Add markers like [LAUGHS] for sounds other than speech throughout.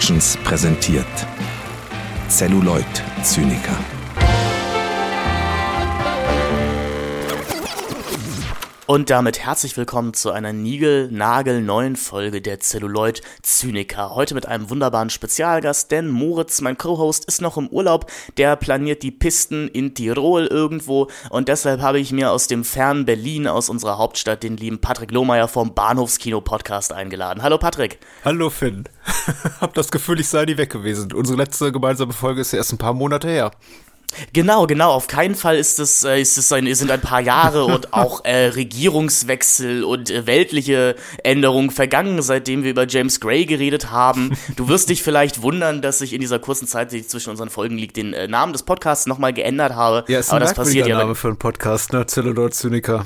Productions präsentiert Celluloid Zyniker. Und damit herzlich willkommen zu einer nigel-nagel-neuen Folge der Celluloid Zyniker. Heute mit einem wunderbaren Spezialgast, denn Moritz, mein Co-Host, ist noch im Urlaub. Der planiert die Pisten in Tirol irgendwo und deshalb habe ich mir aus dem fernen Berlin, aus unserer Hauptstadt, den lieben Patrick Lohmeier vom Bahnhofskino-Podcast eingeladen. Hallo Patrick. Hallo Finn. [LAUGHS] Hab das Gefühl, ich sei nie weg gewesen. Unsere letzte gemeinsame Folge ist ja erst ein paar Monate her. Genau, genau. Auf keinen Fall ist es, äh, ist es ein, sind ein paar Jahre und [LAUGHS] auch äh, Regierungswechsel und äh, weltliche Änderungen vergangen, seitdem wir über James Gray geredet haben. Du wirst dich vielleicht wundern, dass ich in dieser kurzen Zeit, die zwischen unseren Folgen liegt, den äh, Namen des Podcasts nochmal geändert habe. Ja, ist ein Aber das passiert ja. Name für einen Podcast, ne? Celluloid Zyniker.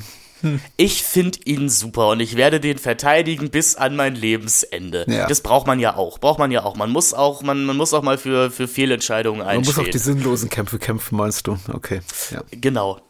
Ich finde ihn super und ich werde den verteidigen bis an mein Lebensende. Ja. Das braucht man ja auch. Braucht man ja auch. Man muss auch, man, man muss auch mal für, für Fehlentscheidungen einstehen. Man muss auch die sinnlosen Kämpfe kämpfen, meinst du? Okay. Ja. Genau.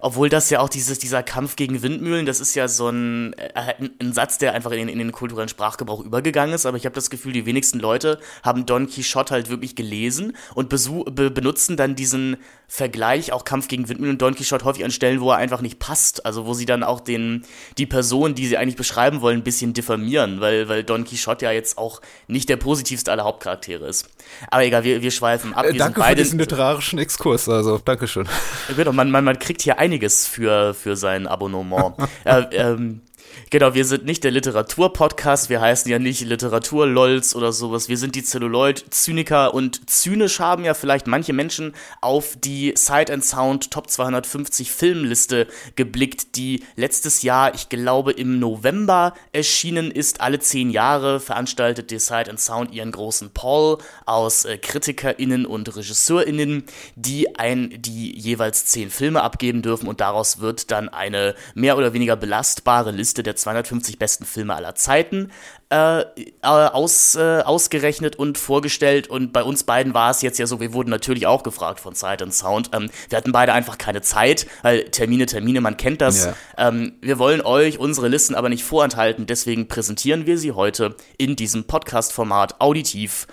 Obwohl das ja auch dieses, dieser Kampf gegen Windmühlen, das ist ja so ein, äh, ein Satz, der einfach in, in den kulturellen Sprachgebrauch übergegangen ist. Aber ich habe das Gefühl, die wenigsten Leute haben Don Quixote halt wirklich gelesen und be benutzen dann diesen Vergleich, auch Kampf gegen Windmühlen und Don Quixote häufig an Stellen, wo er einfach nicht passt. Also wo sie dann auch den, die Person, die sie eigentlich beschreiben wollen, ein bisschen diffamieren, weil, weil Don Quixote ja jetzt auch nicht der positivste aller Hauptcharaktere ist. Aber egal, wir, wir schweifen ab. Äh, danke für diesen literarischen Exkurs, also Dankeschön. Genau, man, man, man kriegt hier einiges für, für sein Abonnement. [LAUGHS] äh, ähm, Genau, wir sind nicht der Literatur-Podcast, wir heißen ja nicht Literatur-Lolz oder sowas. Wir sind die Celluloid-Zyniker und zynisch haben ja vielleicht manche Menschen auf die Sight and Sound Top 250 Filmliste geblickt, die letztes Jahr, ich glaube im November erschienen ist. Alle zehn Jahre veranstaltet die Sight and Sound ihren großen Poll aus äh, KritikerInnen und RegisseurInnen, die ein, die jeweils zehn Filme abgeben dürfen und daraus wird dann eine mehr oder weniger belastbare Liste der 250 besten Filme aller Zeiten äh, aus, äh, ausgerechnet und vorgestellt. Und bei uns beiden war es jetzt ja so, wir wurden natürlich auch gefragt von Sight and Sound. Ähm, wir hatten beide einfach keine Zeit, weil Termine, Termine, man kennt das. Yeah. Ähm, wir wollen euch unsere Listen aber nicht vorenthalten, deswegen präsentieren wir sie heute in diesem Podcast-Format auditiv.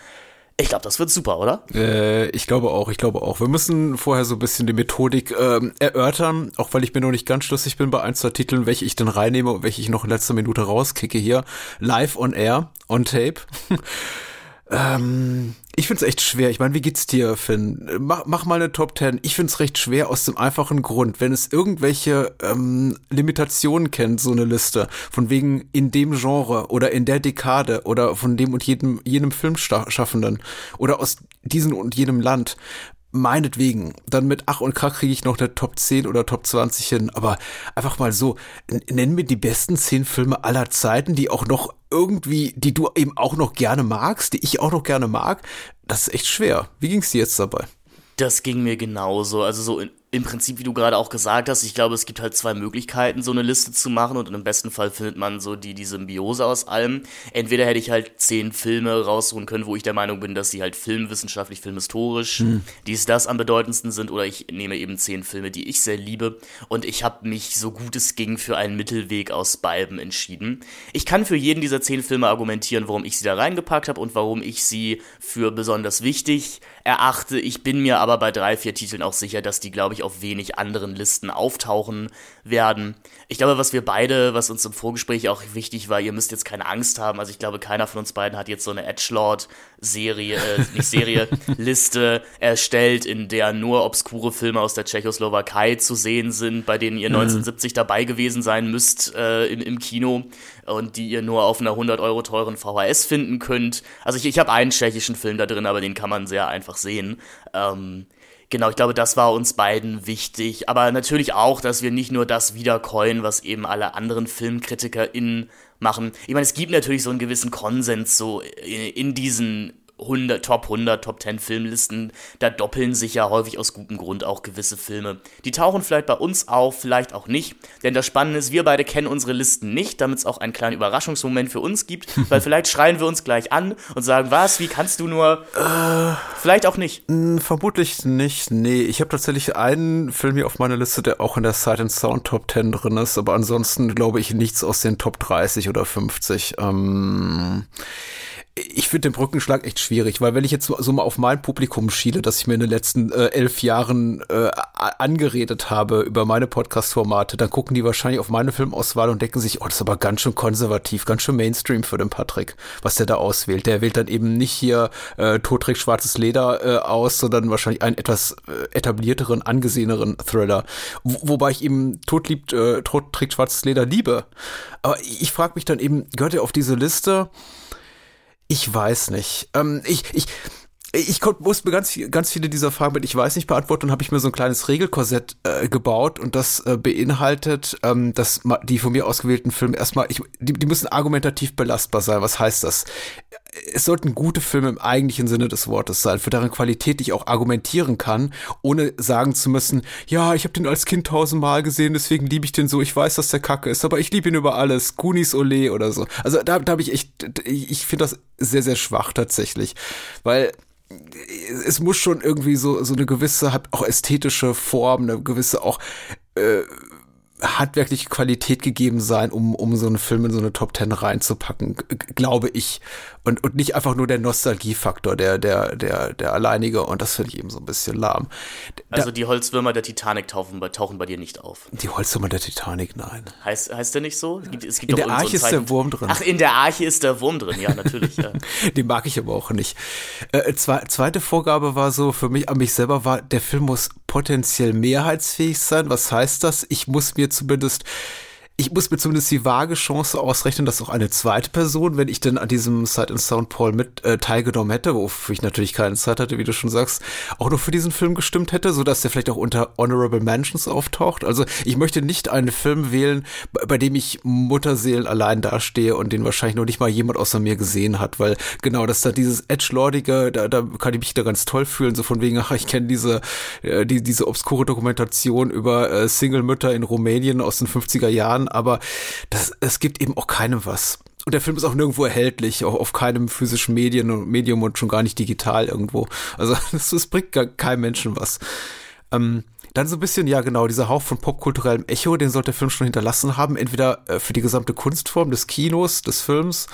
Ich glaube, das wird super, oder? Äh, ich glaube auch, ich glaube auch. Wir müssen vorher so ein bisschen die Methodik ähm, erörtern, auch weil ich mir noch nicht ganz schlüssig bin bei ein, zwei Titeln, welche ich denn reinnehme und welche ich noch in letzter Minute rauskicke hier. Live on air, on tape. [LAUGHS] ähm, ich find's echt schwer. Ich meine, wie geht's dir, Finn? Mach, mach mal eine Top 10. Ich find's recht schwer aus dem einfachen Grund, wenn es irgendwelche ähm, Limitationen kennt, so eine Liste, von wegen in dem Genre oder in der Dekade oder von dem und jedem, jenem Filmschaffenden oder aus diesem und jenem Land, meinetwegen, dann mit Ach und Krach kriege ich noch der Top 10 oder Top 20 hin, aber einfach mal so, nenn mir die besten 10 Filme aller Zeiten, die auch noch irgendwie, die du eben auch noch gerne magst, die ich auch noch gerne mag. Das ist echt schwer. Wie ging es dir jetzt dabei? Das ging mir genauso. Also so in, im Prinzip, wie du gerade auch gesagt hast, ich glaube, es gibt halt zwei Möglichkeiten, so eine Liste zu machen und im besten Fall findet man so die, die Symbiose aus allem. Entweder hätte ich halt zehn Filme raussuchen können, wo ich der Meinung bin, dass sie halt filmwissenschaftlich, filmhistorisch, hm. dies, das am bedeutendsten sind, oder ich nehme eben zehn Filme, die ich sehr liebe und ich habe mich so gut es ging für einen Mittelweg aus beiden entschieden. Ich kann für jeden dieser zehn Filme argumentieren, warum ich sie da reingepackt habe und warum ich sie für besonders wichtig erachte. Ich bin mir aber bei drei, vier Titeln auch sicher, dass die, glaube ich, auf wenig anderen Listen auftauchen werden. Ich glaube, was wir beide, was uns im Vorgespräch auch wichtig war, ihr müsst jetzt keine Angst haben. Also ich glaube, keiner von uns beiden hat jetzt so eine Edgelord-Serie, äh, nicht Serie, [LAUGHS] Liste erstellt, in der nur obskure Filme aus der Tschechoslowakei zu sehen sind, bei denen ihr 1970 mhm. dabei gewesen sein müsst äh, im, im Kino und die ihr nur auf einer 100 Euro teuren VHS finden könnt. Also ich, ich habe einen tschechischen Film da drin, aber den kann man sehr einfach sehen. Ähm, genau, ich glaube, das war uns beiden wichtig. Aber natürlich auch, dass wir nicht nur das wiedercoin, was eben alle anderen FilmkritikerInnen machen. Ich meine, es gibt natürlich so einen gewissen Konsens so in, in diesen 100, Top 100, Top 10 Filmlisten, da doppeln sich ja häufig aus gutem Grund auch gewisse Filme. Die tauchen vielleicht bei uns auf, vielleicht auch nicht. Denn das Spannende ist, wir beide kennen unsere Listen nicht, damit es auch einen kleinen Überraschungsmoment für uns gibt. [LAUGHS] weil vielleicht schreien wir uns gleich an und sagen, was, wie kannst du nur? Äh, vielleicht auch nicht. Vermutlich nicht, nee. Ich habe tatsächlich einen Film hier auf meiner Liste, der auch in der Sight and Sound Top 10 drin ist, aber ansonsten glaube ich nichts aus den Top 30 oder 50. Ähm ich finde den Brückenschlag echt schwierig, weil wenn ich jetzt so mal auf mein Publikum schiele, das ich mir in den letzten äh, elf Jahren äh, angeredet habe über meine Podcast-Formate, dann gucken die wahrscheinlich auf meine Filmauswahl und denken sich, oh, das ist aber ganz schön konservativ, ganz schön Mainstream für den Patrick, was der da auswählt. Der wählt dann eben nicht hier äh, Tod trägt schwarzes Leder äh, aus, sondern wahrscheinlich einen etwas äh, etablierteren, angeseheneren Thriller. Wo, wobei ich eben Tod liebt, äh, Tod trägt schwarzes Leder liebe. Aber ich frage mich dann eben, gehört er auf diese Liste? Ich weiß nicht. Ähm, ich, ich, ich muss mir ganz, ganz viele dieser Fragen mit Ich weiß nicht beantworten und habe ich mir so ein kleines Regelkorsett äh, gebaut und das äh, beinhaltet, ähm, dass die von mir ausgewählten Filme erstmal, ich, die, die müssen argumentativ belastbar sein. Was heißt das? Es sollten gute Filme im eigentlichen Sinne des Wortes sein, für deren Qualität ich auch argumentieren kann, ohne sagen zu müssen, ja, ich habe den als Kind tausendmal gesehen, deswegen liebe ich den so, ich weiß, dass der Kacke ist, aber ich liebe ihn über alles, Goonies Ole oder so. Also da, da habe ich echt, ich finde das sehr, sehr schwach tatsächlich, weil es muss schon irgendwie so, so eine gewisse, hat auch ästhetische Form, eine gewisse auch äh, handwerkliche Qualität gegeben sein, um, um so einen Film in so eine Top Ten reinzupacken, glaube ich. Und, und nicht einfach nur der Nostalgiefaktor, der, der, der, der alleinige. Und das finde ich eben so ein bisschen lahm. Da, also die Holzwürmer der Titanic tauchen, tauchen bei dir nicht auf. Die Holzwürmer der Titanic, nein. Heißt, heißt der nicht so? Es gibt, es gibt in der Arche ist der Wurm drin. Ach, in der Arche ist der Wurm drin, ja, natürlich. Ja. [LAUGHS] Den mag ich aber auch nicht. Äh, zwei, zweite Vorgabe war so für mich, an mich selber war, der Film muss potenziell mehrheitsfähig sein. Was heißt das? Ich muss mir zumindest ich muss mir zumindest die vage Chance ausrechnen, dass auch eine zweite Person, wenn ich denn an diesem Sight and Sound Poll mit äh, teilgenommen hätte, wofür ich natürlich keine Zeit hatte, wie du schon sagst, auch nur für diesen Film gestimmt hätte, so dass der vielleicht auch unter Honorable Mentions auftaucht. Also ich möchte nicht einen Film wählen, bei dem ich Mutterseelen allein dastehe und den wahrscheinlich noch nicht mal jemand außer mir gesehen hat, weil genau, dass da dieses Edgelordige, da, da kann ich mich da ganz toll fühlen, so von wegen, ach, ich kenne diese, äh, die, diese obskure Dokumentation über äh, Single-Mütter in Rumänien aus den 50er Jahren aber das, es gibt eben auch keinem was. Und der Film ist auch nirgendwo erhältlich, auch auf keinem physischen Medien Medium und schon gar nicht digital irgendwo. Also [LAUGHS] das, das bringt gar keinem Menschen was. Ähm, dann so ein bisschen, ja genau, dieser Hauch von popkulturellem Echo, den sollte der Film schon hinterlassen haben, entweder äh, für die gesamte Kunstform des Kinos, des Films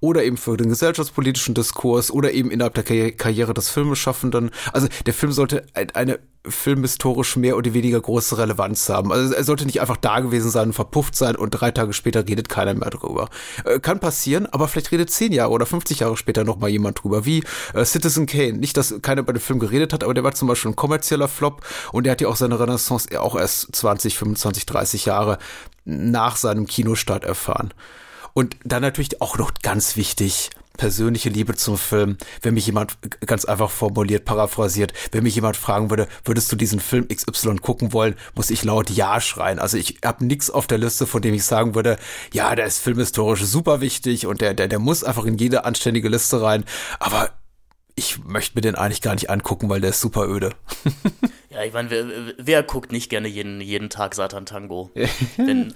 oder eben für den gesellschaftspolitischen Diskurs oder eben innerhalb der Karriere des Filmeschaffenden. Also der Film sollte eine filmhistorisch mehr oder weniger große Relevanz haben. Also er sollte nicht einfach da gewesen sein verpufft sein und drei Tage später redet keiner mehr drüber. Äh, kann passieren, aber vielleicht redet zehn Jahre oder 50 Jahre später noch mal jemand drüber, wie äh, Citizen Kane. Nicht, dass keiner bei dem Film geredet hat, aber der war zum Beispiel ein kommerzieller Flop und der hat ja auch seine Renaissance auch erst 20, 25, 30 Jahre nach seinem Kinostart erfahren. Und dann natürlich auch noch ganz wichtig, persönliche Liebe zum Film. Wenn mich jemand ganz einfach formuliert, paraphrasiert, wenn mich jemand fragen würde, würdest du diesen Film XY gucken wollen, muss ich laut Ja schreien. Also ich habe nichts auf der Liste, von dem ich sagen würde, ja, der ist filmhistorisch super wichtig und der, der, der muss einfach in jede anständige Liste rein. Aber ich möchte mir den eigentlich gar nicht angucken, weil der ist super öde. [LAUGHS] ja, ich meine, wer, wer guckt nicht gerne jeden, jeden Tag Satan Tango? [LAUGHS] Wenn,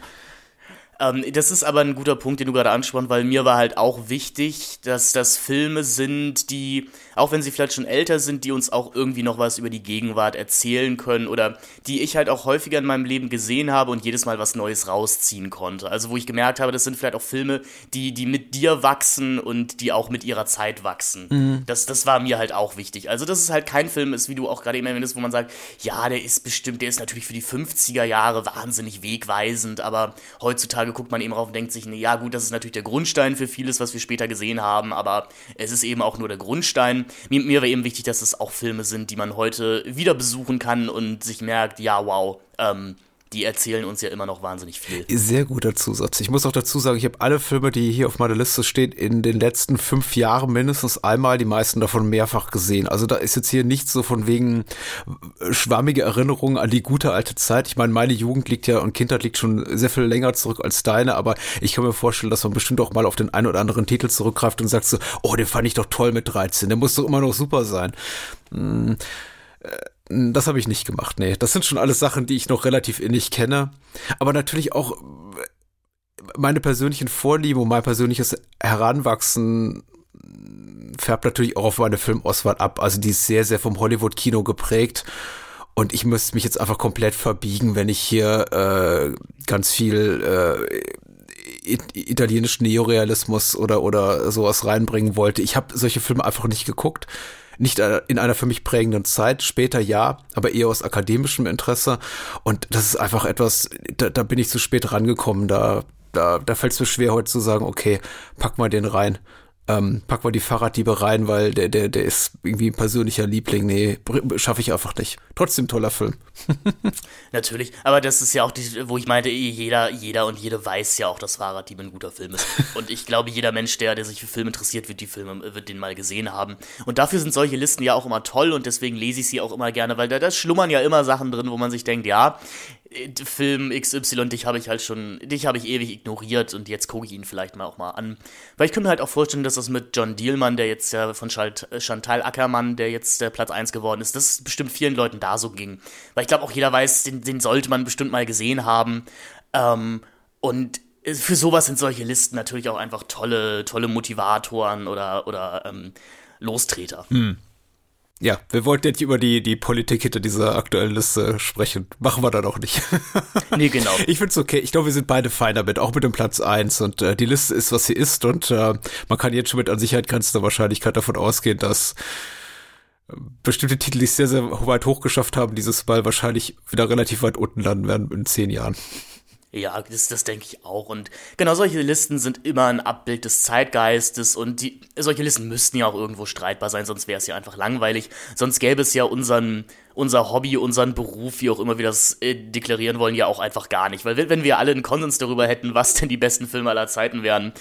ähm, das ist aber ein guter Punkt, den du gerade ansprachst, weil mir war halt auch wichtig, dass das Filme sind, die, auch wenn sie vielleicht schon älter sind, die uns auch irgendwie noch was über die Gegenwart erzählen können oder die ich halt auch häufiger in meinem Leben gesehen habe und jedes Mal was Neues rausziehen konnte. Also wo ich gemerkt habe, das sind vielleicht auch Filme, die, die mit dir wachsen und die auch mit ihrer Zeit wachsen. Mhm. Das, das war mir halt auch wichtig. Also dass es halt kein Film ist, wie du auch gerade eben erwähntest, wo man sagt, ja, der ist bestimmt, der ist natürlich für die 50er Jahre wahnsinnig wegweisend, aber heutzutage guckt man eben drauf und denkt sich, nee, ja gut, das ist natürlich der Grundstein für vieles, was wir später gesehen haben, aber es ist eben auch nur der Grundstein. Mir, mir war eben wichtig, dass es auch Filme sind, die man heute wieder besuchen kann und sich merkt, ja, wow, ähm, die erzählen uns ja immer noch wahnsinnig viel. Sehr guter Zusatz. Ich muss auch dazu sagen, ich habe alle Filme, die hier auf meiner Liste stehen, in den letzten fünf Jahren mindestens einmal, die meisten davon mehrfach gesehen. Also da ist jetzt hier nichts so von wegen äh, schwammige Erinnerungen an die gute alte Zeit. Ich meine, meine Jugend liegt ja und Kindheit liegt schon sehr viel länger zurück als deine, aber ich kann mir vorstellen, dass man bestimmt auch mal auf den einen oder anderen Titel zurückgreift und sagt so, oh, den fand ich doch toll mit 13, der muss doch immer noch super sein. Hm. Äh, das habe ich nicht gemacht, nee. Das sind schon alles Sachen, die ich noch relativ innig kenne. Aber natürlich auch meine persönlichen Vorlieben und mein persönliches Heranwachsen färbt natürlich auch auf meine Filmauswahl ab. Also die ist sehr, sehr vom Hollywood-Kino geprägt. Und ich müsste mich jetzt einfach komplett verbiegen, wenn ich hier äh, ganz viel äh, italienischen Neorealismus oder, oder sowas reinbringen wollte. Ich habe solche Filme einfach nicht geguckt. Nicht äh, in einer für mich prägenden Zeit, später ja, aber eher aus akademischem Interesse. Und das ist einfach etwas, da, da bin ich zu spät rangekommen. Da, da, da fällt es mir schwer, heute zu sagen, okay, pack mal den rein ähm, pack mal die Fahrraddiebe rein, weil der, der, der ist irgendwie ein persönlicher Liebling. Nee, schaffe ich einfach nicht. Trotzdem toller Film. [LAUGHS] Natürlich, aber das ist ja auch, die, wo ich meinte, jeder, jeder und jede weiß ja auch, dass Fahrraddiebe ein guter Film ist. [LAUGHS] und ich glaube, jeder Mensch, der, der sich für Filme interessiert, wird die Filme, wird den mal gesehen haben. Und dafür sind solche Listen ja auch immer toll und deswegen lese ich sie auch immer gerne, weil da, da schlummern ja immer Sachen drin, wo man sich denkt, ja, Film XY, dich habe ich halt schon, dich habe ich ewig ignoriert und jetzt gucke ich ihn vielleicht mal auch mal an. Weil ich könnte mir halt auch vorstellen, dass das mit John Dielmann, der jetzt ja von äh, Chantal Ackermann, der jetzt der Platz 1 geworden ist, dass bestimmt vielen Leuten da so ging. Weil ich glaube auch jeder weiß, den, den sollte man bestimmt mal gesehen haben. Ähm, und für sowas sind solche Listen natürlich auch einfach tolle, tolle Motivatoren oder, oder ähm, Lostreter. Hm. Ja, wir wollten jetzt über die, die Politik hinter dieser aktuellen Liste sprechen. Machen wir dann auch nicht. [LAUGHS] nee, genau. Ich find's okay. Ich glaube, wir sind beide fein damit, auch mit dem Platz eins Und äh, die Liste ist, was sie ist. Und äh, man kann jetzt schon mit an Sicherheit grenzender Wahrscheinlichkeit davon ausgehen, dass äh, bestimmte Titel, die es sehr, sehr weit hochgeschafft haben, dieses Mal wahrscheinlich wieder relativ weit unten landen werden in zehn Jahren. Ja, das, das denke ich auch. Und genau solche Listen sind immer ein Abbild des Zeitgeistes und die, solche Listen müssten ja auch irgendwo streitbar sein, sonst wäre es ja einfach langweilig. Sonst gäbe es ja unseren, unser Hobby, unseren Beruf, wie auch immer wir das äh, deklarieren wollen, ja auch einfach gar nicht. Weil wenn wir alle einen Konsens darüber hätten, was denn die besten Filme aller Zeiten wären,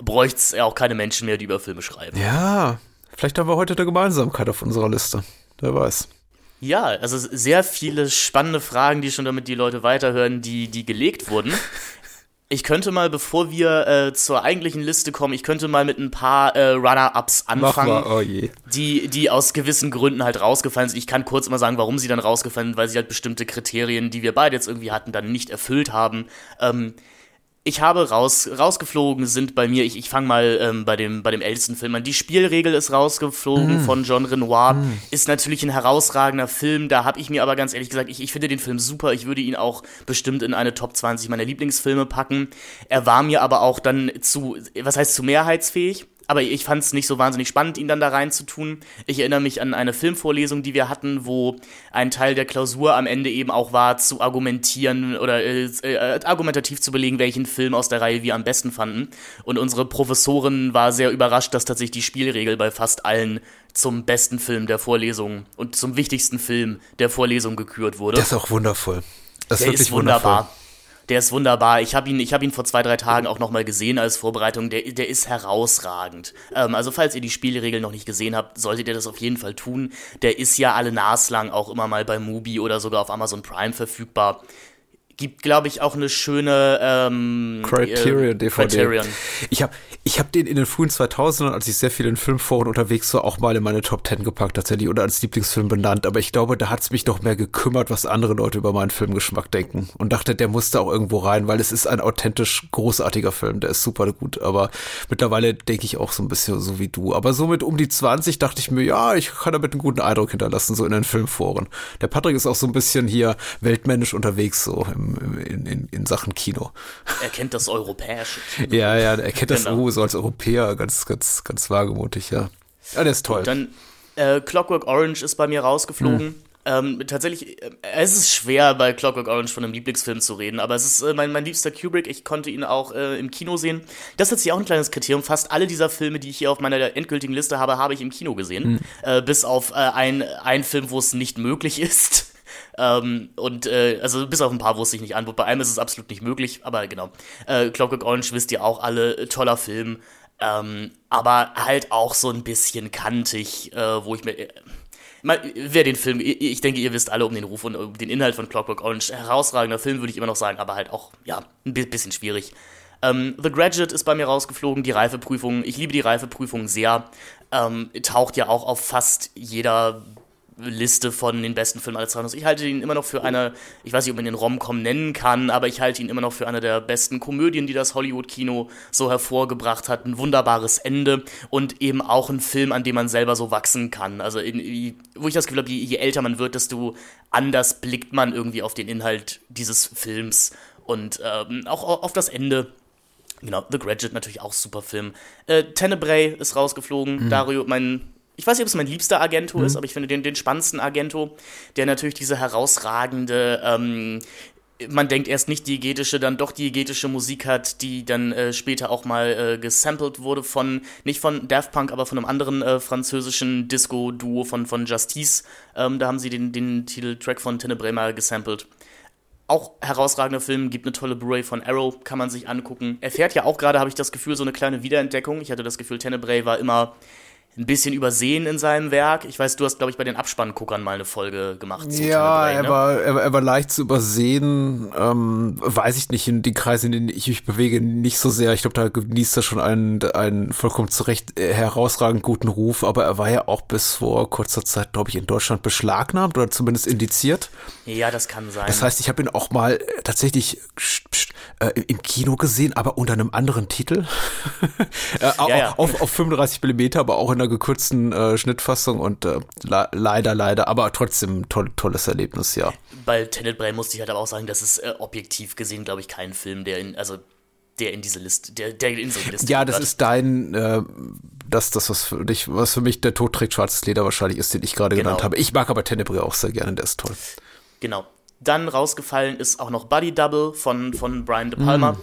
bräuchte es ja auch keine Menschen mehr, die über Filme schreiben. Ja, vielleicht haben wir heute eine Gemeinsamkeit auf unserer Liste. Wer weiß. Ja, also sehr viele spannende Fragen, die schon damit die Leute weiterhören, die, die gelegt wurden. [LAUGHS] Ich könnte mal, bevor wir äh, zur eigentlichen Liste kommen, ich könnte mal mit ein paar äh, Runner-Ups anfangen, oh die, die aus gewissen Gründen halt rausgefallen sind. Ich kann kurz mal sagen, warum sie dann rausgefallen sind, weil sie halt bestimmte Kriterien, die wir beide jetzt irgendwie hatten, dann nicht erfüllt haben. Ähm, ich habe raus, rausgeflogen sind bei mir, ich, ich fange mal ähm, bei, dem, bei dem ältesten Film an. Die Spielregel ist rausgeflogen mm. von John Renoir. Mm. Ist natürlich ein herausragender Film. Da habe ich mir aber ganz ehrlich gesagt, ich, ich finde den Film super. Ich würde ihn auch bestimmt in eine Top 20 meiner Lieblingsfilme packen. Er war mir aber auch dann zu, was heißt zu mehrheitsfähig? Aber ich fand es nicht so wahnsinnig spannend, ihn dann da reinzutun. Ich erinnere mich an eine Filmvorlesung, die wir hatten, wo ein Teil der Klausur am Ende eben auch war, zu argumentieren oder äh, äh, argumentativ zu belegen, welchen Film aus der Reihe wir am besten fanden. Und unsere Professorin war sehr überrascht, dass tatsächlich die Spielregel bei fast allen zum besten Film der Vorlesung und zum wichtigsten Film der Vorlesung gekürt wurde. Das ist auch wundervoll. Das ist der wirklich ist wunderbar. Wundervoll. Der ist wunderbar. Ich habe ihn, hab ihn vor zwei, drei Tagen auch nochmal gesehen als Vorbereitung. Der, der ist herausragend. Ähm, also falls ihr die Spielregeln noch nicht gesehen habt, solltet ihr das auf jeden Fall tun. Der ist ja alle naslang auch immer mal bei Mubi oder sogar auf Amazon Prime verfügbar gibt, glaube ich, auch eine schöne ähm, Criterion DVD. Äh, Criterion. Ich habe ich hab den in den frühen 2000ern, als ich sehr viel in Filmforen unterwegs war, auch mal in meine Top 10 gepackt tatsächlich oder als Lieblingsfilm benannt. Aber ich glaube, da hat es mich doch mehr gekümmert, was andere Leute über meinen Filmgeschmack denken. Und dachte, der musste auch irgendwo rein, weil es ist ein authentisch großartiger Film. Der ist super gut. Aber mittlerweile denke ich auch so ein bisschen so wie du. Aber somit um die 20 dachte ich mir, ja, ich kann damit einen guten Eindruck hinterlassen, so in den Filmforen. Der Patrick ist auch so ein bisschen hier weltmännisch unterwegs, so im in, in, in Sachen Kino. Er kennt das europäische Kino. Ja, ja, er kennt das genau. so als Europäer ganz, ganz, ganz wagemutig, ja. Ja, der ist toll. Und dann äh, Clockwork Orange ist bei mir rausgeflogen. Hm. Ähm, tatsächlich, äh, es ist schwer bei Clockwork Orange von einem Lieblingsfilm zu reden, aber es ist äh, mein, mein liebster Kubrick. Ich konnte ihn auch äh, im Kino sehen. Das ist ja auch ein kleines Kriterium. Fast alle dieser Filme, die ich hier auf meiner endgültigen Liste habe, habe ich im Kino gesehen. Hm. bis auf ein, ein Film, wo es nicht möglich [LAUGHS] ist. Ähm, und äh, also bis auf ein paar wusste ich nicht an. Bei einem ist es absolut nicht möglich, aber genau. Äh, Clockwork Orange wisst ihr auch alle, äh, toller Film. Ähm, aber halt auch so ein bisschen kantig, äh, wo ich mir. Äh, mal, wer den Film, ich, ich denke, ihr wisst alle um den Ruf und um den Inhalt von Clockwork Orange. Herausragender Film, würde ich immer noch sagen, aber halt auch, ja, ein bisschen schwierig. Ähm, The Graduate ist bei mir rausgeflogen, die Reifeprüfung. Ich liebe die Reifeprüfung sehr. Ähm, taucht ja auch auf fast jeder Liste von den besten Filmen aller Zeiten. Ich halte ihn immer noch für eine, ich weiß nicht, ob man den Rom-Com nennen kann, aber ich halte ihn immer noch für eine der besten Komödien, die das Hollywood-Kino so hervorgebracht hat. Ein wunderbares Ende und eben auch ein Film, an dem man selber so wachsen kann. Also in, wo ich das Gefühl habe, je, je älter man wird, desto anders blickt man irgendwie auf den Inhalt dieses Films und ähm, auch auf das Ende Genau, The Graduate natürlich auch super Film. Äh, Tenebrae ist rausgeflogen. Mhm. Dario, mein ich weiß nicht, ob es mein liebster Agento mhm. ist, aber ich finde den, den spannendsten Agento, der natürlich diese herausragende, ähm, man denkt erst nicht diegetische, dann doch diegetische Musik hat, die dann äh, später auch mal äh, gesampelt wurde von, nicht von Daft Punk, aber von einem anderen äh, französischen Disco-Duo von, von Justice. Ähm, da haben sie den, den Titeltrack von Tenebrae mal gesampelt. Auch herausragender Film, gibt eine tolle Blu-ray von Arrow, kann man sich angucken. Er fährt ja auch gerade, habe ich das Gefühl, so eine kleine Wiederentdeckung. Ich hatte das Gefühl, Tenebrae war immer ein bisschen übersehen in seinem Werk. Ich weiß, du hast, glaube ich, bei den Abspannguckern mal eine Folge gemacht. Zu ja, Tenebrae, ne? er, war, er, er, war leicht zu übersehen. Ähm, weiß ich nicht, in den Kreisen, in denen ich mich bewege, nicht so sehr. Ich glaube, da genießt er schon einen, einen vollkommen zurecht äh, herausragend guten Ruf. Aber er war ja auch bis vor kurzer Zeit, glaube ich, in Deutschland beschlagnahmt oder zumindest indiziert. Ja, das kann sein. Das heißt, ich habe ihn auch mal äh, tatsächlich äh, im Kino gesehen, aber unter einem anderen Titel. [LAUGHS] äh, ja, ja. Auf, auf 35 Millimeter, aber auch in einer gekürzten äh, Schnittfassung und äh, leider, leider, aber trotzdem toll, tolles Erlebnis, ja. Bei Tenet Brain musste ich halt aber auch sagen, das ist äh, objektiv gesehen, glaube ich, kein Film, der in, also der in diese Liste, der, der in so eine Liste Ja, das hat. ist dein, äh, das, das, was für dich, was für mich der Tod trägt schwarzes Leder wahrscheinlich ist, den ich gerade genau. genannt habe. Ich mag aber Tenebrae auch sehr gerne, der ist toll. Genau. Dann rausgefallen ist auch noch Buddy Double von, von Brian De Palma. Mm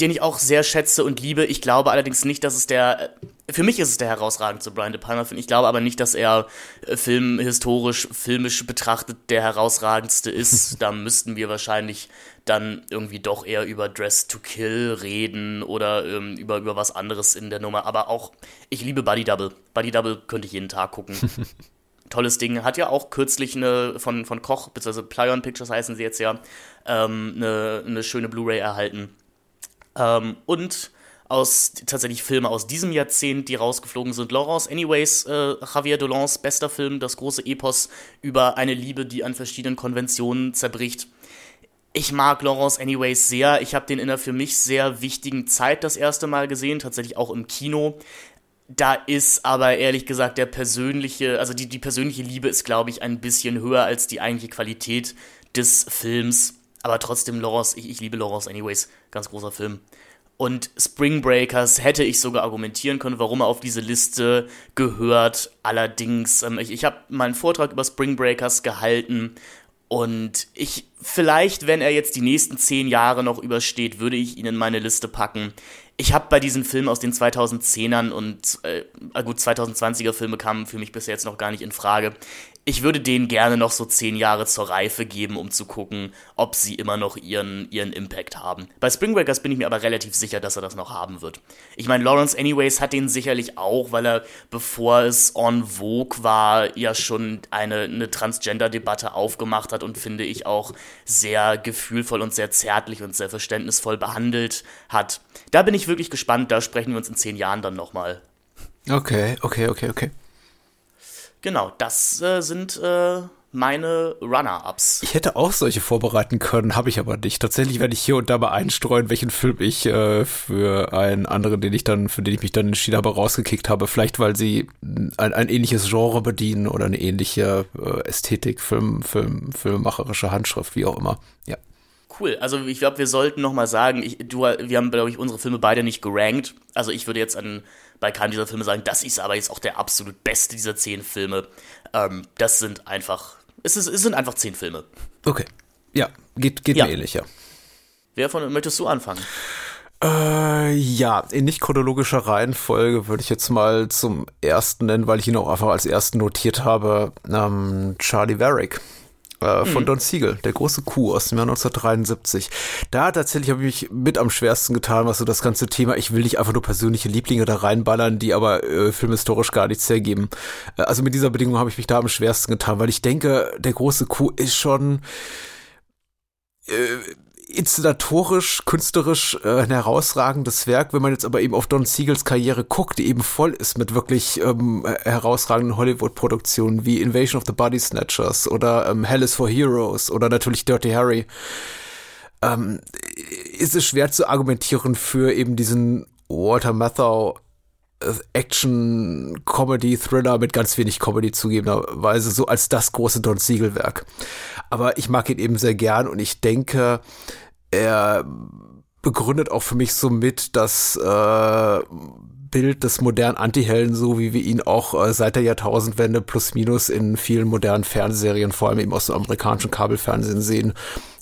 den ich auch sehr schätze und liebe. Ich glaube allerdings nicht, dass es der. Für mich ist es der herausragendste Brian De Palma Film. Ich glaube aber nicht, dass er äh, filmhistorisch, filmisch betrachtet der herausragendste ist. [LAUGHS] da müssten wir wahrscheinlich dann irgendwie doch eher über Dress to Kill reden oder ähm, über, über was anderes in der Nummer. Aber auch, ich liebe Buddy Double. Buddy Double könnte ich jeden Tag gucken. [LAUGHS] Tolles Ding. Hat ja auch kürzlich eine von, von Koch, beziehungsweise Plyon Pictures heißen sie jetzt ja, ähm, eine, eine schöne Blu-ray erhalten ähm, und aus tatsächlich Filme aus diesem Jahrzehnt, die rausgeflogen sind. Laurence Anyways, äh, Javier Dolans bester Film, das große Epos über eine Liebe, die an verschiedenen Konventionen zerbricht. Ich mag Laurence Anyways sehr. Ich habe den in einer für mich sehr wichtigen Zeit das erste Mal gesehen, tatsächlich auch im Kino. Da ist aber ehrlich gesagt der persönliche, also die, die persönliche Liebe ist, glaube ich, ein bisschen höher als die eigentliche Qualität des Films. Aber trotzdem, Laurence, ich, ich liebe Laurence Anyways, ganz großer Film. Und Spring Breakers hätte ich sogar argumentieren können, warum er auf diese Liste gehört. Allerdings, ähm, ich, ich habe mal einen Vortrag über Spring Breakers gehalten und ich, vielleicht, wenn er jetzt die nächsten zehn Jahre noch übersteht, würde ich ihn in meine Liste packen. Ich habe bei diesen Filmen aus den 2010ern und äh, gut, 2020er Filme kamen für mich bisher jetzt noch gar nicht in Frage ich würde denen gerne noch so zehn Jahre zur Reife geben, um zu gucken, ob sie immer noch ihren, ihren Impact haben. Bei Spring Breakers bin ich mir aber relativ sicher, dass er das noch haben wird. Ich meine, Lawrence Anyways hat den sicherlich auch, weil er, bevor es en vogue war, ja schon eine, eine Transgender-Debatte aufgemacht hat und finde ich auch sehr gefühlvoll und sehr zärtlich und sehr verständnisvoll behandelt hat. Da bin ich wirklich gespannt, da sprechen wir uns in zehn Jahren dann nochmal. Okay, okay, okay, okay. Genau, das äh, sind äh, meine Runner-Ups. Ich hätte auch solche vorbereiten können, habe ich aber nicht. Tatsächlich werde ich hier und da mal einstreuen, welchen Film ich äh, für einen anderen, den ich dann, für den ich mich dann entschieden habe, rausgekickt habe. Vielleicht, weil sie ein, ein ähnliches Genre bedienen oder eine ähnliche äh, Ästhetik, Film, Film, filmmacherische Handschrift, wie auch immer. Ja. Cool. Also ich glaube, wir sollten noch mal sagen, ich, du, wir haben, glaube ich, unsere Filme beide nicht gerankt. Also ich würde jetzt an bei keinem dieser Filme sagen, das ist aber jetzt auch der absolut beste dieser zehn Filme. Ähm, das sind einfach, es, ist, es sind einfach zehn Filme. Okay. Ja, geht, geht ja. mir ähnlich, ja. Wer von möchtest du anfangen? Äh, ja, in nicht chronologischer Reihenfolge würde ich jetzt mal zum ersten nennen, weil ich ihn auch einfach als ersten notiert habe, ähm, Charlie Varick äh, von mhm. Don Siegel, der große Kuh aus dem Jahr 1973. Da tatsächlich habe ich mich mit am schwersten getan, was so das ganze Thema, ich will nicht einfach nur persönliche Lieblinge da reinballern, die aber äh, filmhistorisch gar nichts hergeben. Äh, also mit dieser Bedingung habe ich mich da am schwersten getan, weil ich denke, der große Kuh ist schon äh, inszenatorisch, künstlerisch äh, ein herausragendes Werk. Wenn man jetzt aber eben auf Don Siegels Karriere guckt, die eben voll ist mit wirklich ähm, herausragenden Hollywood-Produktionen wie Invasion of the Body Snatchers oder ähm, Hell is for Heroes oder natürlich Dirty Harry, ähm, ist es schwer zu argumentieren für eben diesen Walter Matthau äh, Action, Comedy, Thriller mit ganz wenig Comedy zugegebenerweise, so als das große Don Siegel-Werk. Aber ich mag ihn eben sehr gern und ich denke, er begründet auch für mich so mit, dass äh, Bild des modernen Antihelden, so wie wir ihn auch äh, seit der Jahrtausendwende plus minus in vielen modernen Fernsehserien, vor allem eben aus dem amerikanischen Kabelfernsehen sehen.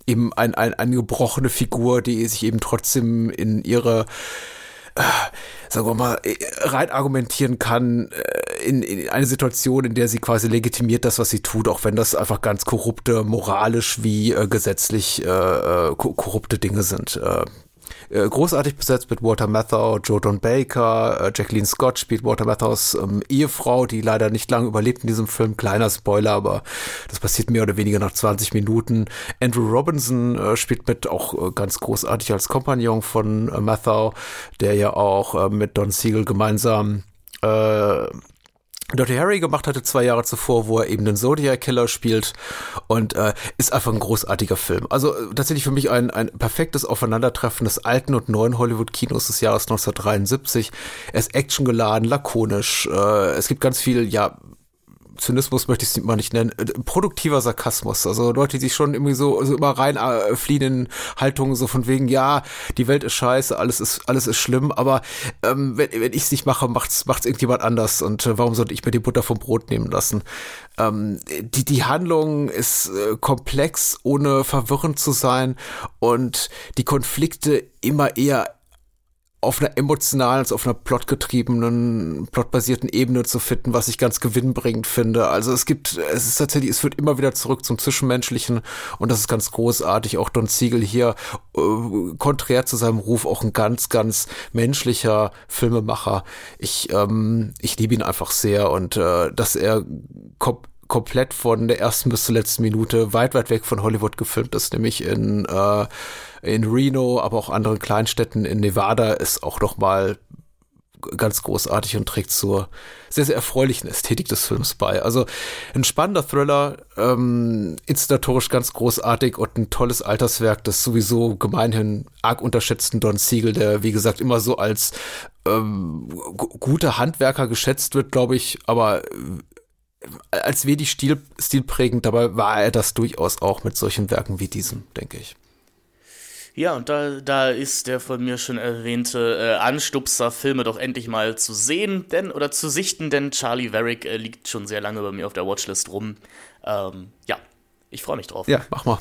Eben ein, ein, eine gebrochene Figur, die sich eben trotzdem in ihre äh, sagen wir mal, äh, rein argumentieren kann äh, in, in eine Situation, in der sie quasi legitimiert das, was sie tut, auch wenn das einfach ganz korrupte, moralisch wie äh, gesetzlich äh, äh korrupte Dinge sind. Äh, äh, großartig besetzt mit Walter Matthau, Joe Don Baker, äh, Jacqueline Scott spielt Walter Mathaus ähm, Ehefrau, die leider nicht lange überlebt in diesem Film. Kleiner Spoiler, aber das passiert mehr oder weniger nach 20 Minuten. Andrew Robinson äh, spielt mit, auch äh, ganz großartig als Kompagnon von äh, Matthau, der ja auch äh, mit Don Siegel gemeinsam Dirty Harry gemacht hatte zwei Jahre zuvor, wo er eben den Zodiac Killer spielt und äh, ist einfach ein großartiger Film. Also äh, tatsächlich für mich ein, ein perfektes Aufeinandertreffen des alten und neuen Hollywood-Kinos des Jahres 1973. Er ist actiongeladen, lakonisch, äh, es gibt ganz viel, ja, Zynismus möchte ich es mal nicht nennen, äh, produktiver Sarkasmus. Also Leute, die sich schon irgendwie so, so immer rein äh, fliehen in Haltungen so von wegen, ja, die Welt ist scheiße, alles ist, alles ist schlimm, aber ähm, wenn, wenn ich es nicht mache, macht's, macht's irgendjemand anders und äh, warum sollte ich mir die Butter vom Brot nehmen lassen? Ähm, die, die Handlung ist äh, komplex, ohne verwirrend zu sein und die Konflikte immer eher auf einer emotionalen, als auf einer plotgetriebenen, plotbasierten Ebene zu finden, was ich ganz gewinnbringend finde. Also es gibt, es ist tatsächlich, es führt immer wieder zurück zum Zwischenmenschlichen und das ist ganz großartig. Auch Don Siegel hier, äh, konträr zu seinem Ruf, auch ein ganz, ganz menschlicher Filmemacher. Ich, ähm, ich liebe ihn einfach sehr und äh, dass er kommt komplett von der ersten bis zur letzten Minute weit, weit weg von Hollywood gefilmt ist, nämlich in äh, in Reno, aber auch anderen Kleinstädten in Nevada ist auch noch mal ganz großartig und trägt zur sehr, sehr erfreulichen Ästhetik des Films bei. Also ein spannender Thriller, ähm, installatorisch ganz großartig und ein tolles Alterswerk des sowieso gemeinhin arg unterschätzten Don Siegel, der wie gesagt immer so als ähm, guter Handwerker geschätzt wird, glaube ich, aber äh, als wenig Stil, stilprägend, dabei war er das durchaus auch mit solchen Werken wie diesem, denke ich. Ja, und da, da ist der von mir schon erwähnte äh, Anstupser Filme doch endlich mal zu sehen, denn oder zu sichten, denn Charlie Varick äh, liegt schon sehr lange bei mir auf der Watchlist rum. Ähm, ja, ich freue mich drauf. Ja, mach mal.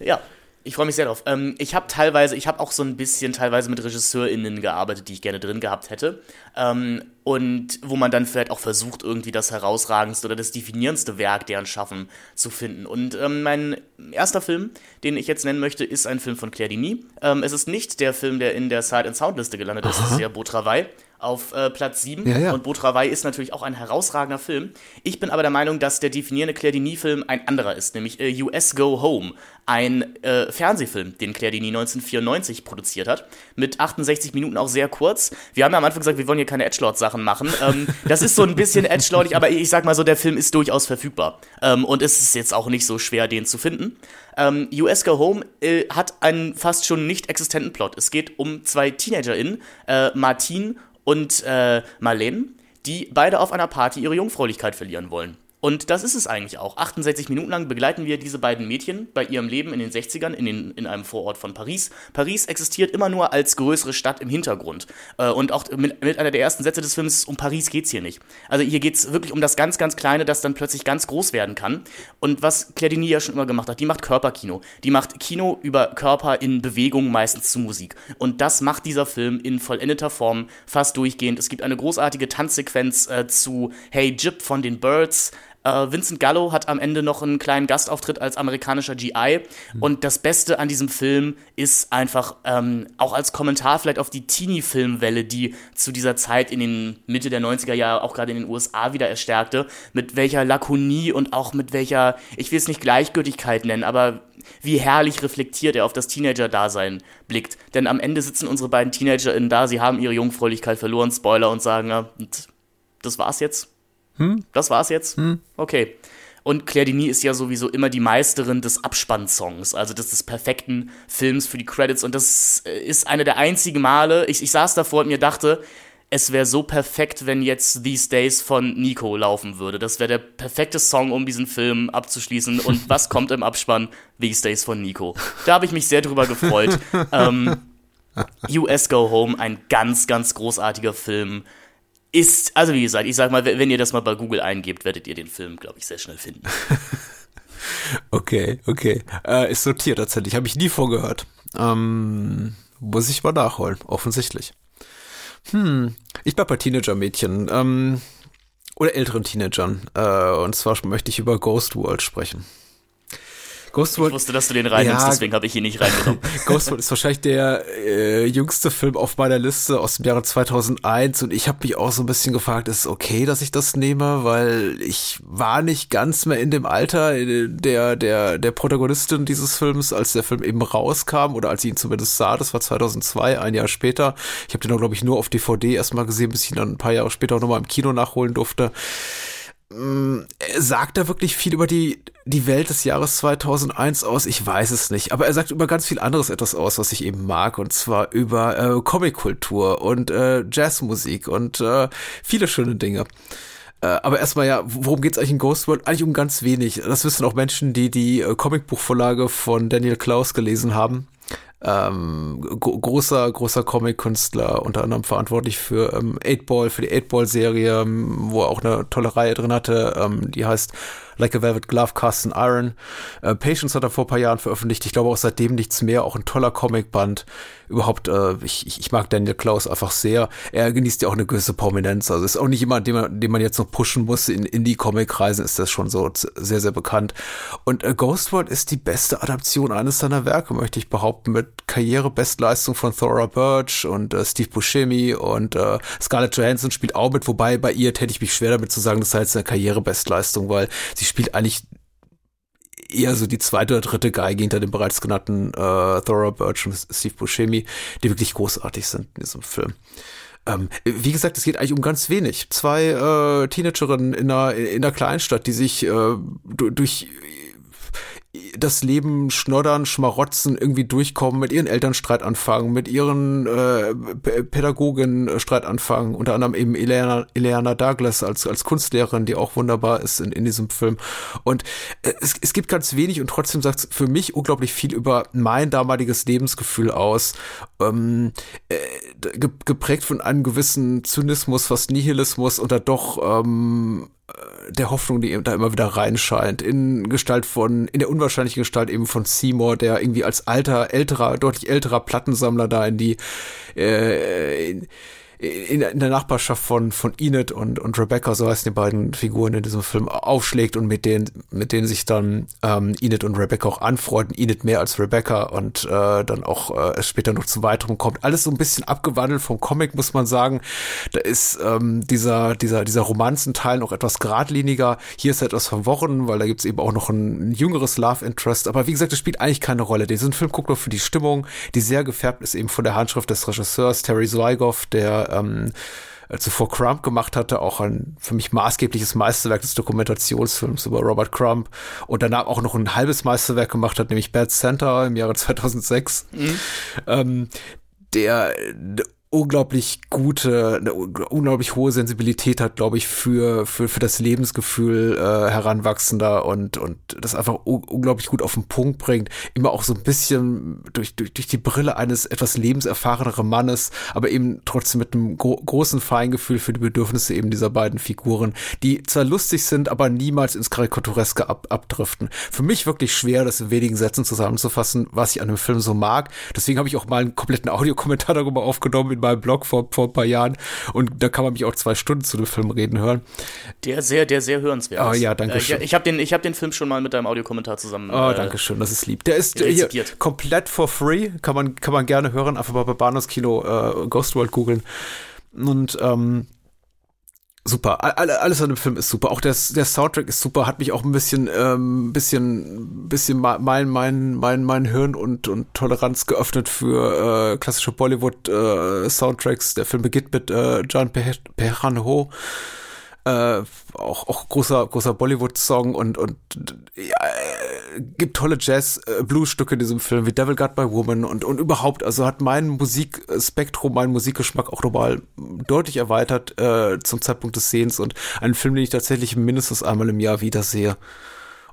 ja, ich freue mich sehr drauf. Ähm, ich habe teilweise, ich habe auch so ein bisschen teilweise mit RegisseurInnen gearbeitet, die ich gerne drin gehabt hätte. Ähm, und wo man dann vielleicht auch versucht, irgendwie das herausragendste oder das definierendste Werk deren Schaffen zu finden. Und ähm, mein erster Film, den ich jetzt nennen möchte, ist ein Film von Claire Denis. Ähm, es ist nicht der Film, der in der Sight and Sound Liste gelandet ist, es ist ja Beau Travail auf äh, Platz 7. Ja, ja. Und Travail ist natürlich auch ein herausragender Film. Ich bin aber der Meinung, dass der definierende Claire Denis-Film ein anderer ist, nämlich äh, US Go Home, ein äh, Fernsehfilm, den Claire Denis 1994 produziert hat, mit 68 Minuten auch sehr kurz. Wir haben ja am Anfang gesagt, wir wollen hier keine Edgelord-Sachen machen. [LAUGHS] Ähm, das ist so ein bisschen edgelordig, aber ich sag mal so, der Film ist durchaus verfügbar. Ähm, und es ist jetzt auch nicht so schwer, den zu finden. Ähm, US Go Home äh, hat einen fast schon nicht existenten Plot. Es geht um zwei TeenagerInnen, äh, Martin und äh, Marlene, die beide auf einer Party ihre Jungfräulichkeit verlieren wollen. Und das ist es eigentlich auch. 68 Minuten lang begleiten wir diese beiden Mädchen bei ihrem Leben in den 60ern in, den, in einem Vorort von Paris. Paris existiert immer nur als größere Stadt im Hintergrund. Äh, und auch mit, mit, einer der ersten Sätze des Films, um Paris geht's hier nicht. Also hier geht's wirklich um das ganz, ganz Kleine, das dann plötzlich ganz groß werden kann. Und was Claire Denis ja schon immer gemacht hat, die macht Körperkino. Die macht Kino über Körper in Bewegung, meistens zu Musik. Und das macht dieser Film in vollendeter Form fast durchgehend. Es gibt eine großartige Tanzsequenz äh, zu Hey Jip von den Birds. Äh, Vincent Gallo hat am Ende noch einen kleinen Gastauftritt als amerikanischer GI. Mhm. Und das Beste an diesem Film ist einfach ähm, auch als Kommentar vielleicht auf die Teenie-Filmwelle, die zu dieser Zeit in den Mitte der 90er Jahre auch gerade in den USA wieder erstärkte, mit welcher Lakonie und auch mit welcher, ich will es nicht Gleichgültigkeit nennen, aber wie herrlich reflektiert er auf das Teenager-Dasein blickt. Denn am Ende sitzen unsere beiden TeenagerInnen da, sie haben ihre Jungfräulichkeit verloren, Spoiler, und sagen, ja, das war's jetzt. Hm? Das war's jetzt? Hm? Okay. Und Claire Denis ist ja sowieso immer die Meisterin des Abspannsongs, also des, des perfekten Films für die Credits. Und das ist eine der einzigen Male, ich, ich saß davor und mir dachte, es wäre so perfekt, wenn jetzt These Days von Nico laufen würde. Das wäre der perfekte Song, um diesen Film abzuschließen. Und [LAUGHS] was kommt im Abspann? These Days von Nico. Da habe ich mich sehr drüber gefreut. [LAUGHS] ähm, US Go Home, ein ganz, ganz großartiger Film. Ist, also wie gesagt, ich sag mal, wenn ihr das mal bei Google eingebt, werdet ihr den Film, glaube ich, sehr schnell finden. [LAUGHS] okay, okay. Äh, ist sortiert tatsächlich, habe ich nie vorgehört. Ähm, muss ich mal nachholen, offensichtlich. Hm, ich bleib bei Teenager-Mädchen. Ähm, oder älteren Teenagern. Äh, und zwar möchte ich über Ghost World sprechen. Ghost World, ich wusste, dass du den reinnimmst, ja, deswegen habe ich ihn nicht reingenommen. [LAUGHS] Ghost World ist wahrscheinlich der äh, jüngste Film auf meiner Liste aus dem Jahre 2001 und ich habe mich auch so ein bisschen gefragt, ist es okay, dass ich das nehme, weil ich war nicht ganz mehr in dem Alter der der der Protagonistin dieses Films, als der Film eben rauskam oder als ich ihn zumindest sah, das war 2002, ein Jahr später. Ich habe den auch glaube ich nur auf DVD erstmal gesehen, bis ich ihn dann ein paar Jahre später auch nochmal im Kino nachholen durfte. Mm, sagt er wirklich viel über die, die Welt des Jahres 2001 aus? Ich weiß es nicht. Aber er sagt über ganz viel anderes etwas aus, was ich eben mag. Und zwar über äh, Comickultur und äh, Jazzmusik und äh, viele schöne Dinge. Äh, aber erstmal ja, worum geht's eigentlich in Ghost World? Eigentlich um ganz wenig. Das wissen auch Menschen, die die äh, Comicbuchvorlage von Daniel Klaus gelesen haben ähm, großer, großer Comic-Künstler, unter anderem verantwortlich für ähm, 8-Ball, für die 8-Ball-Serie, ähm, wo er auch eine tolle Reihe drin hatte, ähm, die heißt Like a Velvet Glove, Cast in Iron. Äh, Patience hat er vor paar Jahren veröffentlicht. Ich glaube auch seitdem nichts mehr. Auch ein toller Comicband. Überhaupt, äh, ich, ich mag Daniel Klaus einfach sehr. Er genießt ja auch eine gewisse Prominenz. Also ist auch nicht jemand, den man, den man jetzt noch pushen muss. In Indie-Comic-Kreisen ist das schon so sehr, sehr bekannt. Und äh, Ghost World ist die beste Adaption eines seiner Werke, möchte ich behaupten, mit Karrierebestleistung von Thora Birch und äh, Steve Buscemi und äh, Scarlett Johansson spielt auch mit. Wobei bei ihr hätte ich mich schwer damit zu sagen, das sei jetzt eine Karrierebestleistung, weil sie sie spielt eigentlich eher so die zweite oder dritte Geige hinter dem bereits genannten äh, Thora Birch und Steve Buscemi, die wirklich großartig sind in diesem Film. Ähm, wie gesagt, es geht eigentlich um ganz wenig. Zwei äh, Teenagerinnen in einer, in einer Kleinstadt, die sich äh, durch das Leben schnoddern, schmarotzen, irgendwie durchkommen, mit ihren Eltern Streit anfangen, mit ihren äh, Pädagogen Streit anfangen, unter anderem eben Eleana, Eleana Douglas als, als Kunstlehrerin, die auch wunderbar ist in, in diesem Film. Und äh, es, es gibt ganz wenig und trotzdem sagt es für mich unglaublich viel über mein damaliges Lebensgefühl aus, ähm, äh, geprägt von einem gewissen Zynismus, fast Nihilismus und da doch ähm, der Hoffnung, die da immer wieder reinscheint, in Gestalt von, in der unwahrscheinlichen Gestalt eben von Seymour, der irgendwie als alter, älterer, deutlich älterer Plattensammler da in die, äh, in, in, in der Nachbarschaft von, von Enid und, und Rebecca, so heißen die beiden Figuren in diesem Film, aufschlägt und mit denen, mit denen sich dann ähm, Enid und Rebecca auch anfreunden. Enid mehr als Rebecca und äh, dann auch äh, später noch zu weiteren kommt. Alles so ein bisschen abgewandelt vom Comic, muss man sagen. Da ist ähm, dieser, dieser, dieser Romanzenteil noch etwas geradliniger. Hier ist etwas verworren, weil da gibt's eben auch noch ein, ein jüngeres Love Interest. Aber wie gesagt, das spielt eigentlich keine Rolle. Diesen Film guckt man für die Stimmung, die sehr gefärbt ist eben von der Handschrift des Regisseurs Terry Zwigoff, der ähm, äh, zuvor Crump gemacht hatte, auch ein für mich maßgebliches Meisterwerk des Dokumentationsfilms über Robert Crump und danach auch noch ein halbes Meisterwerk gemacht hat, nämlich Bad Center im Jahre [LAUGHS] 2006. Mhm. Ähm, der unglaublich gute, eine unglaublich hohe Sensibilität hat, glaube ich, für, für, für das Lebensgefühl äh, Heranwachsender und, und das einfach unglaublich gut auf den Punkt bringt. Immer auch so ein bisschen durch, durch, durch die Brille eines etwas lebenserfahreneren Mannes, aber eben trotzdem mit einem gro großen Feingefühl für die Bedürfnisse eben dieser beiden Figuren, die zwar lustig sind, aber niemals ins Karikatureske ab, abdriften. Für mich wirklich schwer, das in wenigen Sätzen zusammenzufassen, was ich an dem Film so mag. Deswegen habe ich auch mal einen kompletten Audiokommentar darüber aufgenommen meinem Blog vor, vor ein paar Jahren und da kann man mich auch zwei Stunden zu dem Film reden hören. Der sehr, der sehr hörenswert ist. Oh ja, danke schön. Äh, ich, habe den, hab den Film schon mal mit deinem Audiokommentar zusammen. Oh, äh, danke schön, das ist lieb. Der ist hier komplett for free, kann man, kann man gerne hören, einfach mal bei Bahnhofs Kino äh, Ghost World googeln. Und ähm, super. Alles an dem Film ist super. Auch der, der Soundtrack ist super. Hat mich auch ein bisschen, ähm, bisschen, bisschen mein, mein, mein, mein Hirn und, und Toleranz geöffnet für äh, klassische Bollywood äh. Der Film beginnt mit äh, John Perhan-Ho. Äh, auch, auch großer, großer Bollywood-Song und, und ja, äh, gibt tolle Jazz-Blues-Stücke in diesem Film, wie Devil Got My Woman und, und überhaupt, also hat mein Musikspektrum, mein Musikgeschmack auch nochmal deutlich erweitert äh, zum Zeitpunkt des Sehens und einen Film, den ich tatsächlich mindestens einmal im Jahr wiedersehe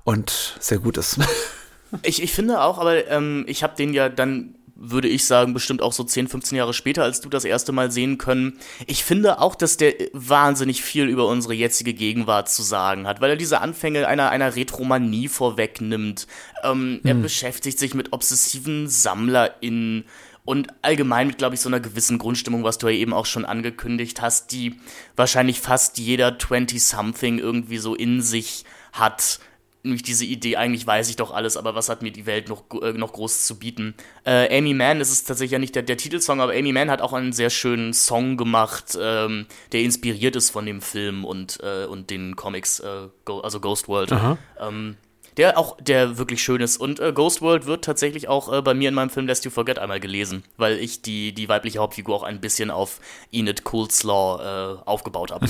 und sehr gut ist. [LAUGHS] ich, ich finde auch, aber ähm, ich habe den ja dann würde ich sagen, bestimmt auch so 10, 15 Jahre später, als du das erste Mal sehen können. Ich finde auch, dass der wahnsinnig viel über unsere jetzige Gegenwart zu sagen hat, weil er diese Anfänge einer, einer Retromanie vorwegnimmt. Ähm, hm. Er beschäftigt sich mit obsessiven SammlerInnen und allgemein mit, glaube ich, so einer gewissen Grundstimmung, was du ja eben auch schon angekündigt hast, die wahrscheinlich fast jeder 20-something irgendwie so in sich hat nämlich diese Idee, eigentlich weiß ich doch alles, aber was hat mir die Welt noch, äh, noch groß zu bieten? Äh, Amy Mann, das ist tatsächlich ja nicht der, der Titelsong, aber Amy Mann hat auch einen sehr schönen Song gemacht, ähm, der inspiriert ist von dem Film und, äh, und den Comics, äh, also Ghost World. Ähm, der auch, der wirklich schön ist. Und äh, Ghost World wird tatsächlich auch äh, bei mir in meinem Film Lest You Forget einmal gelesen, weil ich die, die weibliche Hauptfigur auch ein bisschen auf Enid Coolslaw äh, aufgebaut habe.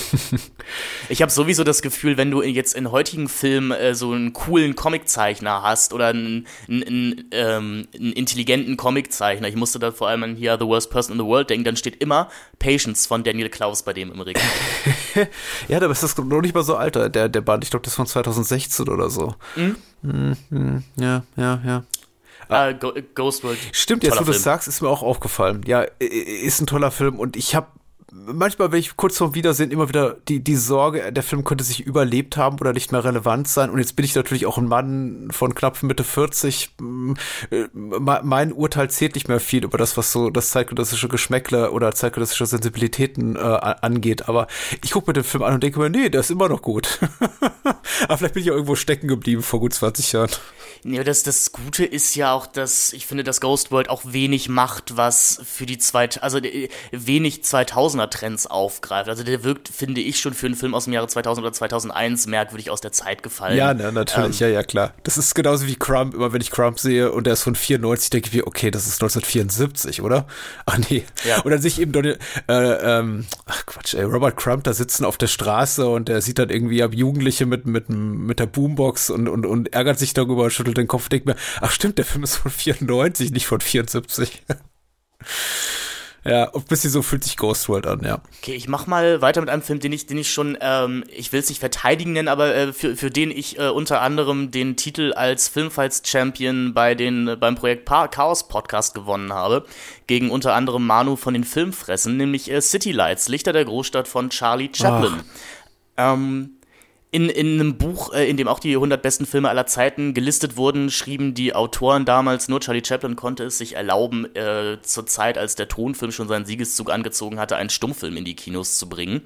[LAUGHS] ich habe sowieso das Gefühl, wenn du jetzt in heutigen Filmen äh, so einen coolen Comiczeichner hast oder einen, einen, ähm, einen intelligenten Comiczeichner, ich musste da vor allem an hier The Worst Person in the World denken, dann steht immer Patience von Daniel Klaus bei dem im Regal. [LAUGHS] ja, aber ist das noch nicht mal so alter, der, der Band, ich glaube, das ist von 2016 oder so. Mhm. Mhm. Ja, ja, ja. Uh, Ghost World. Stimmt, jetzt wo du es sagst, ist mir auch aufgefallen. Ja, ist ein toller Film und ich habe manchmal, wenn ich kurz vorm Wiedersehen immer wieder die, die Sorge, der Film könnte sich überlebt haben oder nicht mehr relevant sein. Und jetzt bin ich natürlich auch ein Mann von knapp Mitte 40. Äh, mein Urteil zählt nicht mehr viel über das, was so das zeitgenössische Geschmäckle oder zeitgenössische Sensibilitäten äh, angeht. Aber ich gucke mir den Film an und denke mir, nee, der ist immer noch gut. [LAUGHS] Aber vielleicht bin ich ja irgendwo stecken geblieben vor gut 20 Jahren. Ja, das, das Gute ist ja auch, dass ich finde, dass Ghost World auch wenig macht, was für die zweit, also äh, wenig 2000er Trends aufgreift. Also der wirkt, finde ich, schon für einen Film aus dem Jahre 2000 oder 2001 merkwürdig aus der Zeit gefallen. Ja, ne, natürlich, ähm, ja, ja, klar. Das ist genauso wie Crump. Immer wenn ich Crump sehe und der ist von 94, denke ich mir, okay, das ist 1974, oder? [LAUGHS] Ach nee. Ja. Und dann sehe ich eben, äh, ähm, ach Quatsch, ey, Robert Crump da sitzen auf der Straße und der sieht dann irgendwie ab Jugendliche mit, mit, mit der Boombox und, und, und ärgert sich darüber, schüttelt schüttelt den Kopf, denkt mir, ach stimmt, der Film ist von 94, nicht von 74. [LAUGHS] Ja, ein bisschen so fühlt sich Ghost World an, ja. Okay, ich mach mal weiter mit einem Film, den ich, den ich schon, ähm, ich will es nicht verteidigen nennen, aber äh, für, für den ich äh, unter anderem den Titel als Filmfights-Champion bei den, beim Projekt pa Chaos Podcast gewonnen habe. Gegen unter anderem Manu von den Filmfressen, nämlich äh, City Lights, Lichter der Großstadt von Charlie Chaplin. Ähm, in, in einem Buch, äh, in dem auch die 100 besten Filme aller Zeiten gelistet wurden, schrieben die Autoren damals, nur Charlie Chaplin konnte es sich erlauben, äh, zur Zeit, als der Tonfilm schon seinen Siegeszug angezogen hatte, einen Stummfilm in die Kinos zu bringen.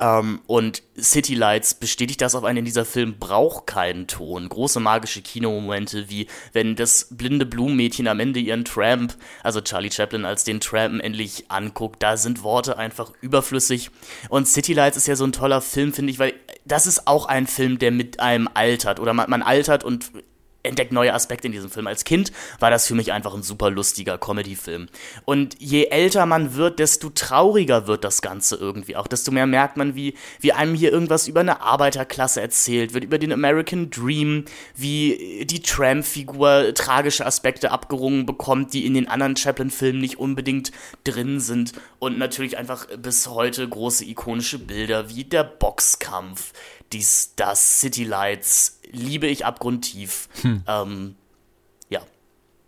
Ähm, und City Lights bestätigt das auf einen, dieser Film braucht keinen Ton. Große magische Kinomomente, wie wenn das blinde Blumenmädchen am Ende ihren Tramp, also Charlie Chaplin als den Tramp endlich anguckt, da sind Worte einfach überflüssig. Und City Lights ist ja so ein toller Film, finde ich, weil das ist auch ein Film, der mit einem altert. Oder man, man altert und entdeckt neue Aspekte in diesem Film. Als Kind war das für mich einfach ein super lustiger Comedy-Film. Und je älter man wird, desto trauriger wird das Ganze irgendwie auch. Desto mehr merkt man, wie, wie einem hier irgendwas über eine Arbeiterklasse erzählt wird, über den American Dream, wie die Tramp-Figur tragische Aspekte abgerungen bekommt, die in den anderen Chaplin-Filmen nicht unbedingt drin sind. Und natürlich einfach bis heute große ikonische Bilder wie der Boxkampf, dies, das, City Lights, liebe ich abgrundtief. Hm. Ähm, ja.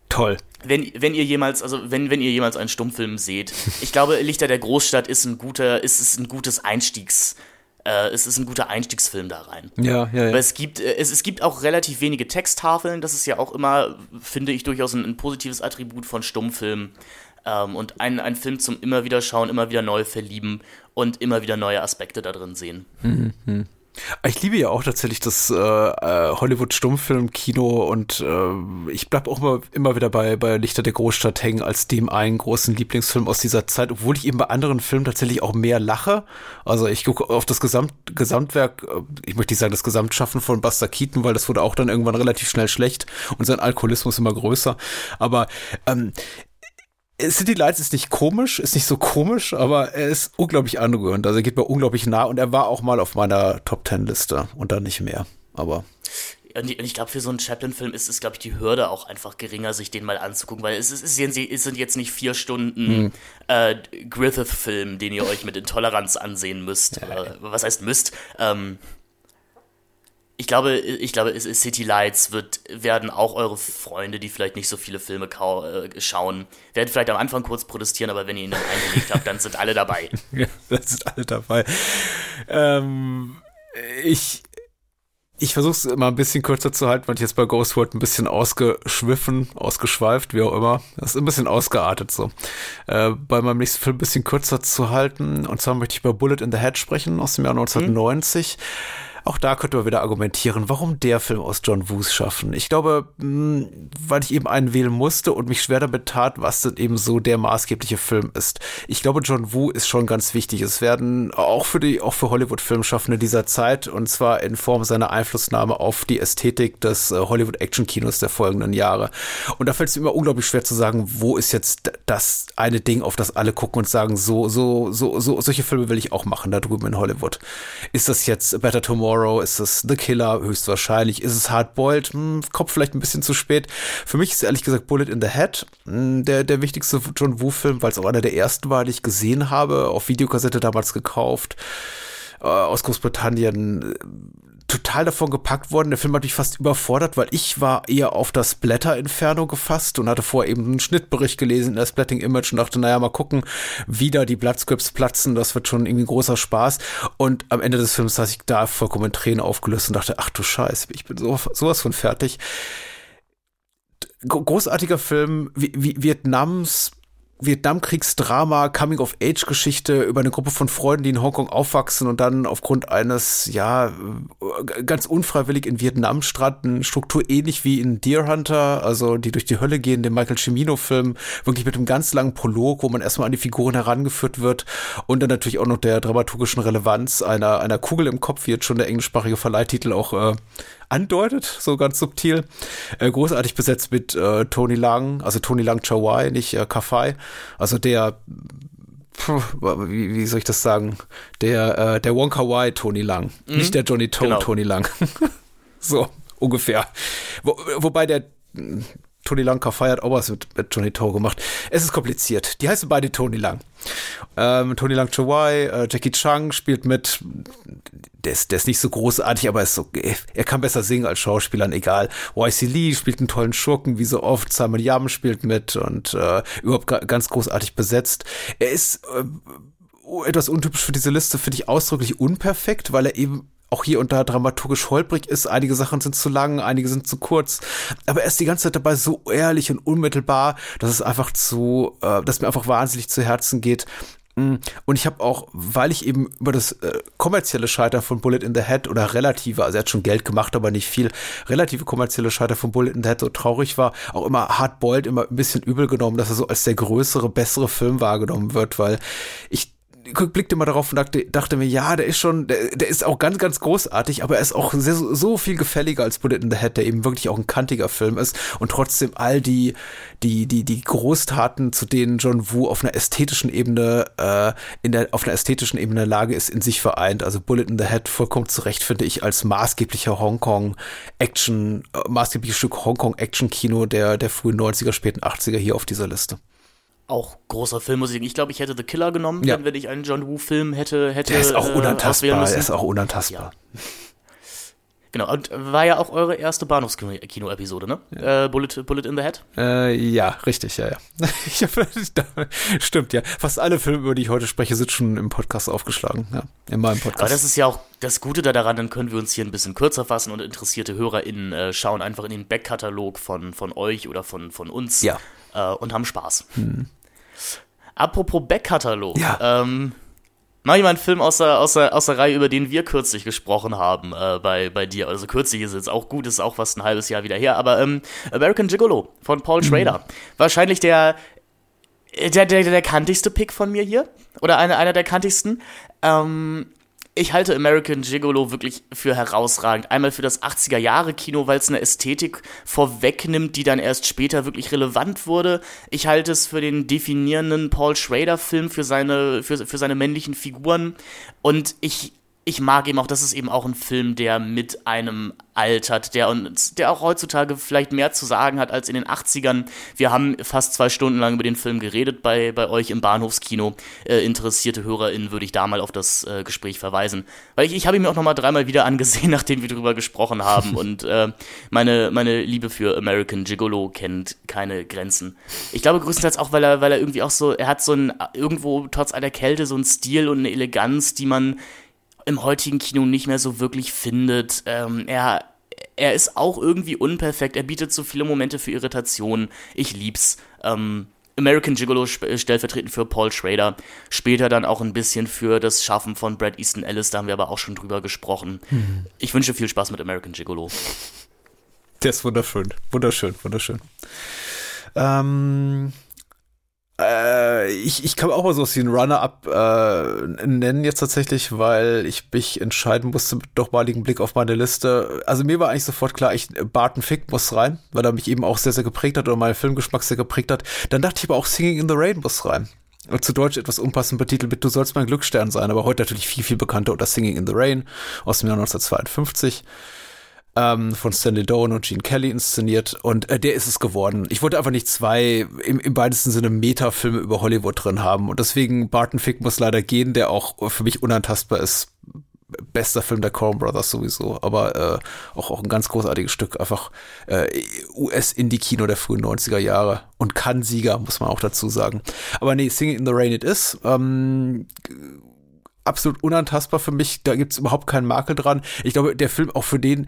Toll. Wenn, wenn ihr jemals, also wenn, wenn ihr jemals einen Stummfilm seht, [LAUGHS] ich glaube, Lichter der Großstadt ist ein guter, ist, ist ein gutes Einstiegs, äh, es ist ein guter Einstiegsfilm da rein. Ja, ja, ja. Aber es gibt, äh, es, es gibt auch relativ wenige Texttafeln, das ist ja auch immer, finde ich, durchaus ein, ein positives Attribut von Stummfilmen. Ähm, und ein, ein Film zum immer wieder schauen, immer wieder neu verlieben und immer wieder neue Aspekte da drin sehen. Mhm. Ich liebe ja auch tatsächlich das äh, äh, Hollywood-Stummfilm-Kino und äh, ich bleib auch immer, immer wieder bei, bei Lichter der Großstadt hängen als dem einen großen Lieblingsfilm aus dieser Zeit, obwohl ich eben bei anderen Filmen tatsächlich auch mehr lache. Also ich gucke auf das Gesamt, Gesamtwerk, äh, ich möchte nicht sagen das Gesamtschaffen von Buster Keaton, weil das wurde auch dann irgendwann relativ schnell schlecht und sein Alkoholismus immer größer. Aber ähm, City Lights ist nicht komisch, ist nicht so komisch, aber er ist unglaublich anrührend. Also er geht mir unglaublich nah und er war auch mal auf meiner Top Ten Liste und dann nicht mehr. Aber und ich glaube, für so einen Chaplin-Film ist es, glaube ich, die Hürde auch einfach geringer, sich den mal anzugucken, weil es, ist, es sind jetzt nicht vier Stunden hm. äh, Griffith-Film, den ihr euch mit Intoleranz ansehen müsst. Ja. Äh, was heißt müsst? Ähm, ich glaube, ich glaube, City Lights wird, werden auch eure Freunde, die vielleicht nicht so viele Filme äh, schauen, werden vielleicht am Anfang kurz protestieren, aber wenn ihr ihn dann eingelegt habt, dann sind alle dabei. [LAUGHS] ja, dann sind alle dabei. Ähm, ich, ich versuche es immer ein bisschen kürzer zu halten, weil ich jetzt bei Ghost World ein bisschen ausgeschwiffen, ausgeschweift, wie auch immer. Das ist ein bisschen ausgeartet so. Äh, bei meinem nächsten Film ein bisschen kürzer zu halten. Und zwar möchte ich über Bullet in the Head sprechen aus dem Jahr 1990. Hm. Auch da könnte man wieder argumentieren, warum der Film aus John Woos schaffen. Ich glaube, mh, weil ich eben einen wählen musste und mich schwer damit tat, was denn eben so der maßgebliche Film ist. Ich glaube, John Woo ist schon ganz wichtig. Es werden auch für die, auch für Hollywood-Filmschaffende dieser Zeit und zwar in Form seiner Einflussnahme auf die Ästhetik des äh, Hollywood-Action-Kinos der folgenden Jahre. Und da fällt es mir immer unglaublich schwer zu sagen, wo ist jetzt das eine Ding, auf das alle gucken und sagen, so, so, so, so, solche Filme will ich auch machen da drüben in Hollywood. Ist das jetzt Better Tomorrow? Tomorrow? Ist es The Killer? Höchstwahrscheinlich. Ist es Hardboiled? Hm, Kopf vielleicht ein bisschen zu spät. Für mich ist ehrlich gesagt Bullet in the Head hm, der, der wichtigste John Woo-Film, weil es auch einer der ersten war, die ich gesehen habe. Auf Videokassette damals gekauft. Äh, aus Großbritannien total davon gepackt worden. Der Film hat mich fast überfordert, weil ich war eher auf das Blätter-Inferno gefasst und hatte vorher eben einen Schnittbericht gelesen in der Splatting Image und dachte, naja, mal gucken, wie da die Bloodscripts platzen, das wird schon irgendwie ein großer Spaß. Und am Ende des Films saß ich da vollkommen in Tränen aufgelöst und dachte, ach du Scheiße, ich bin so, sowas von fertig. Großartiger Film, wie, wie Vietnams Vietnamkriegsdrama, Coming-of-Age-Geschichte über eine Gruppe von Freunden, die in Hongkong aufwachsen und dann aufgrund eines, ja, ganz unfreiwillig in Vietnam stranden, Struktur ähnlich wie in Deer Hunter, also die durch die Hölle gehen, dem Michael Cimino-Film, wirklich mit einem ganz langen Prolog, wo man erstmal an die Figuren herangeführt wird und dann natürlich auch noch der dramaturgischen Relevanz einer, einer Kugel im Kopf, wie jetzt schon der englischsprachige Verleihtitel auch äh, andeutet, so ganz subtil. Äh, großartig besetzt mit äh, Tony Lang, also Tony Lang Chawai, nicht äh, Kafai. Also der wie, wie soll ich das sagen? Der, äh, der Wonka Wai Tony Lang, mhm. nicht der Johnny Toe genau. Tony Lang. [LAUGHS] so, ungefähr. Wo, wobei der Tony Lang feiert auch was mit, mit Johnny Toe gemacht. Es ist kompliziert. Die heißen beide Tony Lang. Ähm, Tony Lang Chawai, äh, Jackie Chung spielt mit. Der ist, der ist nicht so großartig, aber ist so, er kann besser singen als Schauspielern, egal. YC Lee spielt einen tollen Schurken, wie so oft. Simon Yam spielt mit und äh, überhaupt ganz großartig besetzt. Er ist äh, etwas untypisch für diese Liste, finde ich ausdrücklich unperfekt, weil er eben auch hier und da dramaturgisch holprig ist. Einige Sachen sind zu lang, einige sind zu kurz. Aber er ist die ganze Zeit dabei so ehrlich und unmittelbar, dass es einfach zu, äh, dass mir einfach wahnsinnig zu Herzen geht. Mm, und ich habe auch, weil ich eben über das äh, kommerzielle Scheitern von Bullet in the Head oder relative, also er hat schon Geld gemacht, aber nicht viel, relative kommerzielle Scheitern von Bullet in the Head so traurig war, auch immer hardboiled, immer ein bisschen übel genommen, dass er so als der größere, bessere Film wahrgenommen wird, weil ich blickte mal darauf und dachte, dachte mir, ja, der ist schon, der, der, ist auch ganz, ganz großartig, aber er ist auch sehr, so viel gefälliger als Bullet in the Head, der eben wirklich auch ein kantiger Film ist und trotzdem all die, die, die, die Großtaten, zu denen John Woo auf einer ästhetischen Ebene, äh, in der, auf einer ästhetischen Ebene Lage ist, in sich vereint. Also Bullet in the Head vollkommen zurecht, finde ich, als maßgeblicher Hongkong Action, äh, maßgebliches Stück Hongkong Action Kino der, der frühen 90er, späten 80er hier auf dieser Liste auch großer Filmmusik. Ich glaube, ich hätte The Killer genommen, ja. wenn ich einen John Woo-Film hätte, hätte. Der ist auch äh, unantastbar. Äh, er ist auch unantastbar. Ja. Genau, und war ja auch eure erste Bahnhofskino-Episode, ne? Ja. Äh, Bullet, Bullet in the Head? Äh, ja, richtig, ja, ja. [LAUGHS] stimmt, ja. Fast alle Filme, über die ich heute spreche, sind schon im Podcast aufgeschlagen, ja. In meinem Podcast. Aber das ist ja auch das Gute daran, dann können wir uns hier ein bisschen kürzer fassen und interessierte HörerInnen äh, schauen einfach in den Backkatalog von, von euch oder von, von uns ja. Äh, und haben Spaß. Hm. Apropos Backkatalog. Ja. Ähm, mach ich mal einen Film aus der, aus der, aus der Reihe, über den wir kürzlich gesprochen haben äh, bei, bei dir. Also kürzlich ist jetzt auch gut, ist auch fast ein halbes Jahr wieder her. Aber ähm, American Gigolo von Paul Schrader. Mhm. Wahrscheinlich der, der, der, der kantigste Pick von mir hier. Oder einer, einer der kantigsten. Ähm, ich halte American Gigolo wirklich für herausragend. Einmal für das 80er-Jahre-Kino, weil es eine Ästhetik vorwegnimmt, die dann erst später wirklich relevant wurde. Ich halte es für den definierenden Paul Schrader-Film für seine, für, für seine männlichen Figuren. Und ich ich mag eben auch, das ist eben auch ein Film, der mit einem altert, der und der auch heutzutage vielleicht mehr zu sagen hat als in den 80ern. Wir haben fast zwei Stunden lang über den Film geredet bei, bei euch im Bahnhofskino. Äh, interessierte HörerInnen würde ich da mal auf das äh, Gespräch verweisen. Weil ich, ich habe ihn mir auch nochmal dreimal wieder angesehen, [LAUGHS] nachdem wir drüber gesprochen haben. [LAUGHS] und äh, meine, meine Liebe für American Gigolo kennt keine Grenzen. Ich glaube größtenteils auch, weil er, weil er irgendwie auch so, er hat so ein, irgendwo trotz aller Kälte so ein Stil und eine Eleganz, die man im heutigen Kino nicht mehr so wirklich findet. Ähm, er, er ist auch irgendwie unperfekt, er bietet so viele Momente für Irritation. Ich lieb's. Ähm, American Gigolo stellvertretend für Paul Schrader, später dann auch ein bisschen für das Schaffen von Brad Easton Ellis, da haben wir aber auch schon drüber gesprochen. Mhm. Ich wünsche viel Spaß mit American Gigolo. Der ist wunderschön, wunderschön, wunderschön. Ähm, äh, ich, ich kann auch mal so wie ein Runner-up äh, nennen jetzt tatsächlich, weil ich mich entscheiden musste mit nochmaligen Blick auf meine Liste. Also mir war eigentlich sofort klar, ich Barton Fick muss rein, weil er mich eben auch sehr, sehr geprägt hat oder meinen Filmgeschmack sehr geprägt hat. Dann dachte ich aber auch Singing in the Rain muss rein. Zu Deutsch etwas unpassend betitelt mit Du sollst mein Glücksstern sein, aber heute natürlich viel, viel bekannter unter Singing in the Rain aus dem Jahr 1952 ähm, von Stanley Doan und Gene Kelly inszeniert und äh, der ist es geworden. Ich wollte einfach nicht zwei im, im weitesten Sinne Metafilme über Hollywood drin haben und deswegen Barton Fick muss leider gehen, der auch für mich unantastbar ist. Bester Film der Coen Brothers sowieso, aber äh, auch, auch ein ganz großartiges Stück, einfach äh, US-Indie-Kino der frühen 90er Jahre und kann Sieger, muss man auch dazu sagen. Aber nee, Singing in the Rain It Is, ähm, absolut unantastbar für mich. Da gibt's überhaupt keinen Makel dran. Ich glaube, der Film auch für den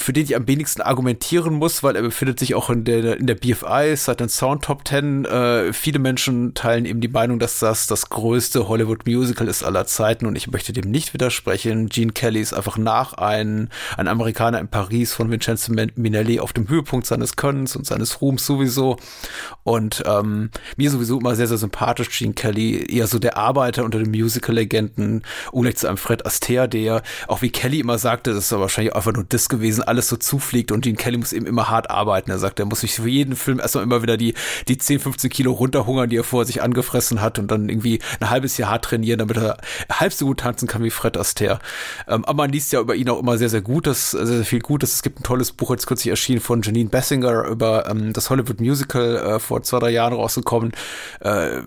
für den ich am wenigsten argumentieren muss, weil er befindet sich auch in der, in der BFI, seit den Sound Top 10. Äh, viele Menschen teilen eben die Meinung, dass das das größte Hollywood Musical ist aller Zeiten und ich möchte dem nicht widersprechen. Gene Kelly ist einfach nach ein, ein Amerikaner in Paris von Vincenzo Minelli auf dem Höhepunkt seines Könnens und seines Ruhms sowieso. Und ähm, mir sowieso immer sehr, sehr sympathisch Gene Kelly, eher so der Arbeiter unter den Musical-Legenden, ungleich zu einem Fred Astaire, der, auch wie Kelly immer sagte, das ist wahrscheinlich einfach nur das gewesen, alles so zufliegt und Gene Kelly muss eben immer hart arbeiten. Er sagt, er muss sich für jeden Film erstmal immer wieder die, die 10, 15 Kilo runterhungern, die er vorher sich angefressen hat und dann irgendwie ein halbes Jahr hart trainieren, damit er halb so gut tanzen kann wie Fred Astaire. Ähm, aber man liest ja über ihn auch immer sehr, sehr Gutes, sehr, sehr viel Gutes. Es gibt ein tolles Buch, jetzt kürzlich erschienen von Janine Bessinger über ähm, das Hollywood Musical äh, vor zwei, drei Jahren rausgekommen. Äh,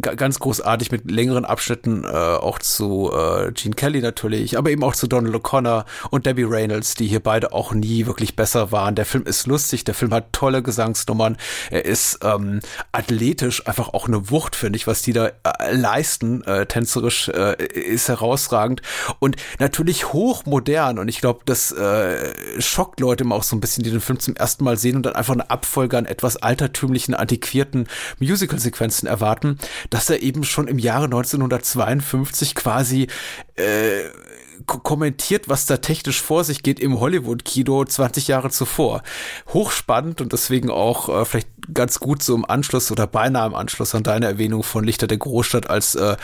ganz großartig mit längeren Abschnitten äh, auch zu äh, Gene Kelly natürlich, aber eben auch zu Donald O'Connor und Debbie Reynolds, die hier beide auch auch nie wirklich besser waren. Der Film ist lustig, der Film hat tolle Gesangsnummern, er ist ähm, athletisch einfach auch eine Wucht, finde ich, was die da äh, leisten, äh, tänzerisch äh, ist herausragend. Und natürlich hochmodern. Und ich glaube, das äh, schockt Leute immer auch so ein bisschen, die den Film zum ersten Mal sehen und dann einfach eine Abfolge an etwas altertümlichen, antiquierten Musical-Sequenzen erwarten, dass er eben schon im Jahre 1952 quasi äh, kommentiert, was da technisch vor sich geht im Hollywood-Kino 20 Jahre zuvor. Hochspannend und deswegen auch äh, vielleicht ganz gut so im Anschluss oder beinahe im Anschluss an deine Erwähnung von Lichter der Großstadt als äh,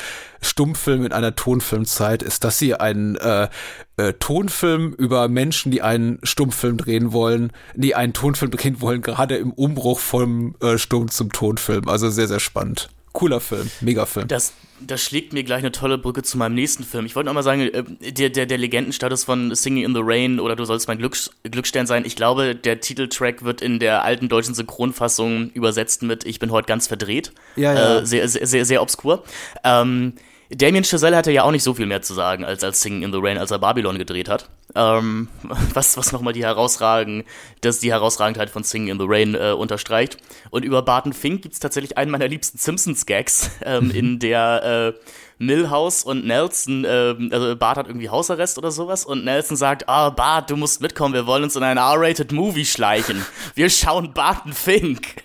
Stummfilm in einer Tonfilmzeit, ist das hier ein äh, äh, Tonfilm über Menschen, die einen Stummfilm drehen wollen, die einen Tonfilm drehen wollen, gerade im Umbruch vom äh, Stumm zum Tonfilm. Also sehr, sehr spannend. Cooler Film, mega Film. Das, das schlägt mir gleich eine tolle Brücke zu meinem nächsten Film. Ich wollte noch mal sagen, äh, der, der, der Legendenstatus von Singing in the Rain oder Du sollst mein Glück, Glücksstern sein. Ich glaube, der Titeltrack wird in der alten deutschen Synchronfassung übersetzt mit Ich bin heute ganz verdreht. Ja, ja. Äh, sehr, sehr, sehr, sehr obskur. Ähm, Damien Chazelle hatte ja auch nicht so viel mehr zu sagen als als Singing in the Rain, als er Babylon gedreht hat. Ähm, [LAUGHS] was was nochmal die herausragen, dass die Herausragendheit von Singing in the Rain äh, unterstreicht. Und über Barton Fink gibt's tatsächlich einen meiner liebsten Simpsons-Gags, [LAUGHS] ähm, in der äh, Millhouse und Nelson, äh, also Bart hat irgendwie Hausarrest oder sowas und Nelson sagt, ah oh, Bart, du musst mitkommen, wir wollen uns in ein R-rated Movie schleichen. Wir schauen Barton Fink. [LAUGHS]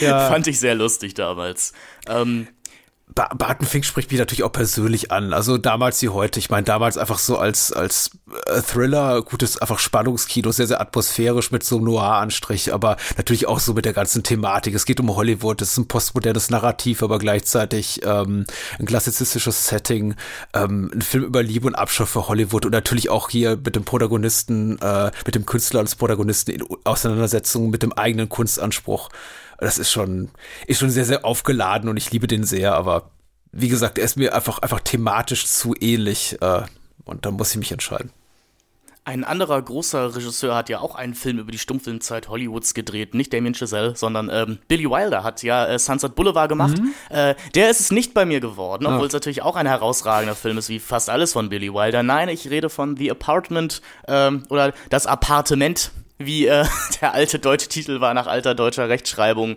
Ja. Fand ich sehr lustig damals. Ähm, Barton Fink spricht mich natürlich auch persönlich an. Also damals wie heute. Ich meine, damals einfach so als, als äh, Thriller, gutes einfach Spannungskino, sehr, sehr atmosphärisch mit so einem Noir-Anstrich, aber natürlich auch so mit der ganzen Thematik. Es geht um Hollywood, es ist ein postmodernes Narrativ, aber gleichzeitig ähm, ein klassizistisches Setting, ähm, ein Film über Liebe und Abschau für Hollywood und natürlich auch hier mit dem Protagonisten, äh, mit dem Künstler als Protagonisten in Auseinandersetzung mit dem eigenen Kunstanspruch das ist schon, ist schon sehr, sehr aufgeladen und ich liebe den sehr, aber wie gesagt, er ist mir einfach, einfach thematisch zu ähnlich. Äh, und da muss ich mich entscheiden. Ein anderer großer Regisseur hat ja auch einen Film über die Stummfilmzeit Hollywoods gedreht. Nicht Damien Chazelle, sondern ähm, Billy Wilder hat ja äh, Sunset Boulevard gemacht. Mhm. Äh, der ist es nicht bei mir geworden, obwohl ja. es natürlich auch ein herausragender Film ist, wie fast alles von Billy Wilder. Nein, ich rede von The Apartment ähm, oder Das Appartement, wie äh, [LAUGHS] der alte deutsche Titel war nach alter deutscher Rechtschreibung.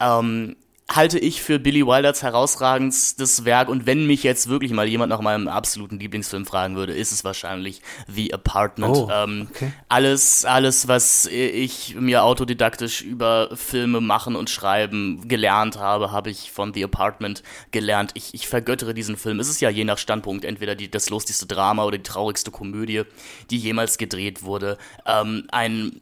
Ähm, halte ich für Billy Wilders herausragendstes Werk und wenn mich jetzt wirklich mal jemand nach meinem absoluten Lieblingsfilm fragen würde, ist es wahrscheinlich The Apartment. Oh, ähm, okay. Alles, alles, was ich mir autodidaktisch über Filme machen und schreiben gelernt habe, habe ich von The Apartment gelernt. Ich, ich vergöttere diesen Film. Es ist ja je nach Standpunkt entweder die, das lustigste Drama oder die traurigste Komödie, die jemals gedreht wurde. Ähm, ein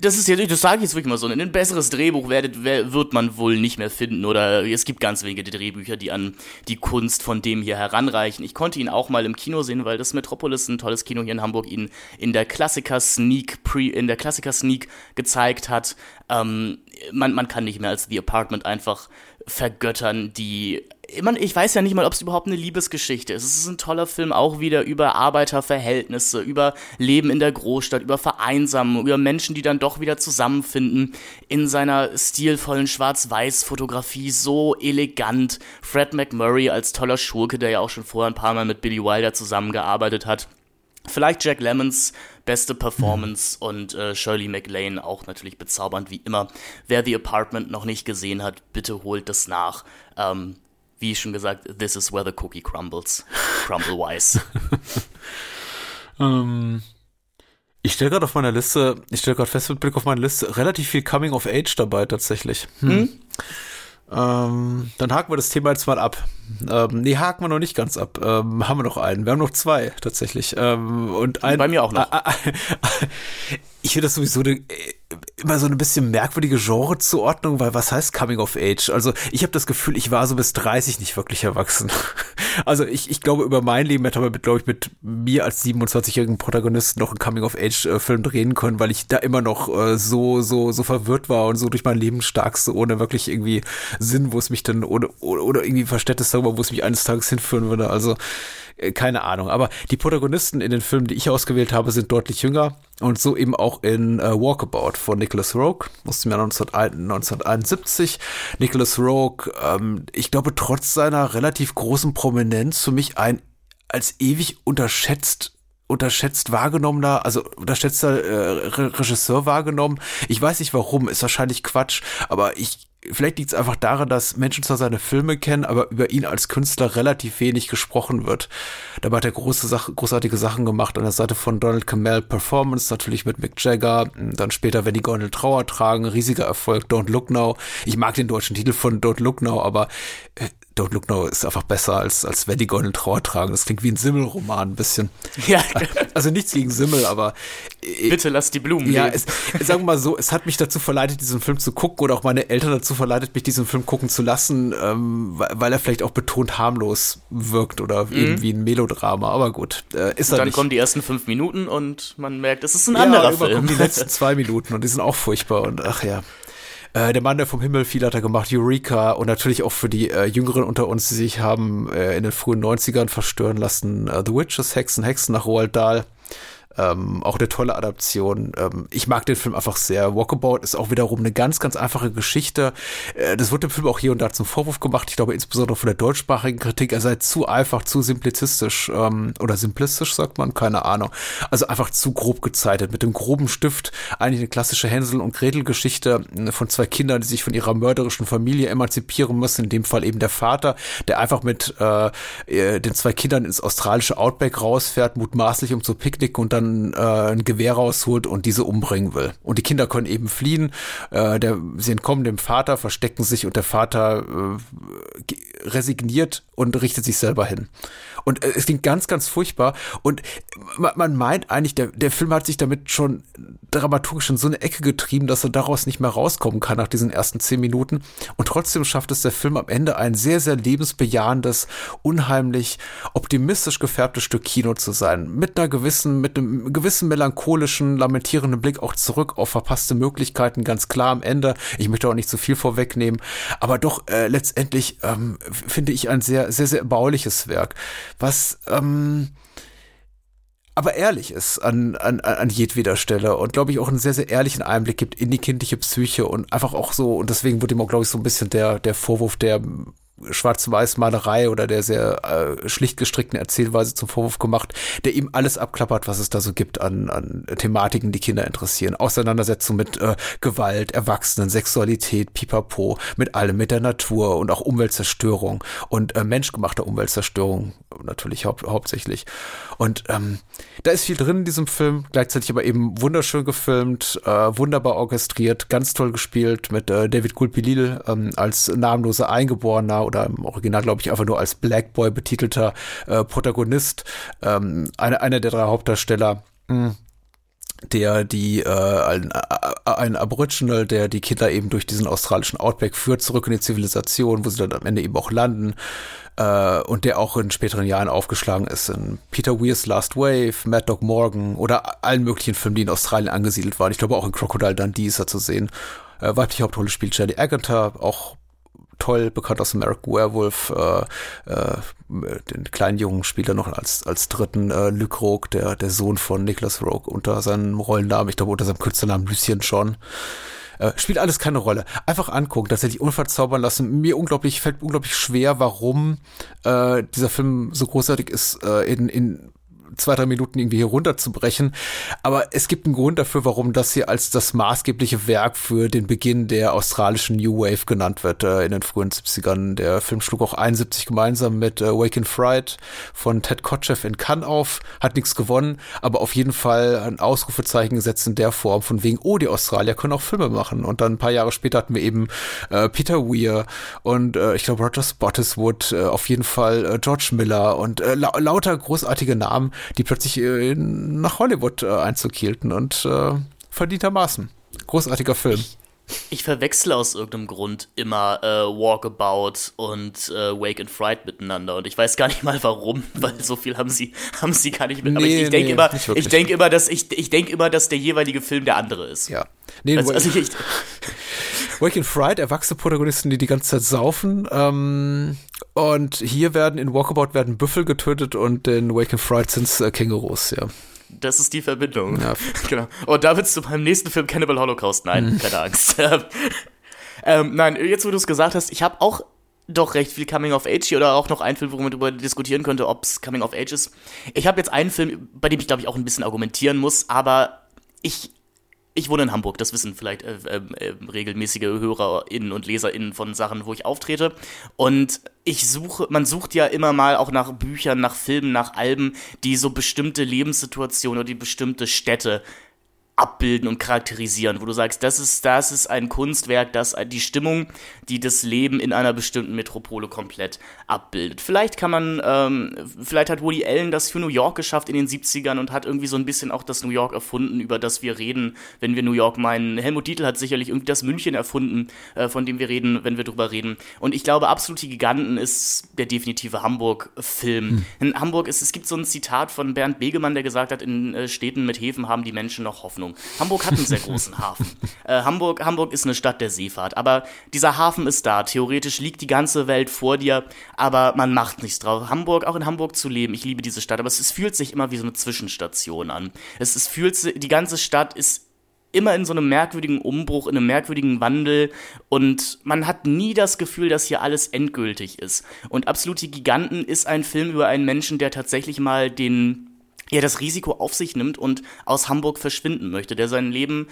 das ist jetzt, das sage ich jetzt wirklich mal so, ein besseres Drehbuch werdet, wird man wohl nicht mehr finden oder es gibt ganz wenige Drehbücher, die an die Kunst von dem hier heranreichen. Ich konnte ihn auch mal im Kino sehen, weil das Metropolis, ein tolles Kino hier in Hamburg, ihn in der Klassiker Sneak Pre, in der Klassiker Sneak gezeigt hat. Ähm, man, man kann nicht mehr als The Apartment einfach vergöttern, die ich weiß ja nicht mal, ob es überhaupt eine Liebesgeschichte ist. Es ist ein toller Film auch wieder über Arbeiterverhältnisse, über Leben in der Großstadt, über Vereinsamung, über Menschen, die dann doch wieder zusammenfinden in seiner stilvollen Schwarz-Weiß-Fotografie, so elegant. Fred McMurray als toller Schurke, der ja auch schon vorher ein paar Mal mit Billy Wilder zusammengearbeitet hat. Vielleicht Jack Lemmons beste Performance mhm. und äh, Shirley MacLaine auch natürlich bezaubernd wie immer. Wer The Apartment noch nicht gesehen hat, bitte holt das nach. Ähm, wie schon gesagt, this is where the cookie crumbles. Crumble-wise. [LAUGHS] ähm, ich stelle gerade auf meiner Liste, ich stelle gerade fest mit Blick auf meine Liste, relativ viel Coming of Age dabei tatsächlich. Hm. hm? Ähm, dann haken wir das Thema jetzt mal ab. Ähm, nee, haken wir noch nicht ganz ab. Ähm, haben wir noch einen. Wir haben noch zwei tatsächlich. Ähm, und ein, Bei mir auch noch. [LAUGHS] ich finde das sowieso eine, immer so eine bisschen merkwürdige Genrezuordnung, weil was heißt Coming of Age? Also ich habe das Gefühl, ich war so bis 30 nicht wirklich erwachsen. [LAUGHS] Also ich, ich glaube, über mein Leben hätte man, glaube ich, mit mir als 27-jährigen Protagonisten noch einen Coming of Age-Film drehen können, weil ich da immer noch äh, so, so, so verwirrt war und so durch mein Leben starkste, ohne wirklich irgendwie Sinn, wo es mich dann, oder, oder irgendwie Verständnis darüber, wo es mich eines Tages hinführen würde. Also äh, keine Ahnung. Aber die Protagonisten in den Filmen, die ich ausgewählt habe, sind deutlich jünger. Und so eben auch in äh, Walkabout von Nicholas Rogue, musste mir 1971. Nicholas Rogue, ähm, ich glaube, trotz seiner relativ großen Prominenz für mich ein als ewig unterschätzt unterschätzt wahrgenommener, also unterschätzter äh, Regisseur wahrgenommen. Ich weiß nicht warum, ist wahrscheinlich Quatsch, aber ich vielleicht liegt es einfach daran, dass Menschen zwar seine Filme kennen, aber über ihn als Künstler relativ wenig gesprochen wird. Dabei hat er große Sache, großartige Sachen gemacht an der Seite von Donald Cammell Performance, natürlich mit Mick Jagger, dann später Wenn die Gondel Trauer tragen, riesiger Erfolg, Don't Look Now. Ich mag den deutschen Titel von Don't Look Now, aber äh, Don't Look Now ist einfach besser als, als wenn die Gondel Trauer tragen. Das klingt wie ein Simmel-Roman ein bisschen. [LAUGHS] Ja. Also nichts gegen Simmel, aber. Äh, Bitte lass die Blumen. Ja, es, sagen wir mal so, es hat mich dazu verleitet, diesen Film zu gucken oder auch meine Eltern dazu verleitet, mich diesen Film gucken zu lassen, ähm, weil er vielleicht auch betont harmlos wirkt oder mhm. eben wie ein Melodrama. Aber gut, äh, ist und Dann nicht. kommen die ersten fünf Minuten und man merkt, es ist ein ja, anderer Film. kommen die letzten [LAUGHS] zwei Minuten und die sind auch furchtbar und ach ja. Äh, der Mann, der vom Himmel fiel, hat er gemacht, Eureka und natürlich auch für die äh, Jüngeren unter uns, die sich haben äh, in den frühen 90ern verstören lassen, äh, The Witches, Hexen, Hexen nach Roald Dahl. Ähm, auch eine tolle Adaption. Ähm, ich mag den Film einfach sehr. Walkabout ist auch wiederum eine ganz, ganz einfache Geschichte. Äh, das wird dem Film auch hier und da zum Vorwurf gemacht. Ich glaube insbesondere von der deutschsprachigen Kritik. Er sei zu einfach, zu simplizistisch ähm, oder simplistisch sagt man, keine Ahnung. Also einfach zu grob gezeichnet. Mit dem groben Stift eigentlich eine klassische Hänsel und Gretel Geschichte äh, von zwei Kindern, die sich von ihrer mörderischen Familie emanzipieren müssen. In dem Fall eben der Vater, der einfach mit äh, äh den zwei Kindern ins australische Outback rausfährt, mutmaßlich um zu picknicken und dann dann äh, ein Gewehr rausholt und diese umbringen will. Und die Kinder können eben fliehen. Äh, der, sie entkommen dem Vater, verstecken sich und der Vater äh, resigniert und richtet sich selber hin. Und äh, es klingt ganz, ganz furchtbar. Und man, man meint eigentlich, der, der Film hat sich damit schon dramaturgisch in so eine Ecke getrieben, dass er daraus nicht mehr rauskommen kann nach diesen ersten zehn Minuten. Und trotzdem schafft es der Film am Ende ein sehr, sehr lebensbejahendes, unheimlich optimistisch gefärbtes Stück Kino zu sein. Mit einer gewissen, mit einem gewissen melancholischen, lamentierenden Blick auch zurück auf verpasste Möglichkeiten, ganz klar am Ende. Ich möchte auch nicht zu viel vorwegnehmen, aber doch äh, letztendlich ähm, finde ich ein sehr, sehr, sehr bauliches Werk, was ähm, aber ehrlich ist an, an, an jedweder Stelle und glaube ich auch einen sehr, sehr ehrlichen Einblick gibt in die kindliche Psyche und einfach auch so, und deswegen wurde ihm auch, glaube ich, so ein bisschen der, der Vorwurf der Schwarz-Weiß-Malerei oder der sehr äh, schlicht gestrickten Erzählweise zum Vorwurf gemacht, der ihm alles abklappert, was es da so gibt an, an Thematiken, die Kinder interessieren. Auseinandersetzung mit äh, Gewalt, Erwachsenen, Sexualität, Pipapo, mit allem, mit der Natur und auch Umweltzerstörung und äh, menschgemachter Umweltzerstörung natürlich hau hauptsächlich. Und ähm, da ist viel drin in diesem Film, gleichzeitig aber eben wunderschön gefilmt, äh, wunderbar orchestriert, ganz toll gespielt mit äh, David Gulpilil ähm, als namenloser Eingeborener oder im Original, glaube ich, einfach nur als Black Boy betitelter äh, Protagonist, ähm, einer eine der drei Hauptdarsteller. Mh der die äh, ein, ein Aboriginal, der die Kinder eben durch diesen australischen Outback führt, zurück in die Zivilisation, wo sie dann am Ende eben auch landen äh, und der auch in späteren Jahren aufgeschlagen ist in Peter Weir's Last Wave, Mad Dog Morgan oder allen möglichen Filmen, die in Australien angesiedelt waren. Ich glaube auch in Crocodile Dundee ist er zu sehen. Äh, weibliche Hauptrolle spielt Jelly Agatha, auch toll, bekannt aus American Werewolf. Äh, äh, den kleinen Jungen spielt er noch als, als dritten äh, Luke Rogue, der, der Sohn von Nicholas Rogue, unter seinem Rollennamen, ich glaube unter seinem Künstlernamen Lucien John. Äh, spielt alles keine Rolle. Einfach angucken, tatsächlich unverzaubern lassen. Mir unglaublich, fällt unglaublich schwer, warum äh, dieser Film so großartig ist äh, in, in zwei, drei Minuten irgendwie hier runterzubrechen. Aber es gibt einen Grund dafür, warum das hier als das maßgebliche Werk für den Beginn der australischen New Wave genannt wird äh, in den frühen 70ern. Der Film schlug auch 71 gemeinsam mit äh, Wake and Fright von Ted Kotcheff in Cannes auf, hat nichts gewonnen, aber auf jeden Fall ein Ausrufezeichen gesetzt in der Form von wegen, oh, die Australier können auch Filme machen. Und dann ein paar Jahre später hatten wir eben äh, Peter Weir und äh, ich glaube Roger Spottiswood, äh, auf jeden Fall äh, George Miller und äh, la lauter großartige Namen, die plötzlich äh, nach Hollywood äh, Einzug hielten und äh, verdientermaßen. Großartiger Film. Ich verwechsle aus irgendeinem Grund immer äh, Walkabout und äh, Wake and Fright miteinander und ich weiß gar nicht mal warum, [LAUGHS] weil so viel haben sie haben sie gar nicht mit. Nee, Aber ich, ich denke nee, immer, ich denke immer, dass ich ich denke immer, dass der jeweilige Film der andere ist. Ja. Nee, also, also ich, [LAUGHS] Wake and Fright, erwachsene Protagonisten, die die ganze Zeit saufen. Ähm, und hier werden in Walkabout werden Büffel getötet und in Wake and Fright sind es äh, Kängurus, ja. Das ist die Verbindung. Ja. [LAUGHS] genau. Und da willst du beim nächsten Film Cannibal Holocaust. Nein, mhm. keine Angst. [LAUGHS] ähm, nein, jetzt wo du es gesagt hast, ich habe auch doch recht viel Coming of Age hier oder auch noch einen Film, worüber man darüber diskutieren könnte, ob es Coming of Age ist. Ich habe jetzt einen Film, bei dem ich glaube ich auch ein bisschen argumentieren muss, aber ich ich wohne in Hamburg, das wissen vielleicht äh, äh, äh, regelmäßige HörerInnen und LeserInnen von Sachen, wo ich auftrete. Und ich suche, man sucht ja immer mal auch nach Büchern, nach Filmen, nach Alben, die so bestimmte Lebenssituationen oder die bestimmte Städte abbilden und charakterisieren, wo du sagst, das ist, das ist ein Kunstwerk, das die Stimmung, die das Leben in einer bestimmten Metropole komplett abbildet. Vielleicht kann man, ähm, vielleicht hat Woody Allen das für New York geschafft in den 70ern und hat irgendwie so ein bisschen auch das New York erfunden, über das wir reden, wenn wir New York meinen. Helmut Dietl hat sicherlich irgendwie das München erfunden, äh, von dem wir reden, wenn wir drüber reden. Und ich glaube, absolute Giganten ist der definitive Hamburg-Film. Hm. In Hamburg ist, es gibt so ein Zitat von Bernd Begemann, der gesagt hat, in äh, Städten mit Häfen haben die Menschen noch Hoffnung. Hamburg hat einen sehr großen Hafen. [LAUGHS] Äh, Hamburg, Hamburg ist eine Stadt der Seefahrt, aber dieser Hafen ist da. Theoretisch liegt die ganze Welt vor dir, aber man macht nichts drauf. Hamburg, auch in Hamburg zu leben, ich liebe diese Stadt, aber es, es fühlt sich immer wie so eine Zwischenstation an. Es, es fühlt die ganze Stadt ist immer in so einem merkwürdigen Umbruch, in einem merkwürdigen Wandel und man hat nie das Gefühl, dass hier alles endgültig ist. Und Absolute Giganten ist ein Film über einen Menschen, der tatsächlich mal den ja das Risiko auf sich nimmt und aus Hamburg verschwinden möchte, der sein Leben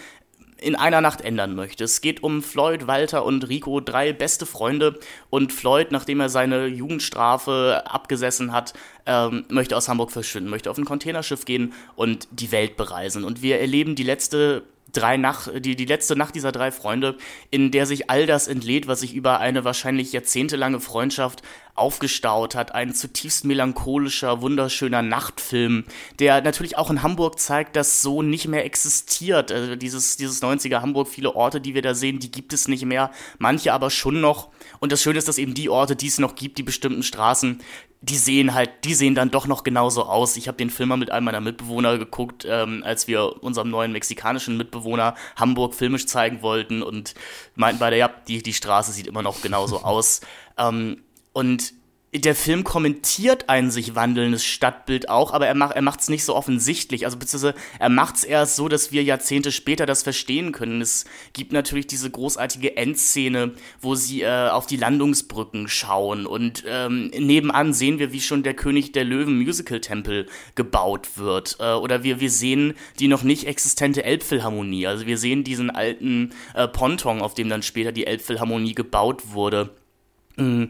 in einer Nacht ändern möchte. Es geht um Floyd, Walter und Rico, drei beste Freunde. Und Floyd, nachdem er seine Jugendstrafe abgesessen hat, ähm, möchte aus Hamburg verschwinden, möchte auf ein Containerschiff gehen und die Welt bereisen. Und wir erleben die letzte drei Nacht, die, die letzte Nacht dieser drei Freunde, in der sich all das entlädt, was sich über eine wahrscheinlich jahrzehntelange Freundschaft aufgestaut hat. Ein zutiefst melancholischer, wunderschöner Nachtfilm, der natürlich auch in Hamburg zeigt, dass so nicht mehr existiert. Also dieses, dieses 90er Hamburg, viele Orte, die wir da sehen, die gibt es nicht mehr. Manche aber schon noch. Und das Schöne ist, dass eben die Orte, die es noch gibt, die bestimmten Straßen, die sehen halt, die sehen dann doch noch genauso aus. Ich habe den Film mal mit einem meiner Mitbewohner geguckt, ähm, als wir unserem neuen mexikanischen Mitbewohner Hamburg filmisch zeigen wollten und meinten beide, ja, die, die Straße sieht immer noch genauso aus. Ähm, und der Film kommentiert ein sich wandelndes Stadtbild auch, aber er macht macht's nicht so offensichtlich. Also beziehungsweise er macht's erst so, dass wir Jahrzehnte später das verstehen können. Es gibt natürlich diese großartige Endszene, wo sie äh, auf die Landungsbrücken schauen und ähm, nebenan sehen wir, wie schon der König der Löwen Musical Tempel gebaut wird. Äh, oder wir wir sehen die noch nicht existente Elbphilharmonie. Also wir sehen diesen alten äh, Ponton, auf dem dann später die Elbphilharmonie gebaut wurde. Mm.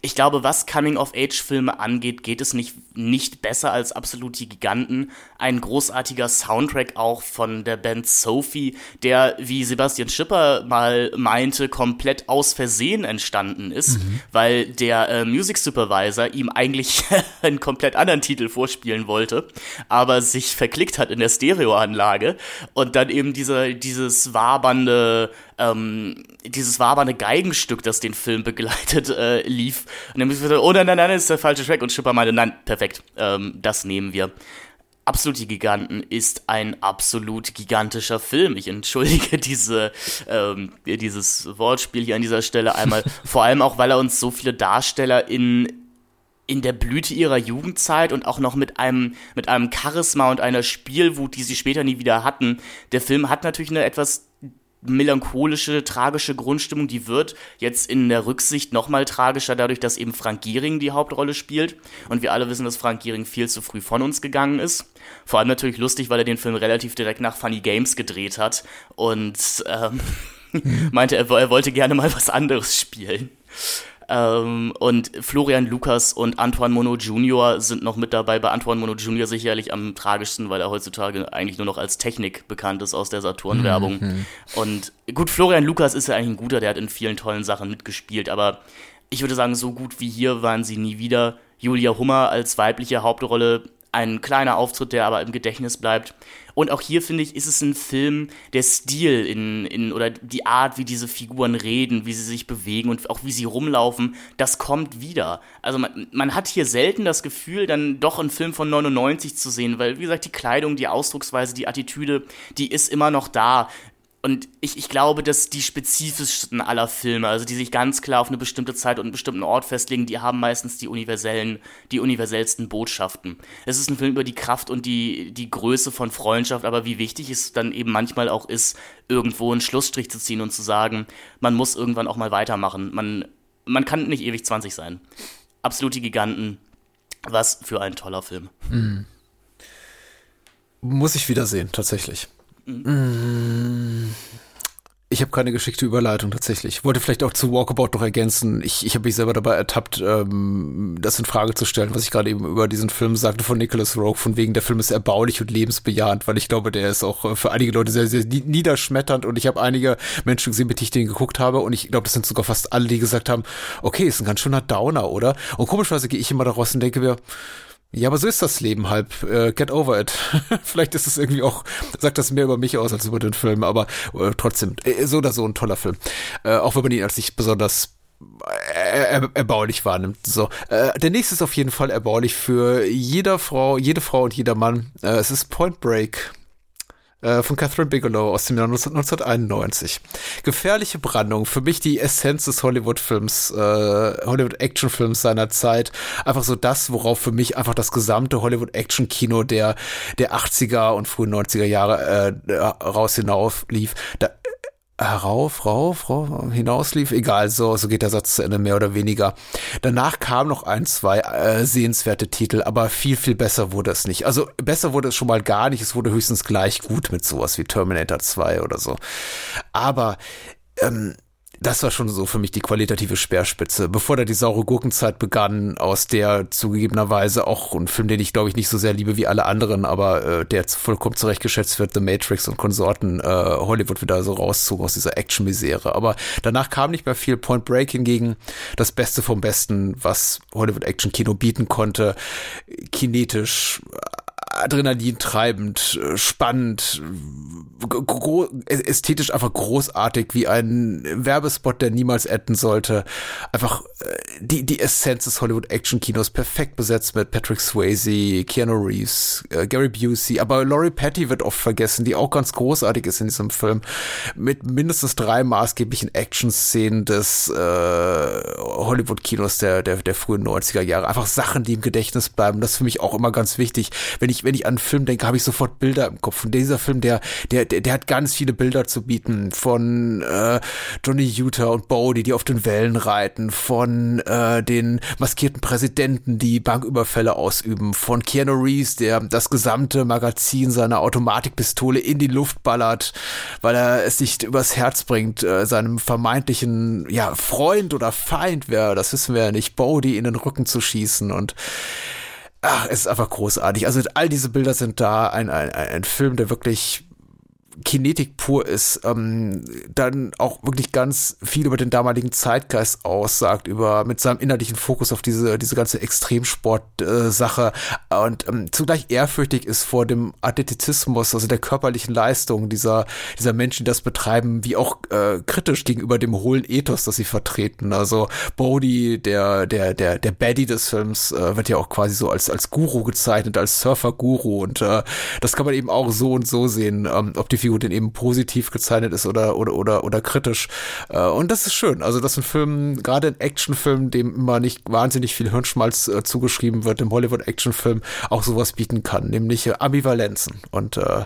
Ich glaube, was Coming-of-Age-Filme angeht, geht es nicht, nicht besser als Absolut die Giganten. Ein großartiger Soundtrack auch von der Band Sophie, der, wie Sebastian Schipper mal meinte, komplett aus Versehen entstanden ist, mhm. weil der äh, Music Supervisor ihm eigentlich [LAUGHS] einen komplett anderen Titel vorspielen wollte, aber sich verklickt hat in der Stereoanlage und dann eben diese, dieses wabernde ähm, dieses wabernde Geigenstück, das den Film begleitet, äh, lief. Und dann müssen wir oh nein, nein, nein, das ist der falsche Track. Und Schipper meinte, nein, perfekt, ähm, das nehmen wir. Absolut die Giganten ist ein absolut gigantischer Film. Ich entschuldige [LAUGHS] diese, ähm, dieses Wortspiel hier an dieser Stelle einmal. [LAUGHS] Vor allem auch, weil er uns so viele Darsteller in in der Blüte ihrer Jugendzeit und auch noch mit einem, mit einem Charisma und einer Spielwut, die sie später nie wieder hatten. Der Film hat natürlich eine etwas melancholische, tragische Grundstimmung, die wird jetzt in der Rücksicht nochmal tragischer, dadurch, dass eben Frank Gehring die Hauptrolle spielt. Und wir alle wissen, dass Frank Gehring viel zu früh von uns gegangen ist. Vor allem natürlich lustig, weil er den Film relativ direkt nach Funny Games gedreht hat und ähm, [LAUGHS] meinte, er, er wollte gerne mal was anderes spielen. Ähm, und Florian Lukas und Antoine Mono Jr. sind noch mit dabei. Bei Antoine Mono Jr. sicherlich am tragischsten, weil er heutzutage eigentlich nur noch als Technik bekannt ist aus der Saturn-Werbung. Mhm. Und gut, Florian Lukas ist ja eigentlich ein guter, der hat in vielen tollen Sachen mitgespielt, aber ich würde sagen, so gut wie hier waren sie nie wieder. Julia Hummer als weibliche Hauptrolle ein kleiner Auftritt, der aber im Gedächtnis bleibt. Und auch hier finde ich, ist es ein Film, der Stil in, in oder die Art, wie diese Figuren reden, wie sie sich bewegen und auch wie sie rumlaufen, das kommt wieder. Also man, man hat hier selten das Gefühl, dann doch einen Film von 99 zu sehen, weil wie gesagt, die Kleidung, die Ausdrucksweise, die Attitüde, die ist immer noch da. Und ich, ich glaube, dass die spezifischsten aller Filme, also die sich ganz klar auf eine bestimmte Zeit und einen bestimmten Ort festlegen, die haben meistens die universellen, die universellsten Botschaften. Es ist ein Film über die Kraft und die, die Größe von Freundschaft, aber wie wichtig es dann eben manchmal auch ist, irgendwo einen Schlussstrich zu ziehen und zu sagen, man muss irgendwann auch mal weitermachen. Man, man kann nicht ewig 20 sein. Absolut die Giganten. Was für ein toller Film. Mhm. Muss ich wiedersehen, tatsächlich. Ich habe keine geschickte Überleitung tatsächlich. Ich wollte vielleicht auch zu Walkabout noch ergänzen. Ich, ich habe mich selber dabei ertappt, ähm, das in Frage zu stellen, was ich gerade eben über diesen Film sagte von Nicholas Rogue, von wegen der Film ist erbaulich und lebensbejahend, weil ich glaube, der ist auch äh, für einige Leute sehr, sehr niederschmetternd und ich habe einige Menschen gesehen, mit denen ich den geguckt habe und ich glaube, das sind sogar fast alle, die gesagt haben, okay, ist ein ganz schöner Downer, oder? Und komischerweise gehe ich immer daraus und denke mir, ja, aber so ist das Leben halb. Äh, get over it. [LAUGHS] Vielleicht ist es irgendwie auch, sagt das mehr über mich aus als über den Film, aber äh, trotzdem, äh, so oder so ein toller Film. Äh, auch wenn man ihn als nicht besonders er, erbaulich wahrnimmt. So, äh, der nächste ist auf jeden Fall erbaulich für jeder Frau, jede Frau und jeder Mann. Äh, es ist Point Break äh, von Catherine Bigelow aus dem Jahr 1991. Gefährliche Brandung, für mich die Essenz des Hollywood-Films, äh, Hollywood-Action-Films seiner Zeit. Einfach so das, worauf für mich einfach das gesamte Hollywood-Action-Kino der, der 80er und frühen 90er Jahre äh, raus hinauf lief. Da herauf, rauf, rauf, hinauslief, egal, so, so geht der Satz zu Ende, mehr oder weniger. Danach kamen noch ein, zwei äh, sehenswerte Titel, aber viel, viel besser wurde es nicht. Also besser wurde es schon mal gar nicht, es wurde höchstens gleich gut mit sowas wie Terminator 2 oder so. Aber ähm, das war schon so für mich die qualitative Speerspitze. Bevor da die saure Gurkenzeit begann, aus der zugegebenerweise auch ein Film, den ich glaube ich nicht so sehr liebe wie alle anderen, aber äh, der vollkommen zurechtgeschätzt wird, The Matrix und Konsorten, äh, Hollywood wieder so rauszog aus dieser Action-Misere. Aber danach kam nicht mehr viel. Point Break hingegen das Beste vom Besten, was Hollywood-Action-Kino bieten konnte. Kinetisch, Adrenalin treibend, äh, spannend, ästhetisch einfach großartig, wie ein Werbespot, der niemals enden sollte. Einfach äh, die, die Essenz des Hollywood-Action-Kinos perfekt besetzt mit Patrick Swayze, Keanu Reeves, äh, Gary Busey, aber Laurie Patty wird oft vergessen, die auch ganz großartig ist in diesem Film. Mit mindestens drei maßgeblichen Action-Szenen des äh, Hollywood-Kinos der, der, der frühen 90er Jahre. Einfach Sachen, die im Gedächtnis bleiben. Das ist für mich auch immer ganz wichtig. Wenn ich, wenn ich an einen Film denke, habe ich sofort Bilder im Kopf. Und dieser Film, der, der, der, der hat ganz viele Bilder zu bieten. Von äh, Johnny Utah und Bodie, die auf den Wellen reiten, von äh, den maskierten Präsidenten, die Banküberfälle ausüben, von Keanu Reeves, der das gesamte Magazin seiner Automatikpistole in die Luft ballert, weil er es nicht übers Herz bringt, äh, seinem vermeintlichen ja, Freund oder Feind, wer, das wissen wir ja nicht, Bodie in den Rücken zu schießen und ach, es ist einfach großartig. Also all diese Bilder sind da. Ein, ein, ein Film, der wirklich Kinetik pur ist, ähm, dann auch wirklich ganz viel über den damaligen Zeitgeist aussagt, über mit seinem innerlichen Fokus auf diese diese ganze Extremsport-Sache äh, und ähm, zugleich ehrfürchtig ist vor dem Athletizismus, also der körperlichen Leistung dieser dieser Menschen, die das betreiben, wie auch äh, kritisch gegenüber dem hohlen Ethos, das sie vertreten. Also Bodhi, der der der der Baddie des Films, äh, wird ja auch quasi so als als Guru gezeichnet, als Surfer-Guru und äh, das kann man eben auch so und so sehen, ähm, ob die Figur denn eben positiv gezeichnet ist oder oder oder oder kritisch. Äh, und das ist schön. Also das ist ein Film, gerade ein Actionfilm, dem immer nicht wahnsinnig viel Hirnschmalz äh, zugeschrieben wird, im Hollywood-Actionfilm auch sowas bieten kann, nämlich äh, Ambivalenzen. Und äh,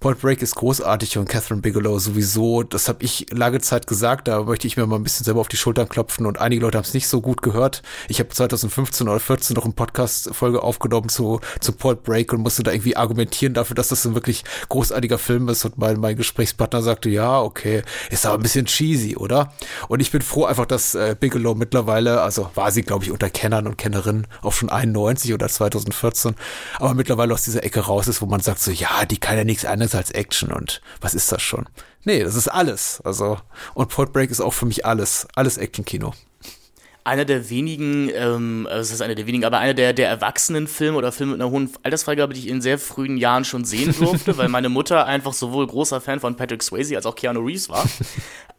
Point Break ist großartig und Catherine Bigelow sowieso. Das habe ich lange Zeit gesagt. Da möchte ich mir mal ein bisschen selber auf die Schultern klopfen und einige Leute haben es nicht so gut gehört. Ich habe 2015 oder 14 noch eine Podcast-Folge aufgenommen zu, zu Point Break und musste da irgendwie argumentieren dafür, dass das ein wirklich großartiger Film ist. Und mein, mein Gesprächspartner sagte, ja, okay, ist aber ein bisschen cheesy, oder? Und ich bin froh einfach, dass äh, Bigelow mittlerweile, also war sie, glaube ich, unter Kennern und Kennerinnen auch schon 91 oder 2014, aber mittlerweile aus dieser Ecke raus ist, wo man sagt so, ja, die kann ja nichts anderes anderes als Action und was ist das schon? Nee, das ist alles. Also, und Point Break ist auch für mich alles. Alles Action-Kino einer der wenigen, ähm, also das ist einer der wenigen, aber einer der, der Erwachsenenfilme oder Filme mit einer hohen Altersfreigabe, die ich in sehr frühen Jahren schon sehen durfte, weil meine Mutter einfach sowohl großer Fan von Patrick Swayze als auch Keanu Reeves war.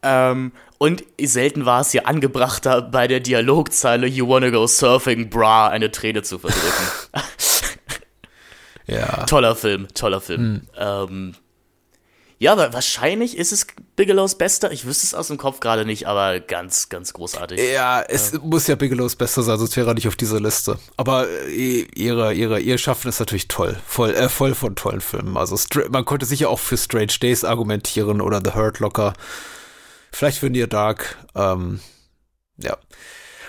ähm, und selten war es ja angebrachter, bei der Dialogzeile You wanna go surfing, bra, eine Träne zu verdrücken. Ja. Toller Film, toller Film. Hm. Ähm, ja, aber wahrscheinlich ist es Bigelows bester. Ich wüsste es aus dem Kopf gerade nicht, aber ganz, ganz großartig. Ja, es ja. muss ja Bigelows bester sein, sonst wäre er nicht auf dieser Liste. Aber äh, ihre, ihre, ihr Schaffen ist natürlich toll. Voll, äh, voll von tollen Filmen. Also man konnte sicher auch für Strange Days argumentieren oder The Hurt Locker. Vielleicht für Near Dark. Ähm, ja.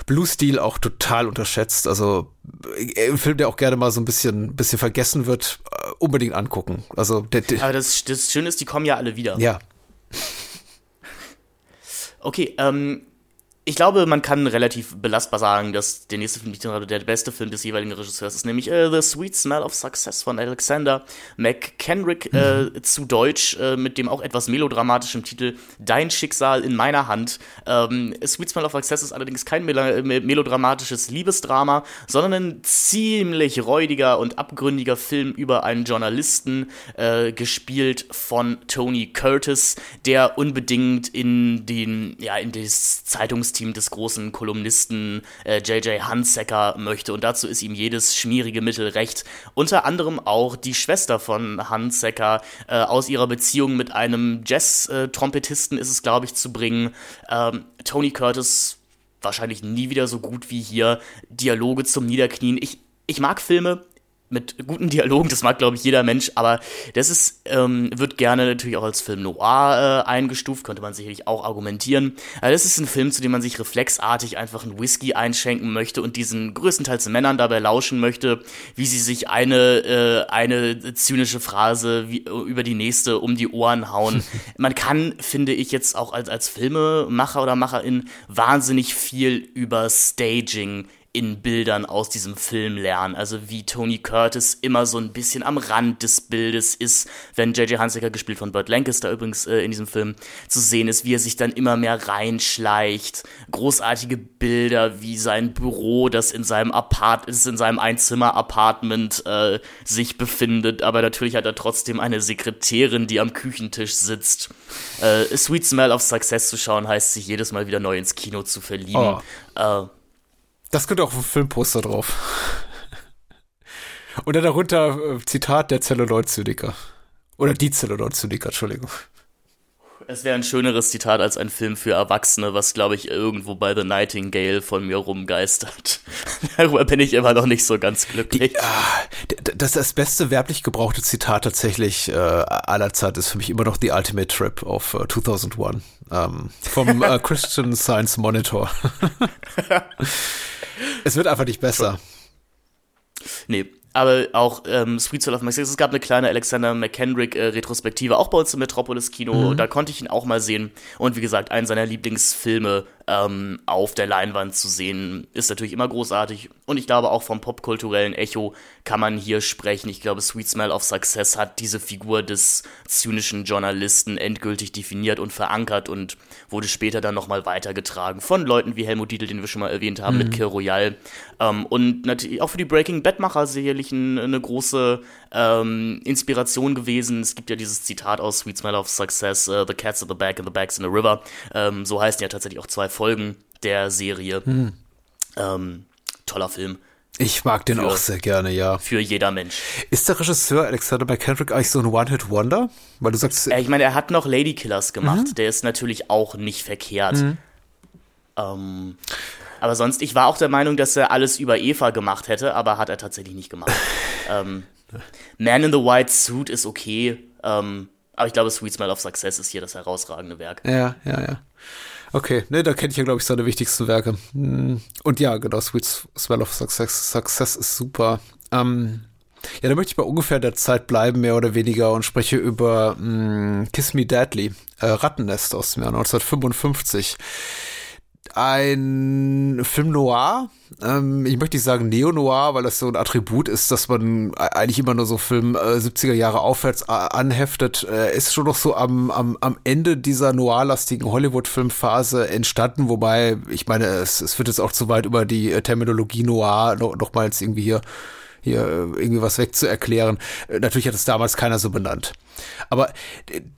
Blue Steel auch total unterschätzt. Also äh, ein Film, der auch gerne mal so ein bisschen, bisschen vergessen wird, äh, unbedingt angucken. Also der, der Aber das, das Schöne ist, die kommen ja alle wieder. Ja. Okay, ähm, ich glaube, man kann relativ belastbar sagen, dass der nächste Film der beste Film des jeweiligen Regisseurs ist, nämlich äh, The Sweet Smell of Success von Alexander McKenrick, äh, mhm. zu Deutsch, äh, mit dem auch etwas melodramatischem Titel Dein Schicksal in meiner Hand. Ähm, Sweet Smell of Success ist allerdings kein mel äh, melodramatisches Liebesdrama, sondern ein ziemlich räudiger und abgründiger Film über einen Journalisten, äh, gespielt von Tony Curtis, der unbedingt in den, ja, in das Zeitungsteam Team des großen Kolumnisten J.J. Äh, Hansecker möchte. Und dazu ist ihm jedes schmierige Mittel recht. Unter anderem auch die Schwester von Hansecker äh, aus ihrer Beziehung mit einem Jazz-Trompetisten ist es, glaube ich, zu bringen. Ähm, Tony Curtis wahrscheinlich nie wieder so gut wie hier. Dialoge zum Niederknien. Ich, ich mag Filme, mit guten Dialogen, das mag, glaube ich, jeder Mensch, aber das ist, ähm, wird gerne natürlich auch als Film noir äh, eingestuft, könnte man sicherlich auch argumentieren. Aber das ist ein Film, zu dem man sich reflexartig einfach einen Whisky einschenken möchte und diesen größtenteils Männern dabei lauschen möchte, wie sie sich eine, äh, eine zynische Phrase wie, über die nächste um die Ohren hauen. [LAUGHS] man kann, finde ich, jetzt auch als, als Filmemacher oder Macherin wahnsinnig viel über Staging in Bildern aus diesem Film lernen. Also wie Tony Curtis immer so ein bisschen am Rand des Bildes ist, wenn J.J. Hunsaker, gespielt von Burt Lancaster übrigens äh, in diesem Film, zu sehen ist, wie er sich dann immer mehr reinschleicht. Großartige Bilder, wie sein Büro, das in seinem Apart ist, in seinem Einzimmer-Apartment äh, sich befindet. Aber natürlich hat er trotzdem eine Sekretärin, die am Küchentisch sitzt. Äh, Sweet Smell of Success zu schauen, heißt sich jedes Mal wieder neu ins Kino zu verlieben. Oh. Das könnte auch ein Filmposter drauf. Und dann darunter äh, Zitat der Zelluloid-Zyniker. Oder die Zelluloid-Zyniker, Entschuldigung. Es wäre ein schöneres Zitat als ein Film für Erwachsene, was, glaube ich, irgendwo bei The Nightingale von mir rumgeistert. [LAUGHS] Darüber bin ich immer noch nicht so ganz glücklich. Die, ah, das, das beste werblich gebrauchte Zitat tatsächlich äh, aller Zeit ist für mich immer noch The Ultimate Trip of uh, 2001 ähm, vom äh, [LAUGHS] Christian Science Monitor. [LAUGHS] es wird einfach nicht besser. Nee, aber auch ähm, Sweet Soul of My Es gab eine kleine Alexander McKendrick äh, Retrospektive, auch bei uns im Metropolis Kino. Mhm. Da konnte ich ihn auch mal sehen. Und wie gesagt, einen seiner Lieblingsfilme ähm, auf der Leinwand zu sehen, ist natürlich immer großartig. Und ich glaube, auch vom popkulturellen Echo kann man hier sprechen. Ich glaube, Sweet Smell of Success hat diese Figur des zynischen Journalisten endgültig definiert und verankert und wurde später dann nochmal weitergetragen von Leuten wie Helmut Dietl, den wir schon mal erwähnt haben, mhm. mit Kill Royale. Ähm, und natürlich auch für die Breaking Bad-Macher sicherlich ein, eine große ähm, Inspiration gewesen. Es gibt ja dieses Zitat aus Sweet Smell of Success, uh, The Cats at the Back and the Bags in the River. Ähm, so heißen ja tatsächlich auch zwei Folgen der Serie. Hm. Ähm, toller Film. Ich mag den für, auch sehr gerne, ja. Für jeder Mensch. Ist der Regisseur Alexander McKendrick eigentlich so ein One-Hit-Wonder? Weil du sagst. Äh, ich meine, er hat noch Lady Killers gemacht. Mhm. Der ist natürlich auch nicht verkehrt. Mhm. Ähm, aber sonst, ich war auch der Meinung, dass er alles über Eva gemacht hätte, aber hat er tatsächlich nicht gemacht. [LAUGHS] ähm, Man in the White Suit ist okay. Ähm, aber ich glaube, Sweet Smell of Success ist hier das herausragende Werk. Ja, ja, ja. Okay, ne, da kenne ich ja, glaube ich, seine wichtigsten Werke. Hm. Und ja, genau, Sweet Smell of Success, Success ist super. Ähm, ja, da möchte ich bei ungefähr der Zeit bleiben, mehr oder weniger, und spreche über mh, hm, Kiss Me Deadly, äh, Rattennest aus dem Jahr 1955 ein Film noir. Ähm, ich möchte nicht sagen Neo-Noir, weil das so ein Attribut ist, dass man eigentlich immer nur so Film äh, 70er Jahre aufwärts äh, anheftet. Äh, ist schon noch so am, am, am Ende dieser noir-lastigen Hollywood-Filmphase entstanden, wobei, ich meine, es, es wird jetzt auch zu weit über die äh, Terminologie Noir noch, nochmals irgendwie hier hier äh, irgendwie was wegzuerklären. Äh, natürlich hat es damals keiner so benannt. Aber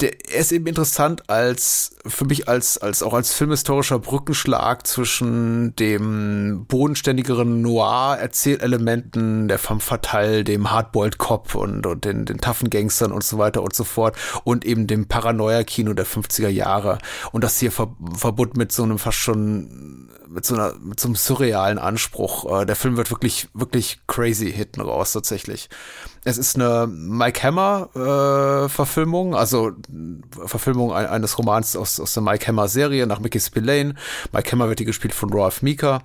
er ist eben interessant als, für mich als, als auch als filmhistorischer Brückenschlag zwischen dem bodenständigeren Noir-Erzählelementen der femme fatale, dem Hardboiled Cop und, und den, den taffen Gangstern und so weiter und so fort und eben dem Paranoia-Kino der 50er Jahre. Und das hier ver verbunden mit so einem fast schon mit so einer, mit so einem surrealen Anspruch. Äh, der Film wird wirklich, wirklich crazy hinten raus tatsächlich. Es ist eine Mike Hammer äh, Verfilmung, also Verfilmung eines Romans aus, aus der Mike Hammer Serie nach Mickey Spillane. Mike Hammer wird hier gespielt von Rolf Meeker.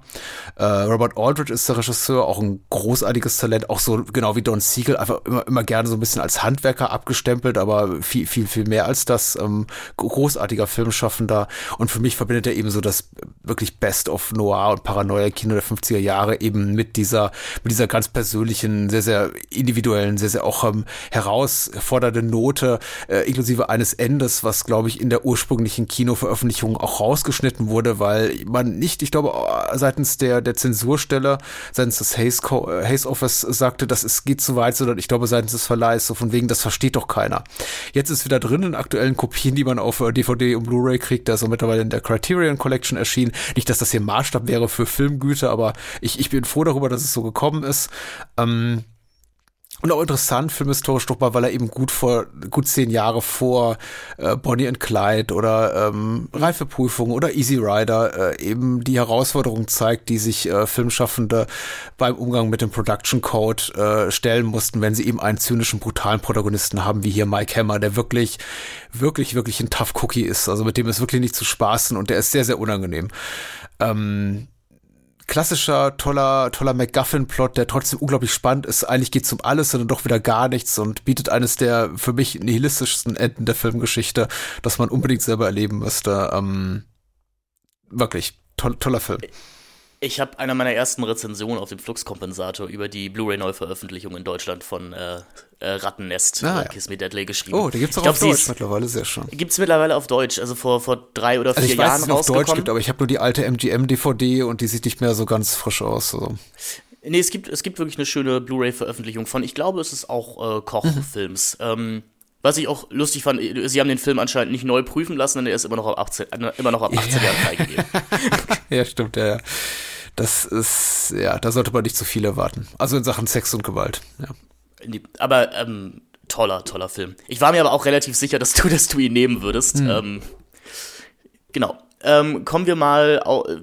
Äh, Robert Aldridge ist der Regisseur, auch ein großartiges Talent, auch so genau wie Don Siegel, einfach immer, immer gerne so ein bisschen als Handwerker abgestempelt, aber viel, viel, viel mehr als das. Ähm, großartiger Filmschaffender und für mich verbindet er eben so das wirklich Best of Noir und Paranoia-Kino der 50er Jahre eben mit dieser, mit dieser ganz persönlichen, sehr, sehr individuellen sehr, sehr auch ähm, herausfordernde Note, äh, inklusive eines Endes, was, glaube ich, in der ursprünglichen Kinoveröffentlichung auch rausgeschnitten wurde, weil man nicht, ich glaube, seitens der, der Zensurstelle, seitens des Haze, äh, Haze Office sagte, das ist, geht zu weit, sondern ich glaube, seitens des Verleihs, so von wegen, das versteht doch keiner. Jetzt ist wieder drin in aktuellen Kopien, die man auf DVD äh, und Blu-ray kriegt, der ist mittlerweile in der Criterion Collection erschienen. Nicht, dass das hier Maßstab wäre für Filmgüter, aber ich, ich bin froh darüber, dass es so gekommen ist. Ähm, Und auch interessant, filmhistorisch nochmal, weil er eben gut vor, gut zehn Jahre vor äh, Bonnie and Clyde oder ähm, Reifeprüfung oder Easy Rider äh, eben die Herausforderung zeigt, die sich äh, Filmschaffende beim Umgang mit dem Production Code äh, stellen mussten, wenn sie eben einen zynischen, brutalen Protagonisten haben, wie hier Mike Hammer, der wirklich, wirklich, wirklich ein Tough Cookie ist. Also mit dem ist wirklich nicht zu spaßen und der ist sehr, sehr unangenehm. Ähm, klassischer, toller, toller MacGuffin-Plot, der trotzdem unglaublich spannend ist. Eigentlich geht's um alles dann doch wieder gar nichts und bietet eines der für mich nihilistischsten Enden der Filmgeschichte, das man unbedingt selber erleben müsste. Ähm, wirklich, toll, toller Film. Ich habe einer meiner ersten Rezensionen auf dem Fluxkompensator über die Blu-ray-Neuveröffentlichung in Deutschland von äh, äh, Rattennest Ah, ja. Kiss Me Deadly geschrieben. Oh, die gibt's auch auf glaub, sie Deutsch ist- mittlerweile, sehr schön. Gibt's mittlerweile auf Deutsch, also vor, vor drei oder vier Also ich weiß, dass Jahren es auf Deutsch gibt, aber ich habe nur die alte MGM-DVD und die sieht nicht mehr so ganz frisch aus. Also. Nee, es gibt, es gibt wirklich eine schöne Blu-ray-Veröffentlichung von, ich glaube, es ist auch äh, Kochfilms. Ähm, was ich auch lustig fand, sie haben den Film anscheinend nicht neu prüfen lassen, denn er ist immer noch ab 18, äh, immer noch ab 18 Jahren freigegeben. [LAUGHS] Ja, stimmt, ja, ja. Das ist, ja, da sollte man nicht zu viel erwarten. Also in Sachen Sex und Gewalt. Ja. Aber ähm, toller, toller Film. Ich war mir aber auch relativ sicher, dass du, [LAUGHS] dass du ihn nehmen würdest. Ähm, genau. Ähm, kommen wir mal äh,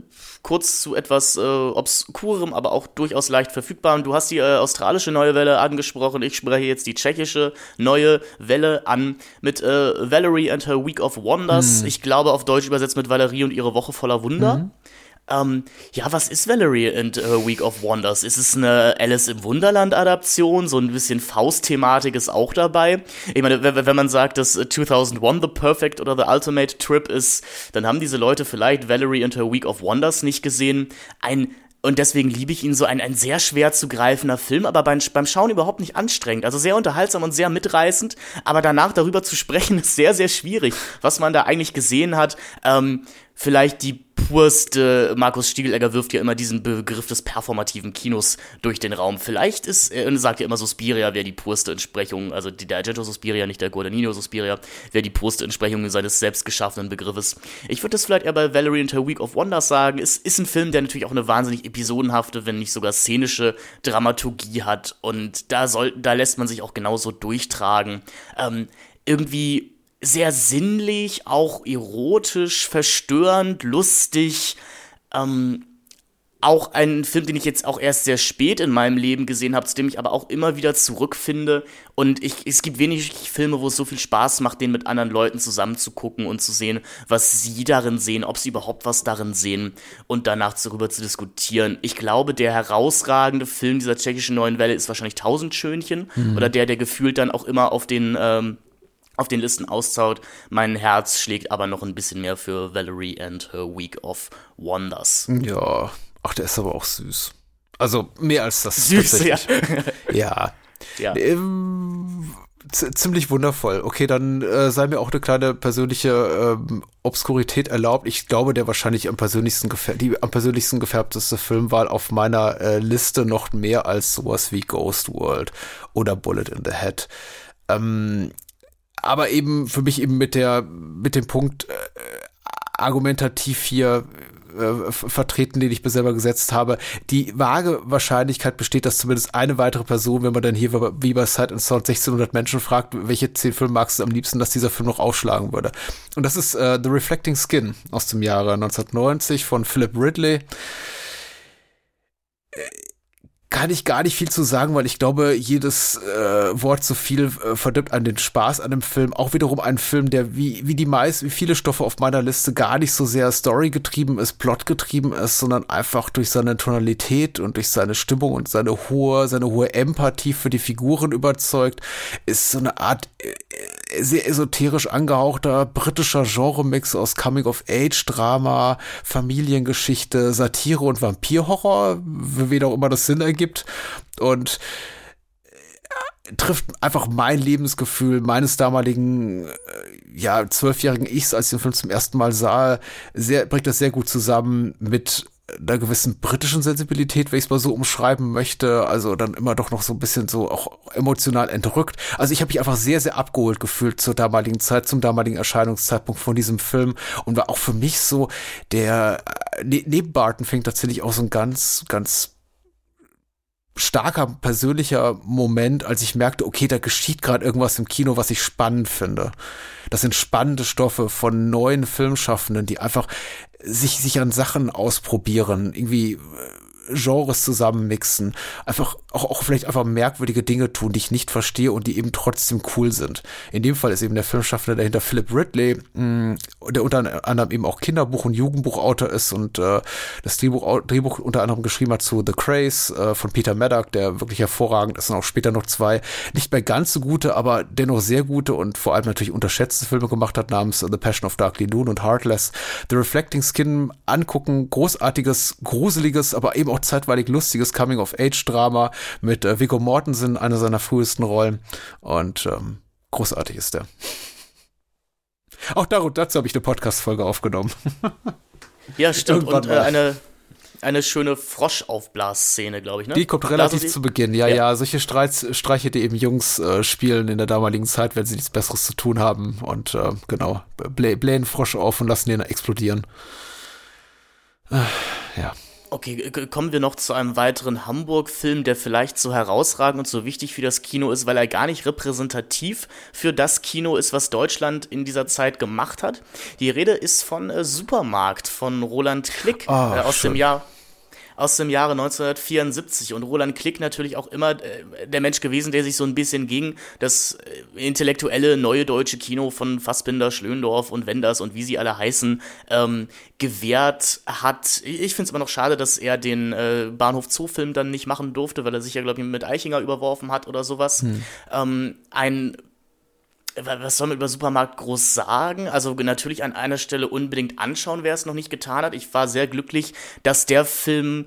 kurz zu etwas äh, obskurem, aber auch durchaus leicht verfügbarem. Du hast die äh, australische neue Welle angesprochen. Ich spreche jetzt die tschechische neue Welle an mit äh, Valerie and her Week of Wonders. Ich glaube auf Deutsch übersetzt mit Valerie und ihre Woche voller Wunder. Ähm, ja, was ist Valerie and her Week of Wonders? Ist es eine Alice im Wunderland-Adaption? So ein bisschen Faust-Thematik ist auch dabei. Ich meine, wenn, man sagt, dass äh, 2001 The Perfect oder The Ultimate Trip ist, dann haben diese Leute vielleicht Valerie and her Week of Wonders nicht gesehen. Ein und deswegen liebe ich ihn so ein, ein sehr schwer zu greifender Film, aber beim, beim Schauen überhaupt nicht anstrengend. Also sehr unterhaltsam und sehr mitreißend, aber danach darüber zu sprechen [LAUGHS] ist sehr, sehr schwierig, was man da eigentlich gesehen hat. Ähm, vielleicht die purste, Markus Stiegelegger wirft ja immer diesen Begriff des performativen Kinos durch den Raum. Vielleicht ist, er sagt ja immer, Suspiria wäre die purste Entsprechung, also die, der Argento Suspiria, nicht der Guadagnino Suspiria, wäre die purste Entsprechung seines selbst geschaffenen Begriffes. Ich würde das vielleicht eher bei Valerie and her Week of Wonders sagen. Es ist ein Film, der natürlich auch eine wahnsinnig episodenhafte, wenn nicht sogar szenische Dramaturgie hat und da soll, da lässt man sich auch genauso durchtragen. Ähm, irgendwie sehr sinnlich, auch erotisch, verstörend, lustig. Ähm, auch ein Film, den ich jetzt auch erst sehr spät in meinem Leben gesehen habe, zu dem ich aber auch immer wieder zurückfinde. Und ich, es gibt wenig Filme, wo es so viel Spaß macht, den mit anderen Leuten zusammen zu gucken und zu sehen, was sie darin sehen, ob sie überhaupt was darin sehen und danach darüber zu diskutieren. Ich glaube, der herausragende Film dieser tschechischen neuen Welle ist wahrscheinlich Tausend Schönchen oder der, der gefühlt dann auch immer auf den ähm, auf den Listen auszaut. Mein Herz schlägt aber noch ein bisschen mehr für Valerie and her Week of Wonders. Ja. Ach, der ist aber auch süß. Also mehr als das. Süß, ja. tatsächlich. [LAUGHS] Ja. ja. Ähm, ziemlich wundervoll. Okay, dann äh, sei mir auch eine kleine persönliche ähm, Obskurität erlaubt. Ich glaube, der wahrscheinlich am persönlichsten die am persönlichsten gefärbteste Filmwahl auf meiner äh, Liste noch mehr als sowas wie Ghost World oder Bullet in the Head. Ähm, aber eben für mich eben mit der mit dem Punkt äh, argumentativ hier äh, vertreten, den ich mir selber gesetzt habe. Die vage Wahrscheinlichkeit besteht, dass zumindest eine weitere Person, wenn man dann hier wie bei Sight and Sound 1600 Menschen fragt, welche zehn Filme magst du am liebsten, dass dieser Film noch aufschlagen würde. Und das ist äh, The Reflecting Skin aus dem Jahre 1990 von Philip Ridley kann ich gar nicht viel zu sagen, weil ich glaube, jedes äh, Wort so viel äh, verdirbt an den Spaß an dem Film. Auch wiederum ein Film, der wie, wie die meisten, wie viele Stoffe auf meiner Liste gar nicht so sehr Story getrieben ist, Plot getrieben ist, sondern einfach durch seine Tonalität und durch seine Stimmung und seine hohe, seine hohe Empathie für die Figuren überzeugt, ist so eine Art äh, sehr esoterisch angehauchter britischer Genremix aus Coming-of-Age-Drama, Familiengeschichte, Satire und Vampirhorror, wen auch immer das Sinn ergibt. Und äh, trifft einfach mein Lebensgefühl meines damaligen, äh, ja, zwölfjährigen Ichs, als ich den Film zum ersten Mal sah, sehr, bringt das sehr gut zusammen mit einer gewissen britischen Sensibilität, wenn ich es mal so umschreiben möchte, also dann immer doch noch so ein bisschen so auch emotional entrückt. Also ich habe mich einfach sehr, sehr abgeholt gefühlt zur damaligen Zeit, zum damaligen Erscheinungszeitpunkt von diesem Film und war auch für mich so der, äh, ne, neben Barton fing tatsächlich auch so ein ganz, ganz starker persönlicher Moment, als ich merkte, okay, da geschieht gerade irgendwas im Kino, was ich spannend finde. Das sind spannende Stoffe von neuen Filmschaffenden, die einfach sich, sich an Sachen ausprobieren, irgendwie Genres zusammenmixen, einfach auch, auch vielleicht einfach merkwürdige Dinge tun, die ich nicht verstehe und die eben trotzdem cool sind. In dem Fall ist eben der Filmschaffende dahinter Philip Ridley, mh, mm, der unter anderem eben auch Kinderbuch- und Jugendbuchautor ist und äh, das Drehbuch, Drehbuch unter anderem geschrieben hat zu The Craze äh, von Peter Maddock, der wirklich hervorragend ist und auch später noch zwei nicht mehr ganz so gute, aber dennoch sehr gute und vor allem natürlich unterschätzte Filme gemacht hat, namens The Passion of Darkly Noon und Heartless. The Reflecting Skin angucken, großartiges, gruseliges, aber eben auch zeitweilig lustiges Coming-of-Age-Drama mit äh, Viggo Mortensen, einer seiner frühesten Rollen. Und ähm, großartig ist der. Auch dazu habe ich eine Podcast-Folge aufgenommen. [LAUGHS] Ja, stimmt. Und äh, eine, eine schöne Froschaufblas-Szene, glaube ich. Ne? Die kommt relativ zu Beginn. Ja, ja, ja, solche Streits, Streiche, die eben Jungs äh, spielen in der damaligen Zeit, wenn sie nichts Besseres zu tun haben. Und äh, genau, blähen Frosch auf und lassen den explodieren. Äh, ja. Okay, kommen wir noch zu einem weiteren Hamburg-Film, der vielleicht so herausragend und so wichtig für das Kino ist, weil er gar nicht repräsentativ für das Kino ist, was Deutschland in dieser Zeit gemacht hat. Die Rede ist von äh, Supermarkt von Roland Klick oh, äh, aus schön. dem Jahr aus dem Jahre 1974 und Roland Klick natürlich auch immer äh, der Mensch gewesen, der sich so ein bisschen gegen das äh, intellektuelle neue deutsche Kino von Fassbinder, Schlöndorf und Wenders und wie sie alle heißen, ähm, gewährt hat. Ich finde es immer noch schade, dass er den äh, Bahnhof Zoo-Film dann nicht machen durfte, weil er sich ja, glaube ich, mit Eichinger überworfen hat oder sowas. Hm. Ähm, ein was soll man über Supermarkt groß sagen? Also natürlich an einer Stelle unbedingt anschauen, wer es noch nicht getan hat. Ich war sehr glücklich, dass der Film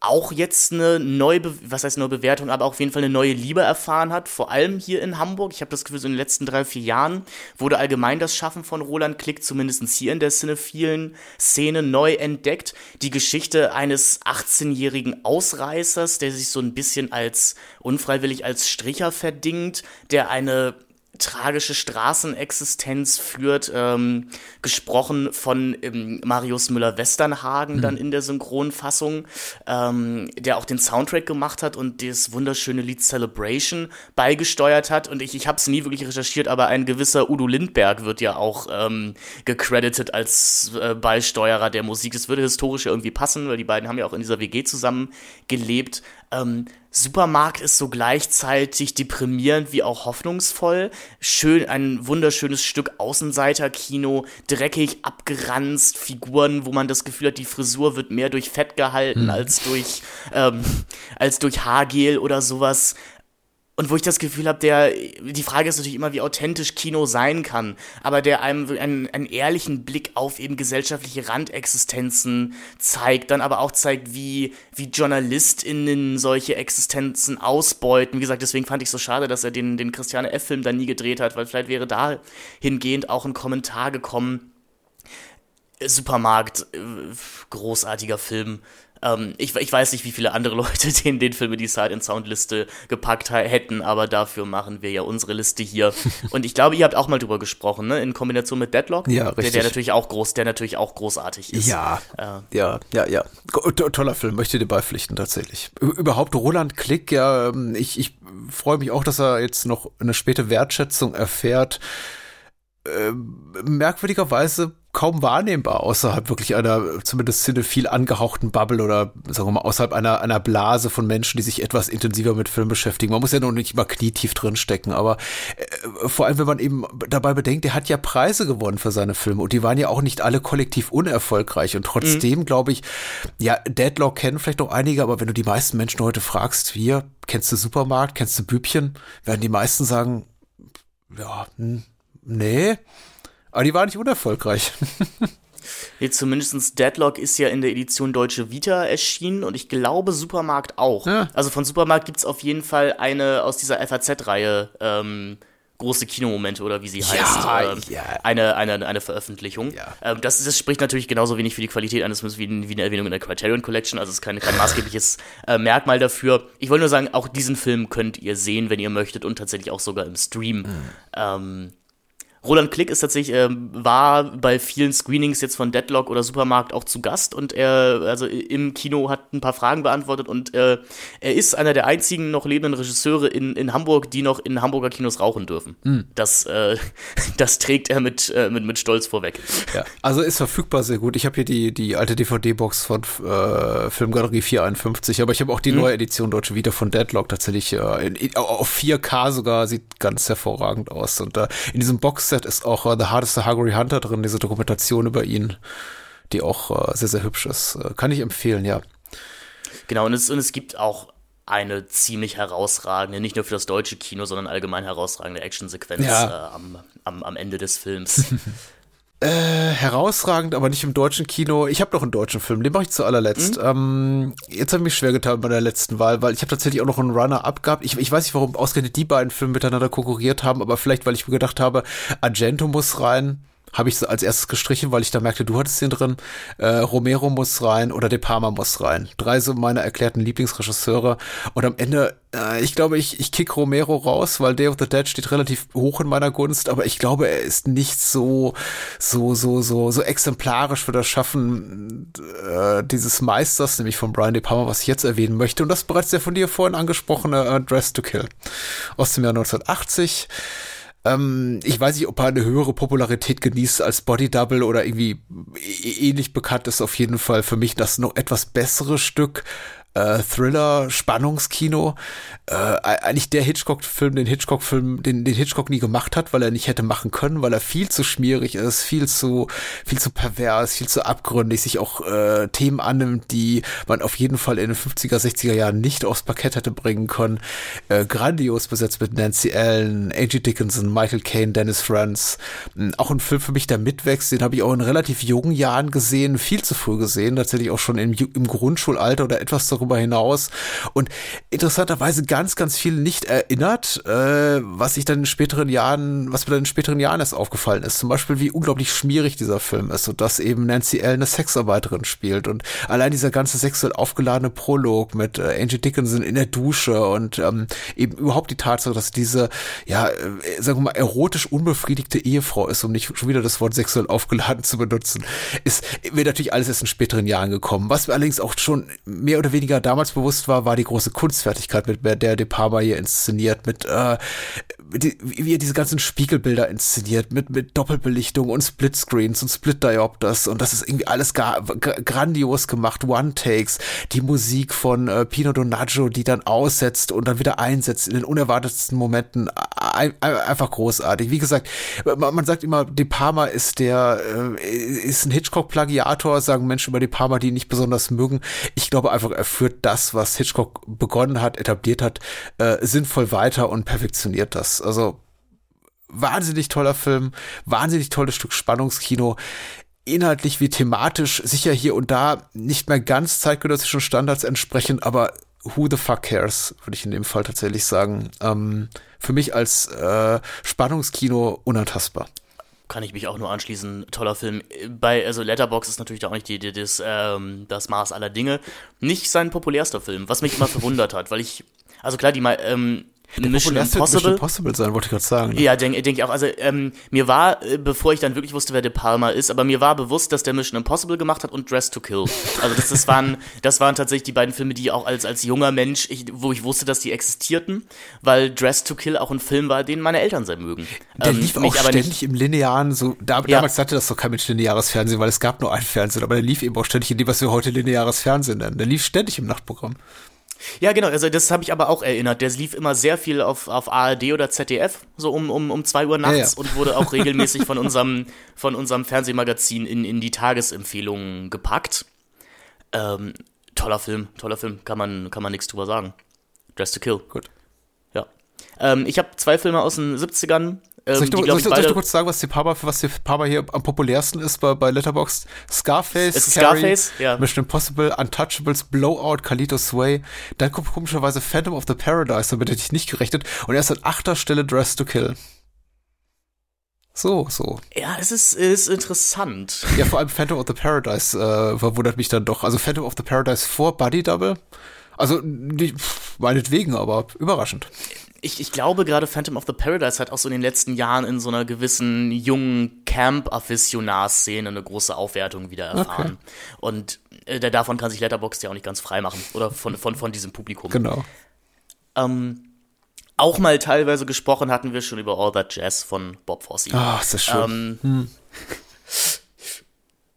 auch jetzt eine neue, was heißt neue Bewertung, aber auf jeden Fall eine neue Liebe erfahren hat, vor allem hier in Hamburg. Ich habe das Gefühl, so in den letzten drei, vier Jahren wurde allgemein das Schaffen von Roland Klick, zumindest hier in der cinephilen Szene, neu entdeckt. Die Geschichte eines 18-jährigen Ausreißers, der sich so ein bisschen als unfreiwillig als Stricher verdingt, der eine tragische Straßenexistenz führt, ähm, gesprochen von ähm, Marius Müller-Westernhagen mhm. dann in der Synchronfassung, ähm, der auch den Soundtrack gemacht hat und das wunderschöne Lied Celebration beigesteuert hat. Und ich, ich habe es nie wirklich recherchiert, aber ein gewisser Udo Lindberg wird ja auch ähm, gecredited als äh, Beisteuerer der Musik. Das würde historisch ja irgendwie passen, weil die beiden haben ja auch in dieser WG zusammen gelebt. Ähm, Supermarkt ist so gleichzeitig deprimierend wie auch hoffnungsvoll. Schön, ein wunderschönes Stück Außenseiterkino, dreckig, abgeranzt, Figuren, wo man das Gefühl hat, die Frisur wird mehr durch Fett gehalten hm. als durch, ähm, als durch Haargel oder sowas. Und wo ich das Gefühl habe, der, die Frage ist natürlich immer, wie authentisch Kino sein kann, aber der einem einen, einen ehrlichen Blick auf eben gesellschaftliche Randexistenzen zeigt, dann aber auch zeigt, wie, wie JournalistInnen solche Existenzen ausbeuten. Wie gesagt, deswegen fand ich so schade, dass er den, den Christiane F-Film dann nie gedreht hat, weil vielleicht wäre da hingehend auch ein Kommentar gekommen. Supermarkt, äh, großartiger Film. Ähm, ich, ich, weiß nicht, wie viele andere [LAUGHS] Leute den, den Film in die Sight and Sound Liste gepackt hätten, aber dafür machen wir ja unsere Liste hier. [LAUGHS] Und ich glaube, ihr habt auch mal drüber gesprochen, ne? In Kombination mit Deadlock. Ja, richtig. Der, der natürlich auch groß, der natürlich auch großartig ist. Ja, äh, ja, ja, ja. Toller Film, möchte dir beipflichten tatsächlich. Überhaupt Roland Klick, ja, ähm, ich, ich freue mich auch, dass er jetzt noch eine späte Wertschätzung erfährt. Äh, merkwürdigerweise kaum wahrnehmbar außerhalb wirklich einer zumindest cinephil angehauchten Bubble oder sagen wir mal außerhalb einer einer Blase von Menschen, die sich etwas intensiver mit Film beschäftigen. Man muss ja noch nicht immer knietief drinstecken, aber äh, vor allem wenn man eben dabei bedenkt, er hat ja Preise gewonnen für seine Filme und die waren ja auch nicht alle kollektiv unerfolgreich und trotzdem mhm. glaube ich, ja, Deadlock kennen vielleicht noch einige, aber wenn du die meisten Menschen heute fragst, hier, kennst du Supermarkt, kennst du Bübchen, werden die meisten sagen, ja, hm, nee, aber die war nicht unerfolgreich. [LAUGHS] Nee, zumindest Deadlock ist ja in der Edition Deutsche Vita erschienen und ich glaube Supermarkt auch. Ja. Also von Supermarkt gibt es auf jeden Fall eine aus dieser FAZ-Reihe ähm, große Kinomomente oder wie sie ja, heißt, ähm, ja. eine, eine, eine Veröffentlichung. Ähm, das, das spricht natürlich genauso wenig für die Qualität eines Films wie, wie eine Erwähnung in der Criterion Collection, also es ist kein, kein maßgebliches äh, Merkmal dafür. Ich wollte nur sagen, auch diesen Film könnt ihr sehen, wenn ihr möchtet und tatsächlich auch sogar im Stream. Mhm. Roland Klick ist tatsächlich, äh, war bei vielen Screenings jetzt von Deadlock oder Supermarkt auch zu Gast und er, also im Kino hat ein paar Fragen beantwortet und äh, er ist einer der einzigen noch lebenden Regisseure in, in Hamburg, die noch in Hamburger Kinos rauchen dürfen. Mhm. Das, äh, [LAUGHS] das trägt er mit, äh, mit, mit Stolz vorweg. Ja, also ist verfügbar sehr gut. Ich habe hier die, die alte DVD-Box von äh, Filmgalerie 451, aber ich habe auch die mhm. neue Edition Deutsche Vita von Deadlock tatsächlich äh, in, in, auf 4K sogar, sieht ganz hervorragend aus. Und in diesem Box Boxset ist auch uh, The Hardest Hungry Hunter drin, diese Dokumentation über ihn, die auch uh, sehr, sehr hübsch ist. Uh, kann ich empfehlen, ja. Genau, und es, und es gibt auch eine ziemlich herausragende, nicht nur für das deutsche Kino, sondern allgemein herausragende Actionsequenz ja. äh, am, am, am Ende des Films. [LAUGHS] Äh, herausragend, aber nicht im deutschen Kino. Ich habe noch einen deutschen Film, den mache ich zu allerletzt. Mhm. Ähm, jetzt habe ich mich schwer getan bei der letzten Wahl, weil ich habe tatsächlich auch noch einen Runner-up gehabt. Ich, ich weiß nicht, warum ausgerechnet die beiden Filme miteinander konkurriert haben, aber vielleicht, weil ich mir gedacht habe, Argento muss rein habe ich als erstes gestrichen, weil ich da merkte, du hattest den drin. Äh, Romero muss rein oder De Palma muss rein. Drei so meine erklärten Lieblingsregisseure. Und am Ende, äh, ich glaube, ich, ich kick Romero raus, weil Day of the Dead steht relativ hoch in meiner Gunst, aber ich glaube, er ist nicht so, so, so, so, so exemplarisch für das Schaffen äh, dieses Meisters, nämlich von Brian De Palma, was ich jetzt erwähnen möchte. Und das bereits der von dir vorhin angesprochene äh, Dress to Kill aus dem Jahr 1980. Ähm, ich weiß nicht, ob er eine höhere Popularität genießt als Body Double oder irgendwie ähnlich bekannt ist. Auf jeden Fall für mich das noch etwas bessere Stück äh, Thriller, Spannungskino. Äh, eigentlich der Hitchcock-Film, den Hitchcock-Film, den, den Hitchcock nie gemacht hat, weil er nicht hätte machen können, weil er viel zu schmierig ist, viel zu, viel zu pervers, viel zu abgründig, sich auch äh, Themen annimmt, die man auf jeden Fall in den 50er, 60er Jahren nicht aufs Parkett hätte bringen können. Äh, grandios besetzt mit Nancy Allen, Angie Dickinson, Michael Caine, Dennis Franz. Hm, auch ein Film für mich, der mitwächst, den habe ich auch in relativ jungen Jahren gesehen, viel zu früh gesehen, tatsächlich auch schon im, im Grundschulalter oder etwas darüber darüber hinaus und interessanterweise ganz, ganz viel nicht erinnert, äh, was ich dann in späteren Jahren, was mir dann in späteren Jahren erst aufgefallen ist. Zum Beispiel, wie unglaublich schmierig dieser Film ist und dass eben Nancy L. eine Sexarbeiterin spielt und allein dieser ganze sexuell aufgeladene Prolog mit äh, Angie Dickinson in der Dusche und ähm, eben überhaupt die Tatsache, dass diese, ja, äh, sagen wir mal, erotisch unbefriedigte Ehefrau ist, um nicht schon wieder das Wort sexuell aufgeladen zu benutzen, ist, wird natürlich alles erst in späteren Jahren gekommen. Was mir allerdings auch schon mehr oder weniger damals bewusst war, war die große Kunstfertigkeit, mit der De Palma hier inszeniert, mit äh, wie er diese ganzen Spiegelbilder inszeniert, mit, mit Doppelbelichtung und Splitscreens und Split-Diopters und das ist irgendwie alles gar, grandios gemacht, One-Takes, die Musik von äh, Pino Donaggio, die dann aussetzt und dann wieder einsetzt in den unerwartetsten Momenten, ein, einfach großartig. Wie gesagt, man, man sagt immer, De Palma ist der, äh, ist ein Hitchcock-Plagiator, sagen Menschen über De Palma, die ihn nicht besonders mögen. Ich glaube einfach, er führt das, was Hitchcock begonnen hat, etabliert hat, äh, sinnvoll weiter und perfektioniert das. Also wahnsinnig toller Film, wahnsinnig tolles Stück Spannungskino. Inhaltlich wie thematisch sicher hier und da nicht mehr ganz zeitgenössischen Standards entsprechend, aber who the fuck cares, würde ich in dem Fall tatsächlich sagen. Ähm, für mich als äh, Spannungskino unantastbar kann ich mich auch nur anschließen. Toller Film. Bei, also Letterbox ist natürlich auch nicht die, die, das, ähm, das Maß aller Dinge. Nicht sein populärster Film, was mich immer verwundert hat, weil ich, also klar, die mal, ähm, der Mission Impossible. Mission Impossible sein, wollte ich gerade sagen. Ne? Ja, denke denk ich auch. Also ähm, mir war, äh, bevor ich dann wirklich wusste, wer De Palma ist, aber mir war bewusst, dass der Mission Impossible gemacht hat und Dress to Kill. Also das, das, waren, das waren tatsächlich die beiden Filme, die auch als, als junger Mensch, ich, wo ich wusste, dass die existierten, weil Dress to Kill auch ein Film war, den meine Eltern sehr mögen. Der ähm, lief auch ständig nicht, im linearen, so da, ja. damals hatte das doch kein Mensch lineares Fernsehen, weil es gab nur ein Fernsehen, aber der lief eben auch ständig in dem, was wir heute lineares Fernsehen nennen. Der lief ständig im Nachtprogramm. Ja, genau, also das habe ich aber auch erinnert. Der lief immer sehr viel auf, auf ARD oder ZDF, so um, um, um zwei Uhr nachts ja, ja. und wurde auch [LAUGHS] regelmäßig von unserem, von unserem Fernsehmagazin in, in die Tagesempfehlungen gepackt. Ähm, toller Film, toller Film, kann man, kann man nichts drüber sagen. Dress to Kill. Gut. Ja. Ähm, ich habe zwei Filme aus den 70ern, ähm, soll ich, nur, soll, ich, soll ich kurz sagen, was die Papa, was die Papa hier am populärsten ist bei, bei Letterboxd? Scarface, es Carrie, Scarface, ja. Mission Impossible, Untouchables, Blowout, Kalito Sway. Dann kommt komischerweise Phantom of the Paradise, damit hätte ich nicht gerechnet. Und er ist an achter Stelle Dress to Kill. So, so. Ja, es ist, ist interessant. Ja, vor allem Phantom of the Paradise äh, verwundert mich dann doch. Also Phantom of the Paradise vor Buddy Double. Also, nicht, meinetwegen, aber überraschend. Ich, ich glaube gerade Phantom of the Paradise hat auch so in den letzten Jahren in so einer gewissen jungen Camp-Afficionar-Szene eine große Aufwertung wieder erfahren. Okay. Und äh, davon kann sich Letterboxd ja auch nicht ganz frei machen. Oder von, von, von diesem Publikum. Genau. Ähm, auch mal teilweise gesprochen hatten wir schon über All That Jazz von Bob Fosse. Ah, oh, ist das schön. Ähm, hm.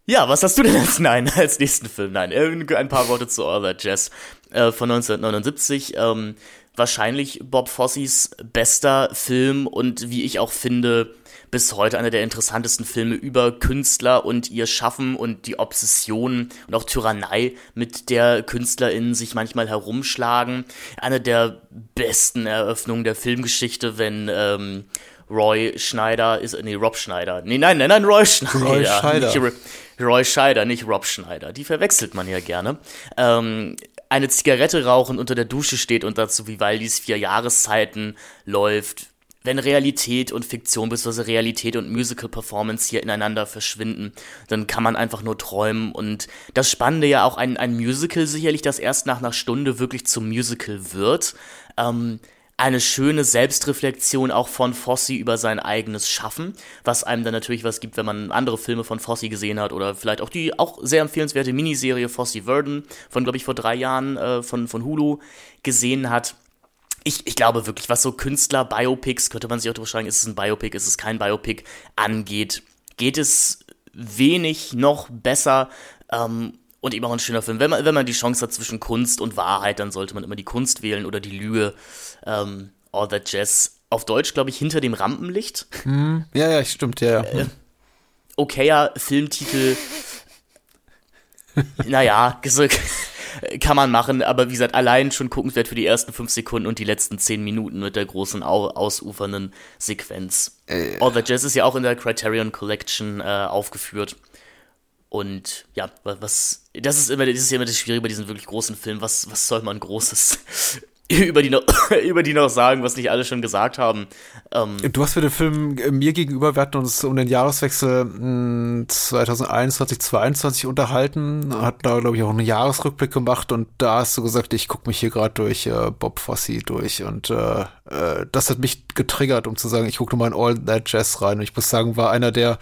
Ja, was hast du denn als [LAUGHS] Nein, als nächsten Film? Nein, ein paar Worte zu All That Jazz äh, von 1979. Ähm, wahrscheinlich Bob Fossis bester Film und wie ich auch finde, bis heute einer der interessantesten Filme über Künstler und ihr Schaffen und die Obsession und auch Tyrannei, mit der KünstlerInnen sich manchmal herumschlagen. Eine der besten Eröffnungen der Filmgeschichte, wenn ähm, Roy Schneider ist, nee, Rob Schneider. Nee, nein, nein, nein, Roy Schneider. Roy Schneider. Nicht, Roy Scheider, nicht Rob Schneider. Die verwechselt man ja gerne. Ähm, eine Zigarette rauchen unter der Dusche steht und dazu Vivaldis vier Jahreszeiten läuft. Wenn Realität und Fiktion bzw. Realität und Musical-Performance hier ineinander verschwinden, dann kann man einfach nur träumen. Und das Spannende ja auch ein, ein Musical sicherlich, das erst nach einer Stunde wirklich zum Musical wird. Ähm, eine schöne Selbstreflexion auch von Fossi über sein eigenes Schaffen, was einem dann natürlich was gibt, wenn man andere Filme von Fossi gesehen hat oder vielleicht auch die auch sehr empfehlenswerte Miniserie Fossi Verdon von, glaube ich, vor drei Jahren äh, von, von Hulu gesehen hat. Ich, ich glaube wirklich, was so Künstler, Biopics, könnte man sich auch darüber fragen, ist es ein Biopic, ist es kein Biopic, angeht, geht es wenig noch besser ähm, und eben auch ein schöner Film. Wenn man, wenn man die Chance hat zwischen Kunst und Wahrheit, dann sollte man immer die Kunst wählen oder die Lüge. Ähm, All That Jazz. Auf Deutsch, glaube ich, hinter dem Rampenlicht. Hm. Ja, ja, stimmt, ja. Äh, okayer Filmtitel. naja, kann man machen, aber wie gesagt, allein schon guckenswert für die ersten fünf Sekunden und die letzten zehn Minuten mit der großen ausufernden Sequenz. Äh. All That Jazz ist ja auch in der Criterion Collection äh, aufgeführt. Und ja, was, das ist immer, das ist ja immer das Schwierige bei diesen wirklich großen Filmen. Was, was soll man Großes [LAUGHS] über die, noch, [LAUGHS] über die noch sagen, was nicht alle schon gesagt haben? Ähm, du hast für den Film äh, mir gegenüber, wir hatten uns um den Jahreswechsel 2021, hm, 2022 unterhalten, hatten da, glaube ich, auch einen Jahresrückblick gemacht und da hast du gesagt, ich gucke mich hier gerade durch äh, Bob Fosse durch und äh, äh, das hat mich getriggert, um zu sagen, ich gucke mal in All That Jazz rein und ich muss sagen, war einer der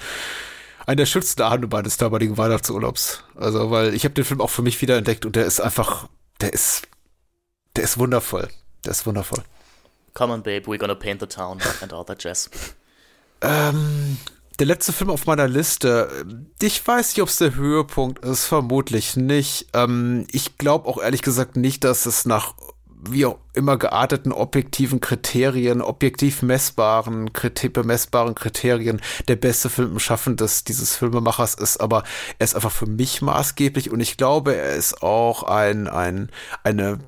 einer der schönsten Abende meines damaligen Weihnachtsurlaubs. Also, weil ich habe den Film auch für mich wieder entdeckt und der ist einfach, der ist, der ist wundervoll. Der ist wundervoll. Come on, babe, we're gonna paint the town and all that jazz. Ähm, der letzte Film auf meiner Liste. Ich weiß nicht, ob es der Höhepunkt ist, vermutlich nicht. Ähm, ich glaube auch ehrlich gesagt nicht, dass es nach wie auch immer gearteten objektiven Kriterien, objektiv messbaren, kriter bemessbaren Kriterien der beste Film im Schaffen des, dieses Filmemachers ist, aber er ist einfach für mich maßgeblich und ich glaube, er ist auch ein, ein, eine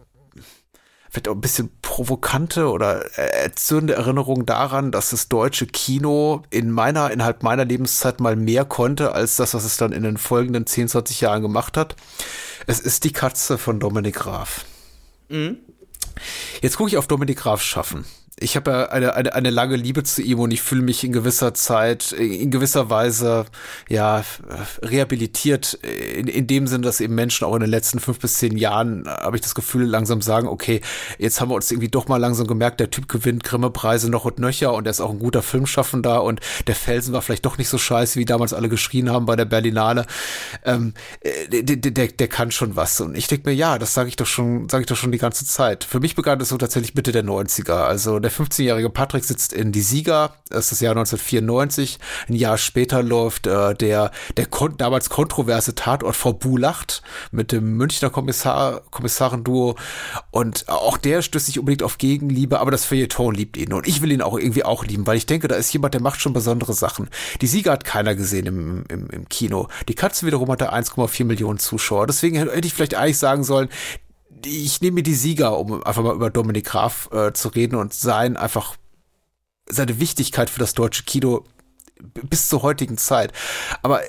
vielleicht auch ein bisschen provokante oder erzürnende Erinnerung daran, dass das deutsche Kino in meiner, innerhalb meiner Lebenszeit mal mehr konnte, als das, was es dann in den folgenden 10, 20 Jahren gemacht hat. Es ist die Katze von Dominik Graf. Mhm. Jetzt gucke ich auf Dominik Graf schaffen ich habe ja eine, eine, eine lange Liebe zu ihm und ich fühle mich in gewisser Zeit, in gewisser Weise, ja, rehabilitiert, in, in dem Sinne, dass eben Menschen auch in den letzten fünf bis zehn Jahren, habe ich das Gefühl, langsam sagen, okay, jetzt haben wir uns irgendwie doch mal langsam gemerkt, der Typ gewinnt Grimme-Preise noch und nöcher und er ist auch ein guter Filmschaffender und der Felsen war vielleicht doch nicht so scheiße, wie damals alle geschrien haben bei der Berlinale. Ähm, der, der, der, der kann schon was. Und ich denke mir, ja, das sage ich doch schon, sage ich doch schon die ganze Zeit. Für mich begann das so tatsächlich Mitte der 90er. Also der der 15-jährige Patrick sitzt in Die Sieger, das ist das Jahr 1994. Ein Jahr später läuft äh, der, der kon damals kontroverse Tatort vor Bulacht mit dem Münchner Kommissar, Kommissarenduo. Und auch der stößt sich unbedingt auf Gegenliebe, aber das Feuilleton liebt ihn. Und ich will ihn auch irgendwie auch lieben, weil ich denke, da ist jemand, der macht schon besondere Sachen. Die Sieger hat keiner gesehen im, im, im Kino. Die Katze wiederum hatte 1,4 Millionen Zuschauer. Deswegen hätte ich vielleicht eigentlich sagen sollen, ich nehme mir die Sieger, um einfach mal über Dominik Graf äh, zu reden und sein einfach seine Wichtigkeit für das deutsche Kino bis zur heutigen Zeit. Aber äh,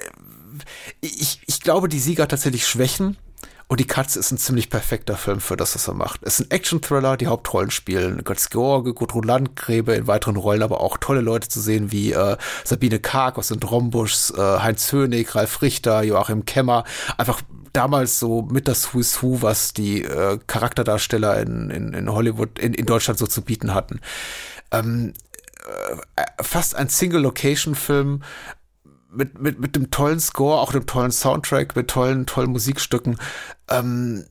ich, ich glaube, die Sieger tatsächlich Schwächen. Und die Katze ist ein ziemlich perfekter Film für das, was er macht. Es ist ein Action-Thriller, die Hauptrollen spielen Götz George, Gudrun Landgräbe in weiteren Rollen, aber auch tolle Leute zu sehen wie äh, Sabine Karg aus den Drombuschs, äh, Heinz Hönig, Ralf Richter, Joachim Kemmer. Einfach damals so mit das Who's Who, was die äh, Charakterdarsteller in, in, in Hollywood, in, in Deutschland so zu bieten hatten. Ähm, äh, fast ein Single-Location-Film mit, mit, mit dem tollen Score, auch dem tollen Soundtrack, mit tollen, tollen Musikstücken. Ähm,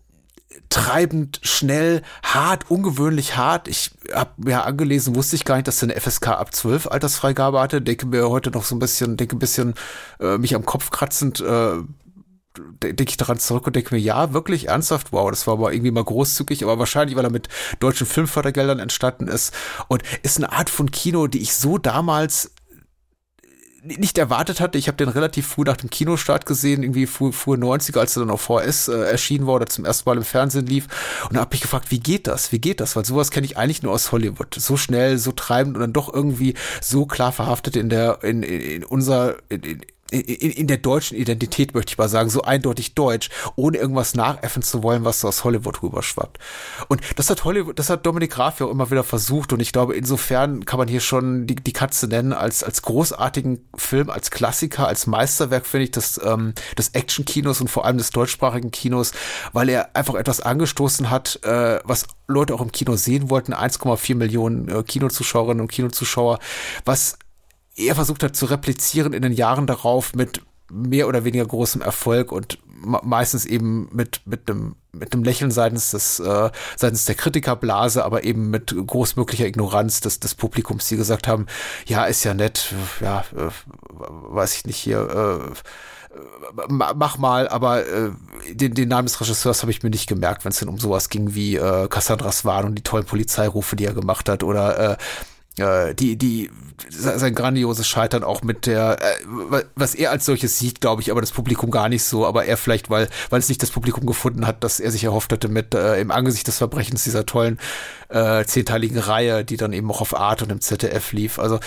treibend, schnell, hart, ungewöhnlich hart. Ich habe mir angelesen, wusste ich gar nicht, dass er eine FSK ab 12 Altersfreigabe hatte. Denke mir heute noch so ein bisschen, denke ein bisschen äh, mich am Kopf kratzend, äh, denke ich daran zurück und denke mir, ja, wirklich ernsthaft, wow, das war aber irgendwie mal großzügig, aber wahrscheinlich, weil er mit deutschen Filmfördergeldern entstanden ist und ist eine Art von Kino, die ich so damals nicht erwartet hatte. Ich habe den relativ früh nach dem Kinostart gesehen, irgendwie früh, frühe 90er, als er dann auf VS äh, erschienen war oder zum ersten Mal im Fernsehen lief. Und da habe mich gefragt, wie geht das? Wie geht das? Weil sowas kenne ich eigentlich nur aus Hollywood. So schnell, so treibend und dann doch irgendwie so klar verhaftet in der, in, in, in unser, in, in, in der deutschen Identität, möchte ich mal sagen, so eindeutig deutsch, ohne irgendwas nachäffen zu wollen, was so aus Hollywood rüberschwappt. Und das hat Hollywood, das hat Dominik Graf ja auch immer wieder versucht und ich glaube, insofern kann man hier schon die, die Katze nennen als, als großartigen Film, als Klassiker, als Meisterwerk, finde ich, des, ähm, des Action-Kinos und vor allem des deutschsprachigen Kinos, weil er einfach etwas angestoßen hat, äh, was Leute auch im Kino sehen wollten, 1,4 Millionen äh, Kinozuschauerinnen und Kinozuschauer, was er versucht hat zu replizieren in den Jahren darauf mit mehr oder weniger großem Erfolg und meistens eben mit mit einem mit einem Lächeln seitens des äh, seitens der Kritikerblase, aber eben mit großmöglicher Ignoranz des des Publikums, die gesagt haben, ja ist ja nett, ja äh, weiß ich nicht hier. Äh, mach mal, aber äh, den, den Namen des Regisseurs habe ich mir nicht gemerkt, wenn es denn um sowas ging wie äh, Cassandra Swan und die tollen Polizeirufe, die er gemacht hat, oder äh, äh, die, die, sein grandioses Scheitern auch mit der, äh, was er als solches sieht, glaube ich, aber das Publikum gar nicht so, aber er vielleicht, weil, weil es nicht das Publikum gefunden hat, dass er sich erhofft hatte mit äh, im Angesicht des Verbrechens dieser tollen äh, zehnteiligen Reihe, die dann eben auch auf Art und im ZDF lief. Also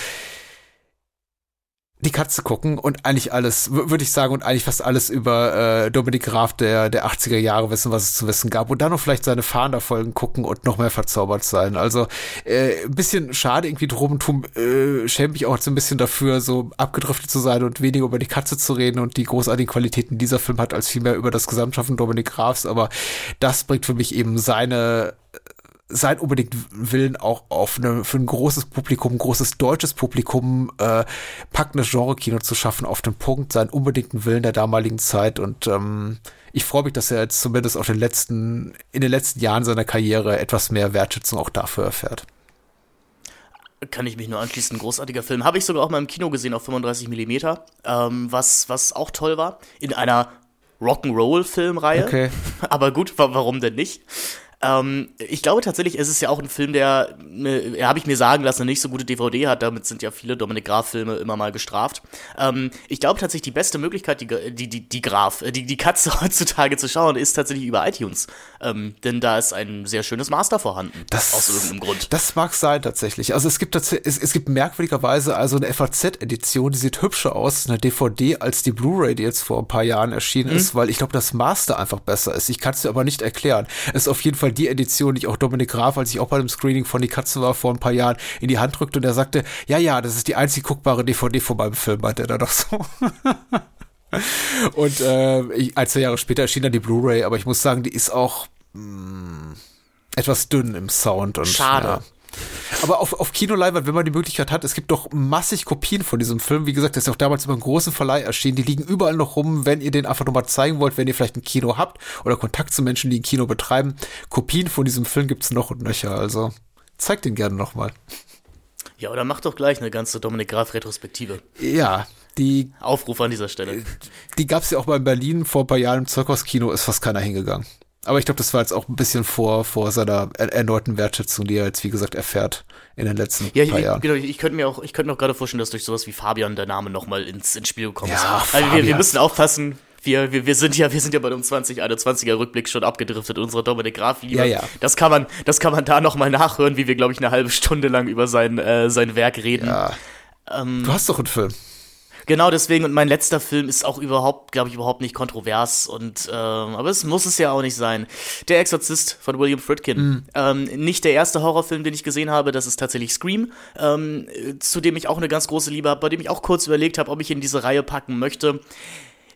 die Katze gucken und eigentlich alles, würde ich sagen, und eigentlich fast alles über äh, Dominik Graf der, der 80er Jahre wissen, was es zu wissen gab. Und dann noch vielleicht seine Fahnder-Folgen gucken und noch mehr verzaubert sein. Also äh, ein bisschen schade irgendwie drum tun, äh, schäme mich auch so ein bisschen dafür, so abgedriftet zu sein und weniger über die Katze zu reden und die großartigen Qualitäten dieser Film hat, als vielmehr über das Gesamtschaffen Dominik Grafs. Aber das bringt für mich eben seine sein unbedingt Willen auch auf eine, für ein großes Publikum, ein großes deutsches Publikum, äh, packendes Genre-Kino zu schaffen, auf den Punkt, seinen unbedingten Willen der damaligen Zeit. Und ähm, ich freue mich, dass er jetzt zumindest auf den letzten, in den letzten Jahren seiner Karriere etwas mehr Wertschätzung auch dafür erfährt. Kann ich mich nur anschließen. Großartiger Film. Habe ich sogar auch mal im Kino gesehen auf 35 mm, ähm, was, was auch toll war. In einer Rock'n'Roll-Filmreihe. Okay. [LAUGHS] Aber gut, warum denn nicht? Ähm, ich glaube tatsächlich, es ist ja auch ein Film, der, ne, habe ich mir sagen lassen, eine nicht so gute DVD hat. Damit sind ja viele Dominik Graf-Filme immer mal gestraft. Ähm, ich glaube tatsächlich, die beste Möglichkeit, die, die, die, die Graf, äh, die, die Katze [LAUGHS] heutzutage zu schauen, ist tatsächlich über iTunes. Ähm, denn da ist ein sehr schönes Master vorhanden. Das, aus irgendeinem Grund. Das mag sein tatsächlich. Also es gibt tatsächlich, es, es gibt merkwürdigerweise also eine FAZ-Edition, die sieht hübscher aus, eine DVD, als die Blu-ray, die jetzt vor ein paar Jahren erschienen mhm. ist, weil ich glaube, das Master einfach besser ist. Ich kann es dir aber nicht erklären. Es ist auf jeden Fall die Edition, die ich auch Dominik Graf, als ich auch bei dem Screening von Die Katze war vor ein paar Jahren, in die Hand drückte und er sagte, ja, ja, das ist die einzig guckbare DVD von meinem Film, meinte er da doch so. [LAUGHS] und äh, ein, zwei Jahre später erschien dann die Blu-ray, aber ich muss sagen, die ist auch mh, mm, etwas dünn im Sound und Schade. Ja. Aber auf, auf Kinoleinwand, wenn man die Möglichkeit hat, es gibt doch massig Kopien von diesem Film. Wie gesagt, das ist auch damals über einen großen Verleih erschienen. Die liegen überall noch rum, wenn ihr den einfach nochmal zeigen wollt, wenn ihr vielleicht ein Kino habt oder Kontakt zu Menschen, die ein Kino betreiben. Kopien von diesem Film gibt's noch und nöcher. Also zeigt den gerne nochmal. Ja, oder macht doch gleich eine ganze Dominik Graf Retrospektive. Ja, die Aufruf an dieser Stelle. Die gab's ja auch mal in Berlin vor ein paar Jahren im Zirkuskino, ist fast keiner hingegangen. Aber ich glaube, das war jetzt auch ein bisschen vor, vor seiner erneuten Wertschätzung, die er jetzt, wie gesagt, erfährt in den letzten ja, paar ich, Jahren. Genau, ich könnte mir auch, ich könnte mir auch gerade vorstellen, dass durch sowas wie Fabian der Name nochmal ins, ins Spiel gekommen ja, ist. Also wir, wir müssen aufpassen, wir, wir, wir sind ja, wir sind ja bei dem 2021er Rückblick schon abgedriftet, unsere Dominik Graf lieber. Ja, ja. Das kann man, das kann man da nochmal nachhören, wie wir, glaube ich, eine halbe Stunde lang über sein, äh, sein Werk reden. Ja. Ähm, du hast doch einen Film. Genau deswegen, und mein letzter Film ist auch überhaupt, glaube ich, überhaupt nicht kontrovers. Und ähm, aber es muss es ja auch nicht sein. Der Exorzist von William Friedkin. Mhm. Ähm, nicht der erste Horrorfilm, den ich gesehen habe, das ist tatsächlich Scream, ähm, zu dem ich auch eine ganz große Liebe habe, bei dem ich auch kurz überlegt habe, ob ich in diese Reihe packen möchte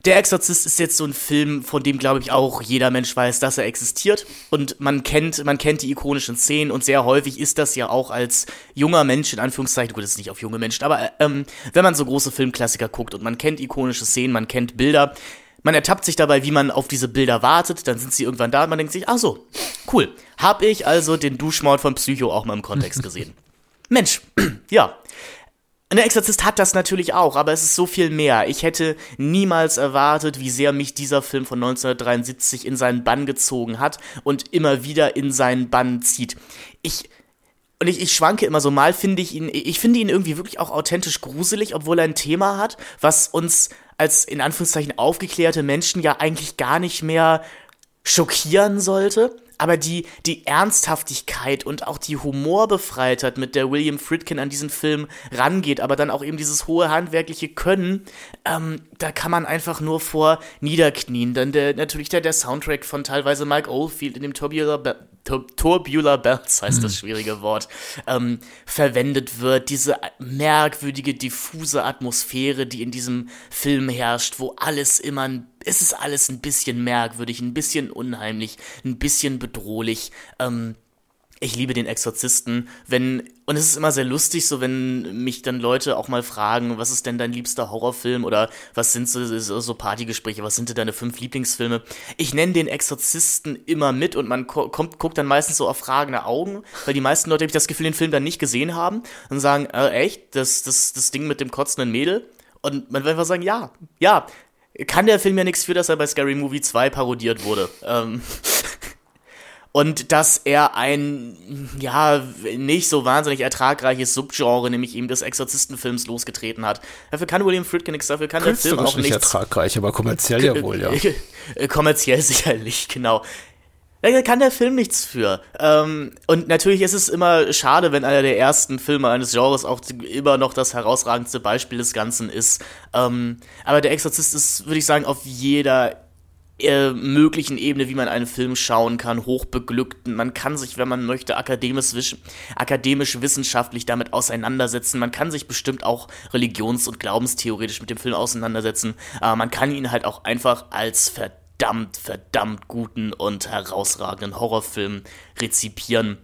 der Exorzist ist jetzt so ein Film, von dem glaube ich auch jeder Mensch weiß, dass er existiert und man kennt, man kennt die ikonischen Szenen und sehr häufig ist das ja auch als junger Mensch in Anführungszeichen, gut, das ist nicht auf junge Menschen, aber ähm, wenn man so große Filmklassiker guckt und man kennt ikonische Szenen, man kennt Bilder, man ertappt sich dabei, wie man auf diese Bilder wartet, dann sind sie irgendwann da und man denkt sich, ach so, cool, hab ich also den Duschmord von Psycho auch mal im Kontext gesehen. [LAUGHS] Mensch, [CLEARS THROAT] ja, der Exorzist hat das natürlich auch, aber es ist so viel mehr. Ich hätte niemals erwartet, wie sehr mich dieser Film von 1973 in seinen Bann gezogen hat und immer wieder in seinen Bann zieht. Ich und ich, ich schwanke immer so mal, finde ich ihn, ich finde ihn irgendwie wirklich auch authentisch gruselig, obwohl er ein Thema hat, was uns als in Anführungszeichen aufgeklärte Menschen ja eigentlich gar nicht mehr schockieren sollte aber die, die Ernsthaftigkeit und auch die Humorbefreitheit, mit der William Friedkin an diesen Film rangeht, aber dann auch eben dieses hohe handwerkliche Können, ähm, da kann man einfach nur vor niederknien. Dann der, natürlich der, der Soundtrack von teilweise Mike Oldfield in dem Tubular, Be Tubular Bells heißt das mhm. schwierige Wort, ähm, verwendet wird. Diese merkwürdige, diffuse Atmosphäre, die in diesem Film herrscht, wo alles immer ein es ist alles ein bisschen merkwürdig, ein bisschen unheimlich, ein bisschen bedrohlich. Ähm, ich liebe den Exorzisten, wenn, und es ist immer sehr lustig, so wenn mich dann Leute auch mal fragen, was ist denn dein liebster Horrorfilm oder was sind so, so Partygespräche, was sind denn deine fünf Lieblingsfilme? Ich nenne den Exorzisten immer mit und man kommt, guckt dann meistens so auf fragende Augen, weil die meisten Leute, habe ich das Gefühl, den Film dann nicht gesehen haben und sagen, äh, echt, das, das, das Ding mit dem kotzenden Mädel? Und man will einfach sagen, ja, ja, kann der Film ja nichts für, dass er bei Scary Movie 2 parodiert wurde. Ähm [LAUGHS] und dass er ein, ja, nicht so wahnsinnig ertragreiches Subgenre, nämlich eben des Exorzistenfilms losgetreten hat. Dafür kann William Friedkin nichts, dafür kann der Film auch nicht ertragreich, aber kommerziell [LAUGHS] ja wohl, ja. kommerziell sicherlich, genau. Da kann der Film nichts für. Ähm, und natürlich ist es immer schade, wenn einer der ersten Filme eines Genres auch immer noch das herausragendste Beispiel des Ganzen ist. Ähm, aber der Exorzist ist, würde ich sagen, auf jeder äh, möglichen Ebene, wie man einen Film schauen kann, hochbeglückten. Man kann sich, wenn man möchte, akademisch, akademisch wissenschaftlich damit auseinandersetzen. Man kann sich bestimmt auch religions- und glaubenstheoretisch mit dem Film auseinandersetzen. Aber man kann ihn halt auch einfach als verdammt verdammt, verdammt guten und herausragenden Horrorfilm rezipieren.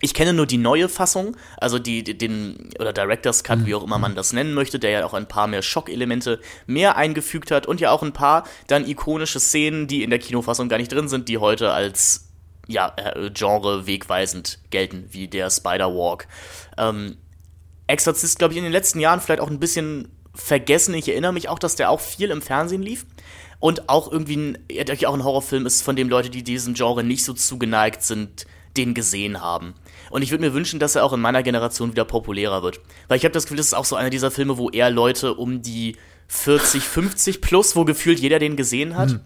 Ich kenne nur die neue Fassung, also die, den, oder Director's Cut, wie auch immer man das nennen möchte, der ja auch ein paar mehr Schockelemente mehr eingefügt hat und ja auch ein paar dann ikonische Szenen, die in der Kinofassung gar nicht drin sind, die heute als, ja, äh, Genre wegweisend gelten, wie der Spider-Walk. Ähm, Exorzist, glaube ich, in den letzten Jahren vielleicht auch ein bisschen vergessen. Ich erinnere mich auch, dass der auch viel im Fernsehen lief und auch irgendwie ein, auch ein Horrorfilm ist, von dem Leute, die diesem Genre nicht so zugeneigt sind, den gesehen haben. Und ich würde mir wünschen, dass er auch in meiner Generation wieder populärer wird. Weil ich habe das Gefühl, das ist auch so einer dieser Filme, wo eher Leute um die 40, 50 plus, wo gefühlt jeder den gesehen hat. Hm.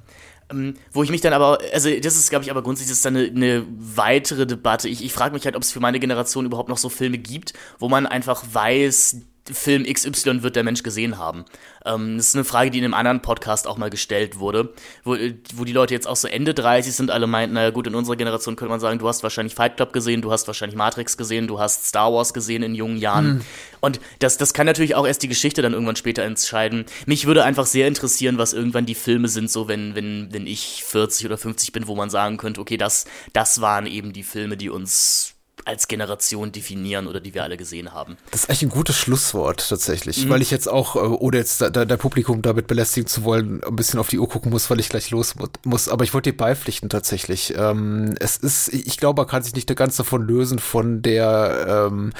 Ähm, wo ich mich dann aber, also das ist, glaube ich, aber grundsätzlich ist dann eine, eine weitere Debatte. Ich, ich frage mich halt, ob es für meine Generation überhaupt noch so Filme gibt, wo man einfach weiß, Film XY wird der Mensch gesehen haben? Ähm, das ist eine Frage, die in einem anderen Podcast auch mal gestellt wurde, wo, wo die Leute jetzt auch so Ende 30 sind, alle meinten, naja gut, in unserer Generation könnte man sagen, du hast wahrscheinlich Fight Club gesehen, du hast wahrscheinlich Matrix gesehen, du hast Star Wars gesehen in jungen Jahren. Mhm. Und das, das kann natürlich auch erst die Geschichte dann irgendwann später entscheiden. Mich würde einfach sehr interessieren, was irgendwann die Filme sind, so wenn, wenn, wenn ich 40 oder 50 bin, wo man sagen könnte, okay, das, das waren eben die Filme, die uns als Generation definieren oder die wir alle gesehen haben. Das ist eigentlich ein gutes Schlusswort tatsächlich, mhm. weil ich jetzt auch, äh, ohne jetzt da, da, der Publikum damit belästigen zu wollen, ein bisschen auf die Uhr gucken muss, weil ich gleich los muss. Aber ich wollte dir beipflichten tatsächlich. Ähm, es ist, ich glaube, man kann sich nicht ganz davon lösen von der ähm,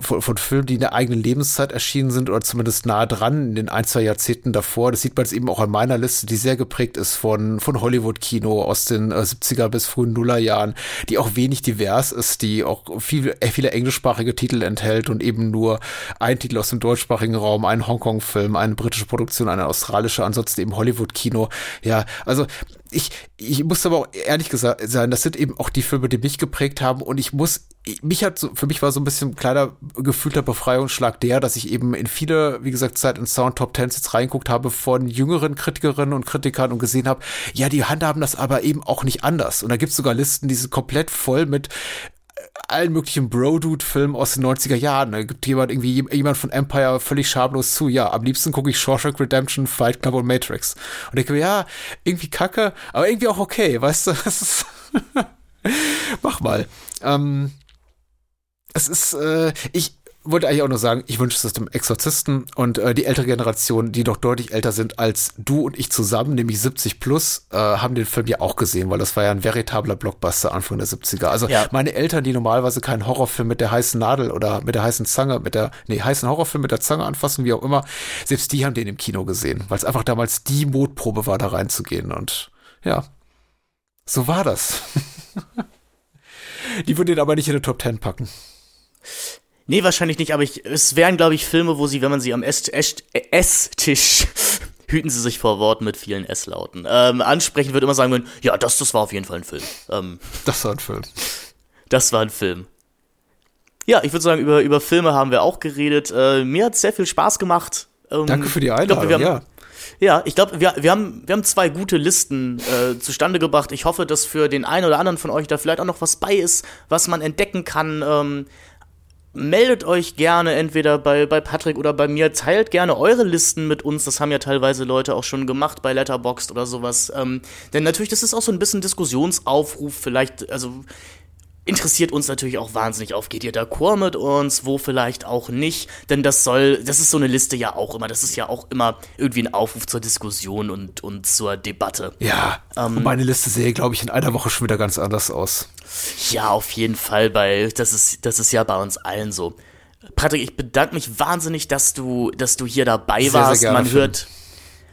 von, von Filmen, die in der eigenen Lebenszeit erschienen sind oder zumindest nah dran in den ein, zwei Jahrzehnten davor. Das sieht man jetzt eben auch an meiner Liste, die sehr geprägt ist von, von Hollywood-Kino aus den äh, 70er bis frühen Nullerjahren, die auch wenig divers ist, die auch viel, äh, viele englischsprachige Titel enthält und eben nur ein Titel aus dem deutschsprachigen Raum, ein Hongkong-Film, eine britische Produktion, eine australische, ansonsten eben Hollywood-Kino. Ja, also ich, ich muss aber auch ehrlich gesagt sein, das sind eben auch die Filme, die mich geprägt haben und ich muss, mich hat so, für mich war so ein bisschen ein kleiner gefühlter Befreiungsschlag der, dass ich eben in viele, wie gesagt, Zeit in Sound Top Ten jetzt reinguckt habe von jüngeren Kritikerinnen und Kritikern und gesehen habe, ja, die handhaben das aber eben auch nicht anders. Und da gibt es sogar Listen, die sind komplett voll mit allen möglichen Bro-Dude-Filmen aus den 90er Jahren. Da gibt jemand irgendwie jemand von Empire völlig schamlos zu. Ja, am liebsten gucke ich Shawshank Redemption, Fight Club und Matrix. Und ich denke, ja, irgendwie kacke, aber irgendwie auch okay, weißt du? [LAUGHS] Das ist [LAUGHS] Mach mal. Ähm, es ist, äh, ich, wollte eigentlich auch nur sagen, ich wünsche es dem Exorzisten und äh, die ältere Generation, die doch deutlich älter sind als du und ich zusammen, nämlich 70 plus, äh, haben den Film ja auch gesehen, weil das war ja ein veritabler Blockbuster Anfang der 70er. Also ja. meine Eltern, die normalerweise keinen Horrorfilm mit der heißen Nadel oder mit der heißen Zange, mit der, nee, heißen Horrorfilm mit der Zange anfassen, wie auch immer, selbst die haben den im Kino gesehen, weil es einfach damals die Mutprobe war, da reinzugehen und ja, so war das. [LAUGHS] die würden den aber nicht in den Top Ten packen. Nee, wahrscheinlich nicht, aber ich, es wären, glaube ich, Filme, wo sie, wenn man sie am Esstisch, [LAUGHS] hüten sie sich vor Worten mit vielen S-Lauten, ähm, ansprechen, würde immer sagen würden, ja, das, das war auf jeden Fall ein Film. Ähm, das war ein Film. Das war ein Film. Ja, ich würde sagen, über, über Filme haben wir auch geredet. Äh, mir hat sehr viel Spaß gemacht. Ähm, Danke für die Einladung, glaub, ja. Ja, ich glaube, wir, wir, haben, wir haben zwei gute Listen äh, zustande gebracht. Ich hoffe, dass für den einen oder anderen von euch da vielleicht auch noch was bei ist, was man entdecken kann. Ähm, meldet euch gerne entweder bei, bei Patrick oder bei mir. Teilt gerne eure Listen mit uns. Das haben ja teilweise Leute auch schon gemacht bei Letterboxd oder sowas. Ähm, denn natürlich, das ist auch so ein bisschen Diskussionsaufruf. Vielleicht, also interessiert uns natürlich auch wahnsinnig auf, geht ihr d'accord mit uns, wo vielleicht auch nicht, denn das soll, das ist so eine Liste ja auch immer, das ist ja auch immer irgendwie ein Aufruf zur Diskussion und, und zur Debatte. Ja, ähm, meine Liste sehe, glaube ich, in einer Woche schon wieder ganz anders aus. Ja, auf jeden Fall, weil das ist, das ist ja bei uns allen so. Patrick, ich bedanke mich wahnsinnig, dass du, dass du hier dabei sehr, warst. Sehr Man hört,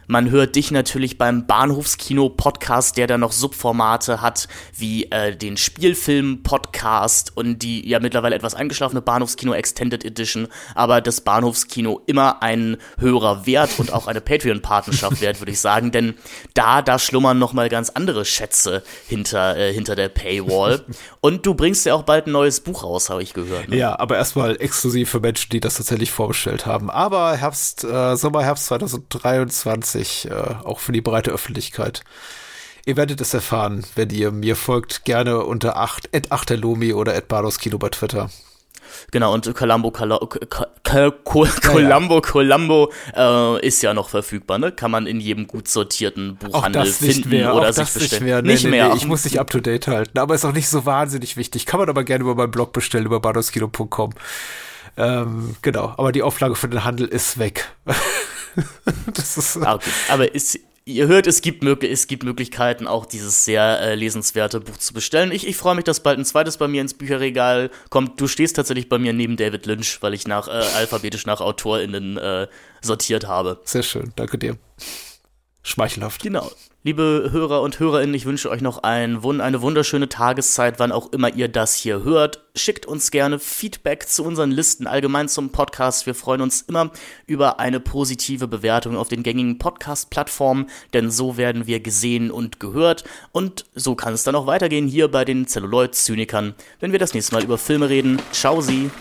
man hört dich natürlich beim Bahnhofskino-Podcast, der da noch Subformate hat, wie äh, den Spielfilm-Podcast und die ja mittlerweile etwas eingeschlafene Bahnhofskino Extended Edition, aber das Bahnhofskino immer einen höherer Wert und auch eine Patreon-Partnerschaft wert, würde ich sagen, denn da, da schlummern nochmal ganz andere Schätze hinter, äh, hinter der Paywall. Und du bringst ja auch bald ein neues Buch raus, habe ich gehört. Ne? Ja, aber erstmal exklusiv für Menschen, die das tatsächlich vorbestellt haben. Aber Herbst, äh, Sommer, Herbst 2023 2020, äh, auch für die breite Öffentlichkeit. Ihr werdet es erfahren, wenn ihr mir folgt, gerne unter 8, at 8 oder at Kino bei Twitter. Genau, und Columbo, Columbo, Columbo äh, ist ja noch verfügbar, ne? Kann man in jedem gut sortierten Buchhandel finden mehr, oder sich bestellen. Nicht mehr. Nee, nicht nee, mehr. Nee, ich muss dich up to date halten, aber ist auch nicht so wahnsinnig wichtig. Kann man aber gerne über meinen Blog bestellen, über badoskino.com. Ähm, genau, aber die Auflage für den Handel ist weg. [LAUGHS] [LAUGHS] ist, ah, okay. Aber ist, ihr hört, es gibt, es gibt Möglichkeiten, auch dieses sehr äh, lesenswerte Buch zu bestellen. Ich, ich freue mich, dass bald ein zweites bei mir ins Bücherregal kommt. Du stehst tatsächlich bei mir neben David Lynch, weil ich nach äh, alphabetisch nach AutorInnen äh, sortiert habe. Sehr schön, danke dir. Schmeichelhaft. Genau. Liebe Hörer und Hörerinnen, ich wünsche euch noch ein, eine wunderschöne Tageszeit, wann auch immer ihr das hier hört. Schickt uns gerne Feedback zu unseren Listen, allgemein zum Podcast. Wir freuen uns immer über eine positive Bewertung auf den gängigen Podcast-Plattformen, denn so werden wir gesehen und gehört. Und so kann es dann auch weitergehen hier bei den Celluloid-Zynikern, wenn wir das nächste Mal über Filme reden. Ciao, Sie!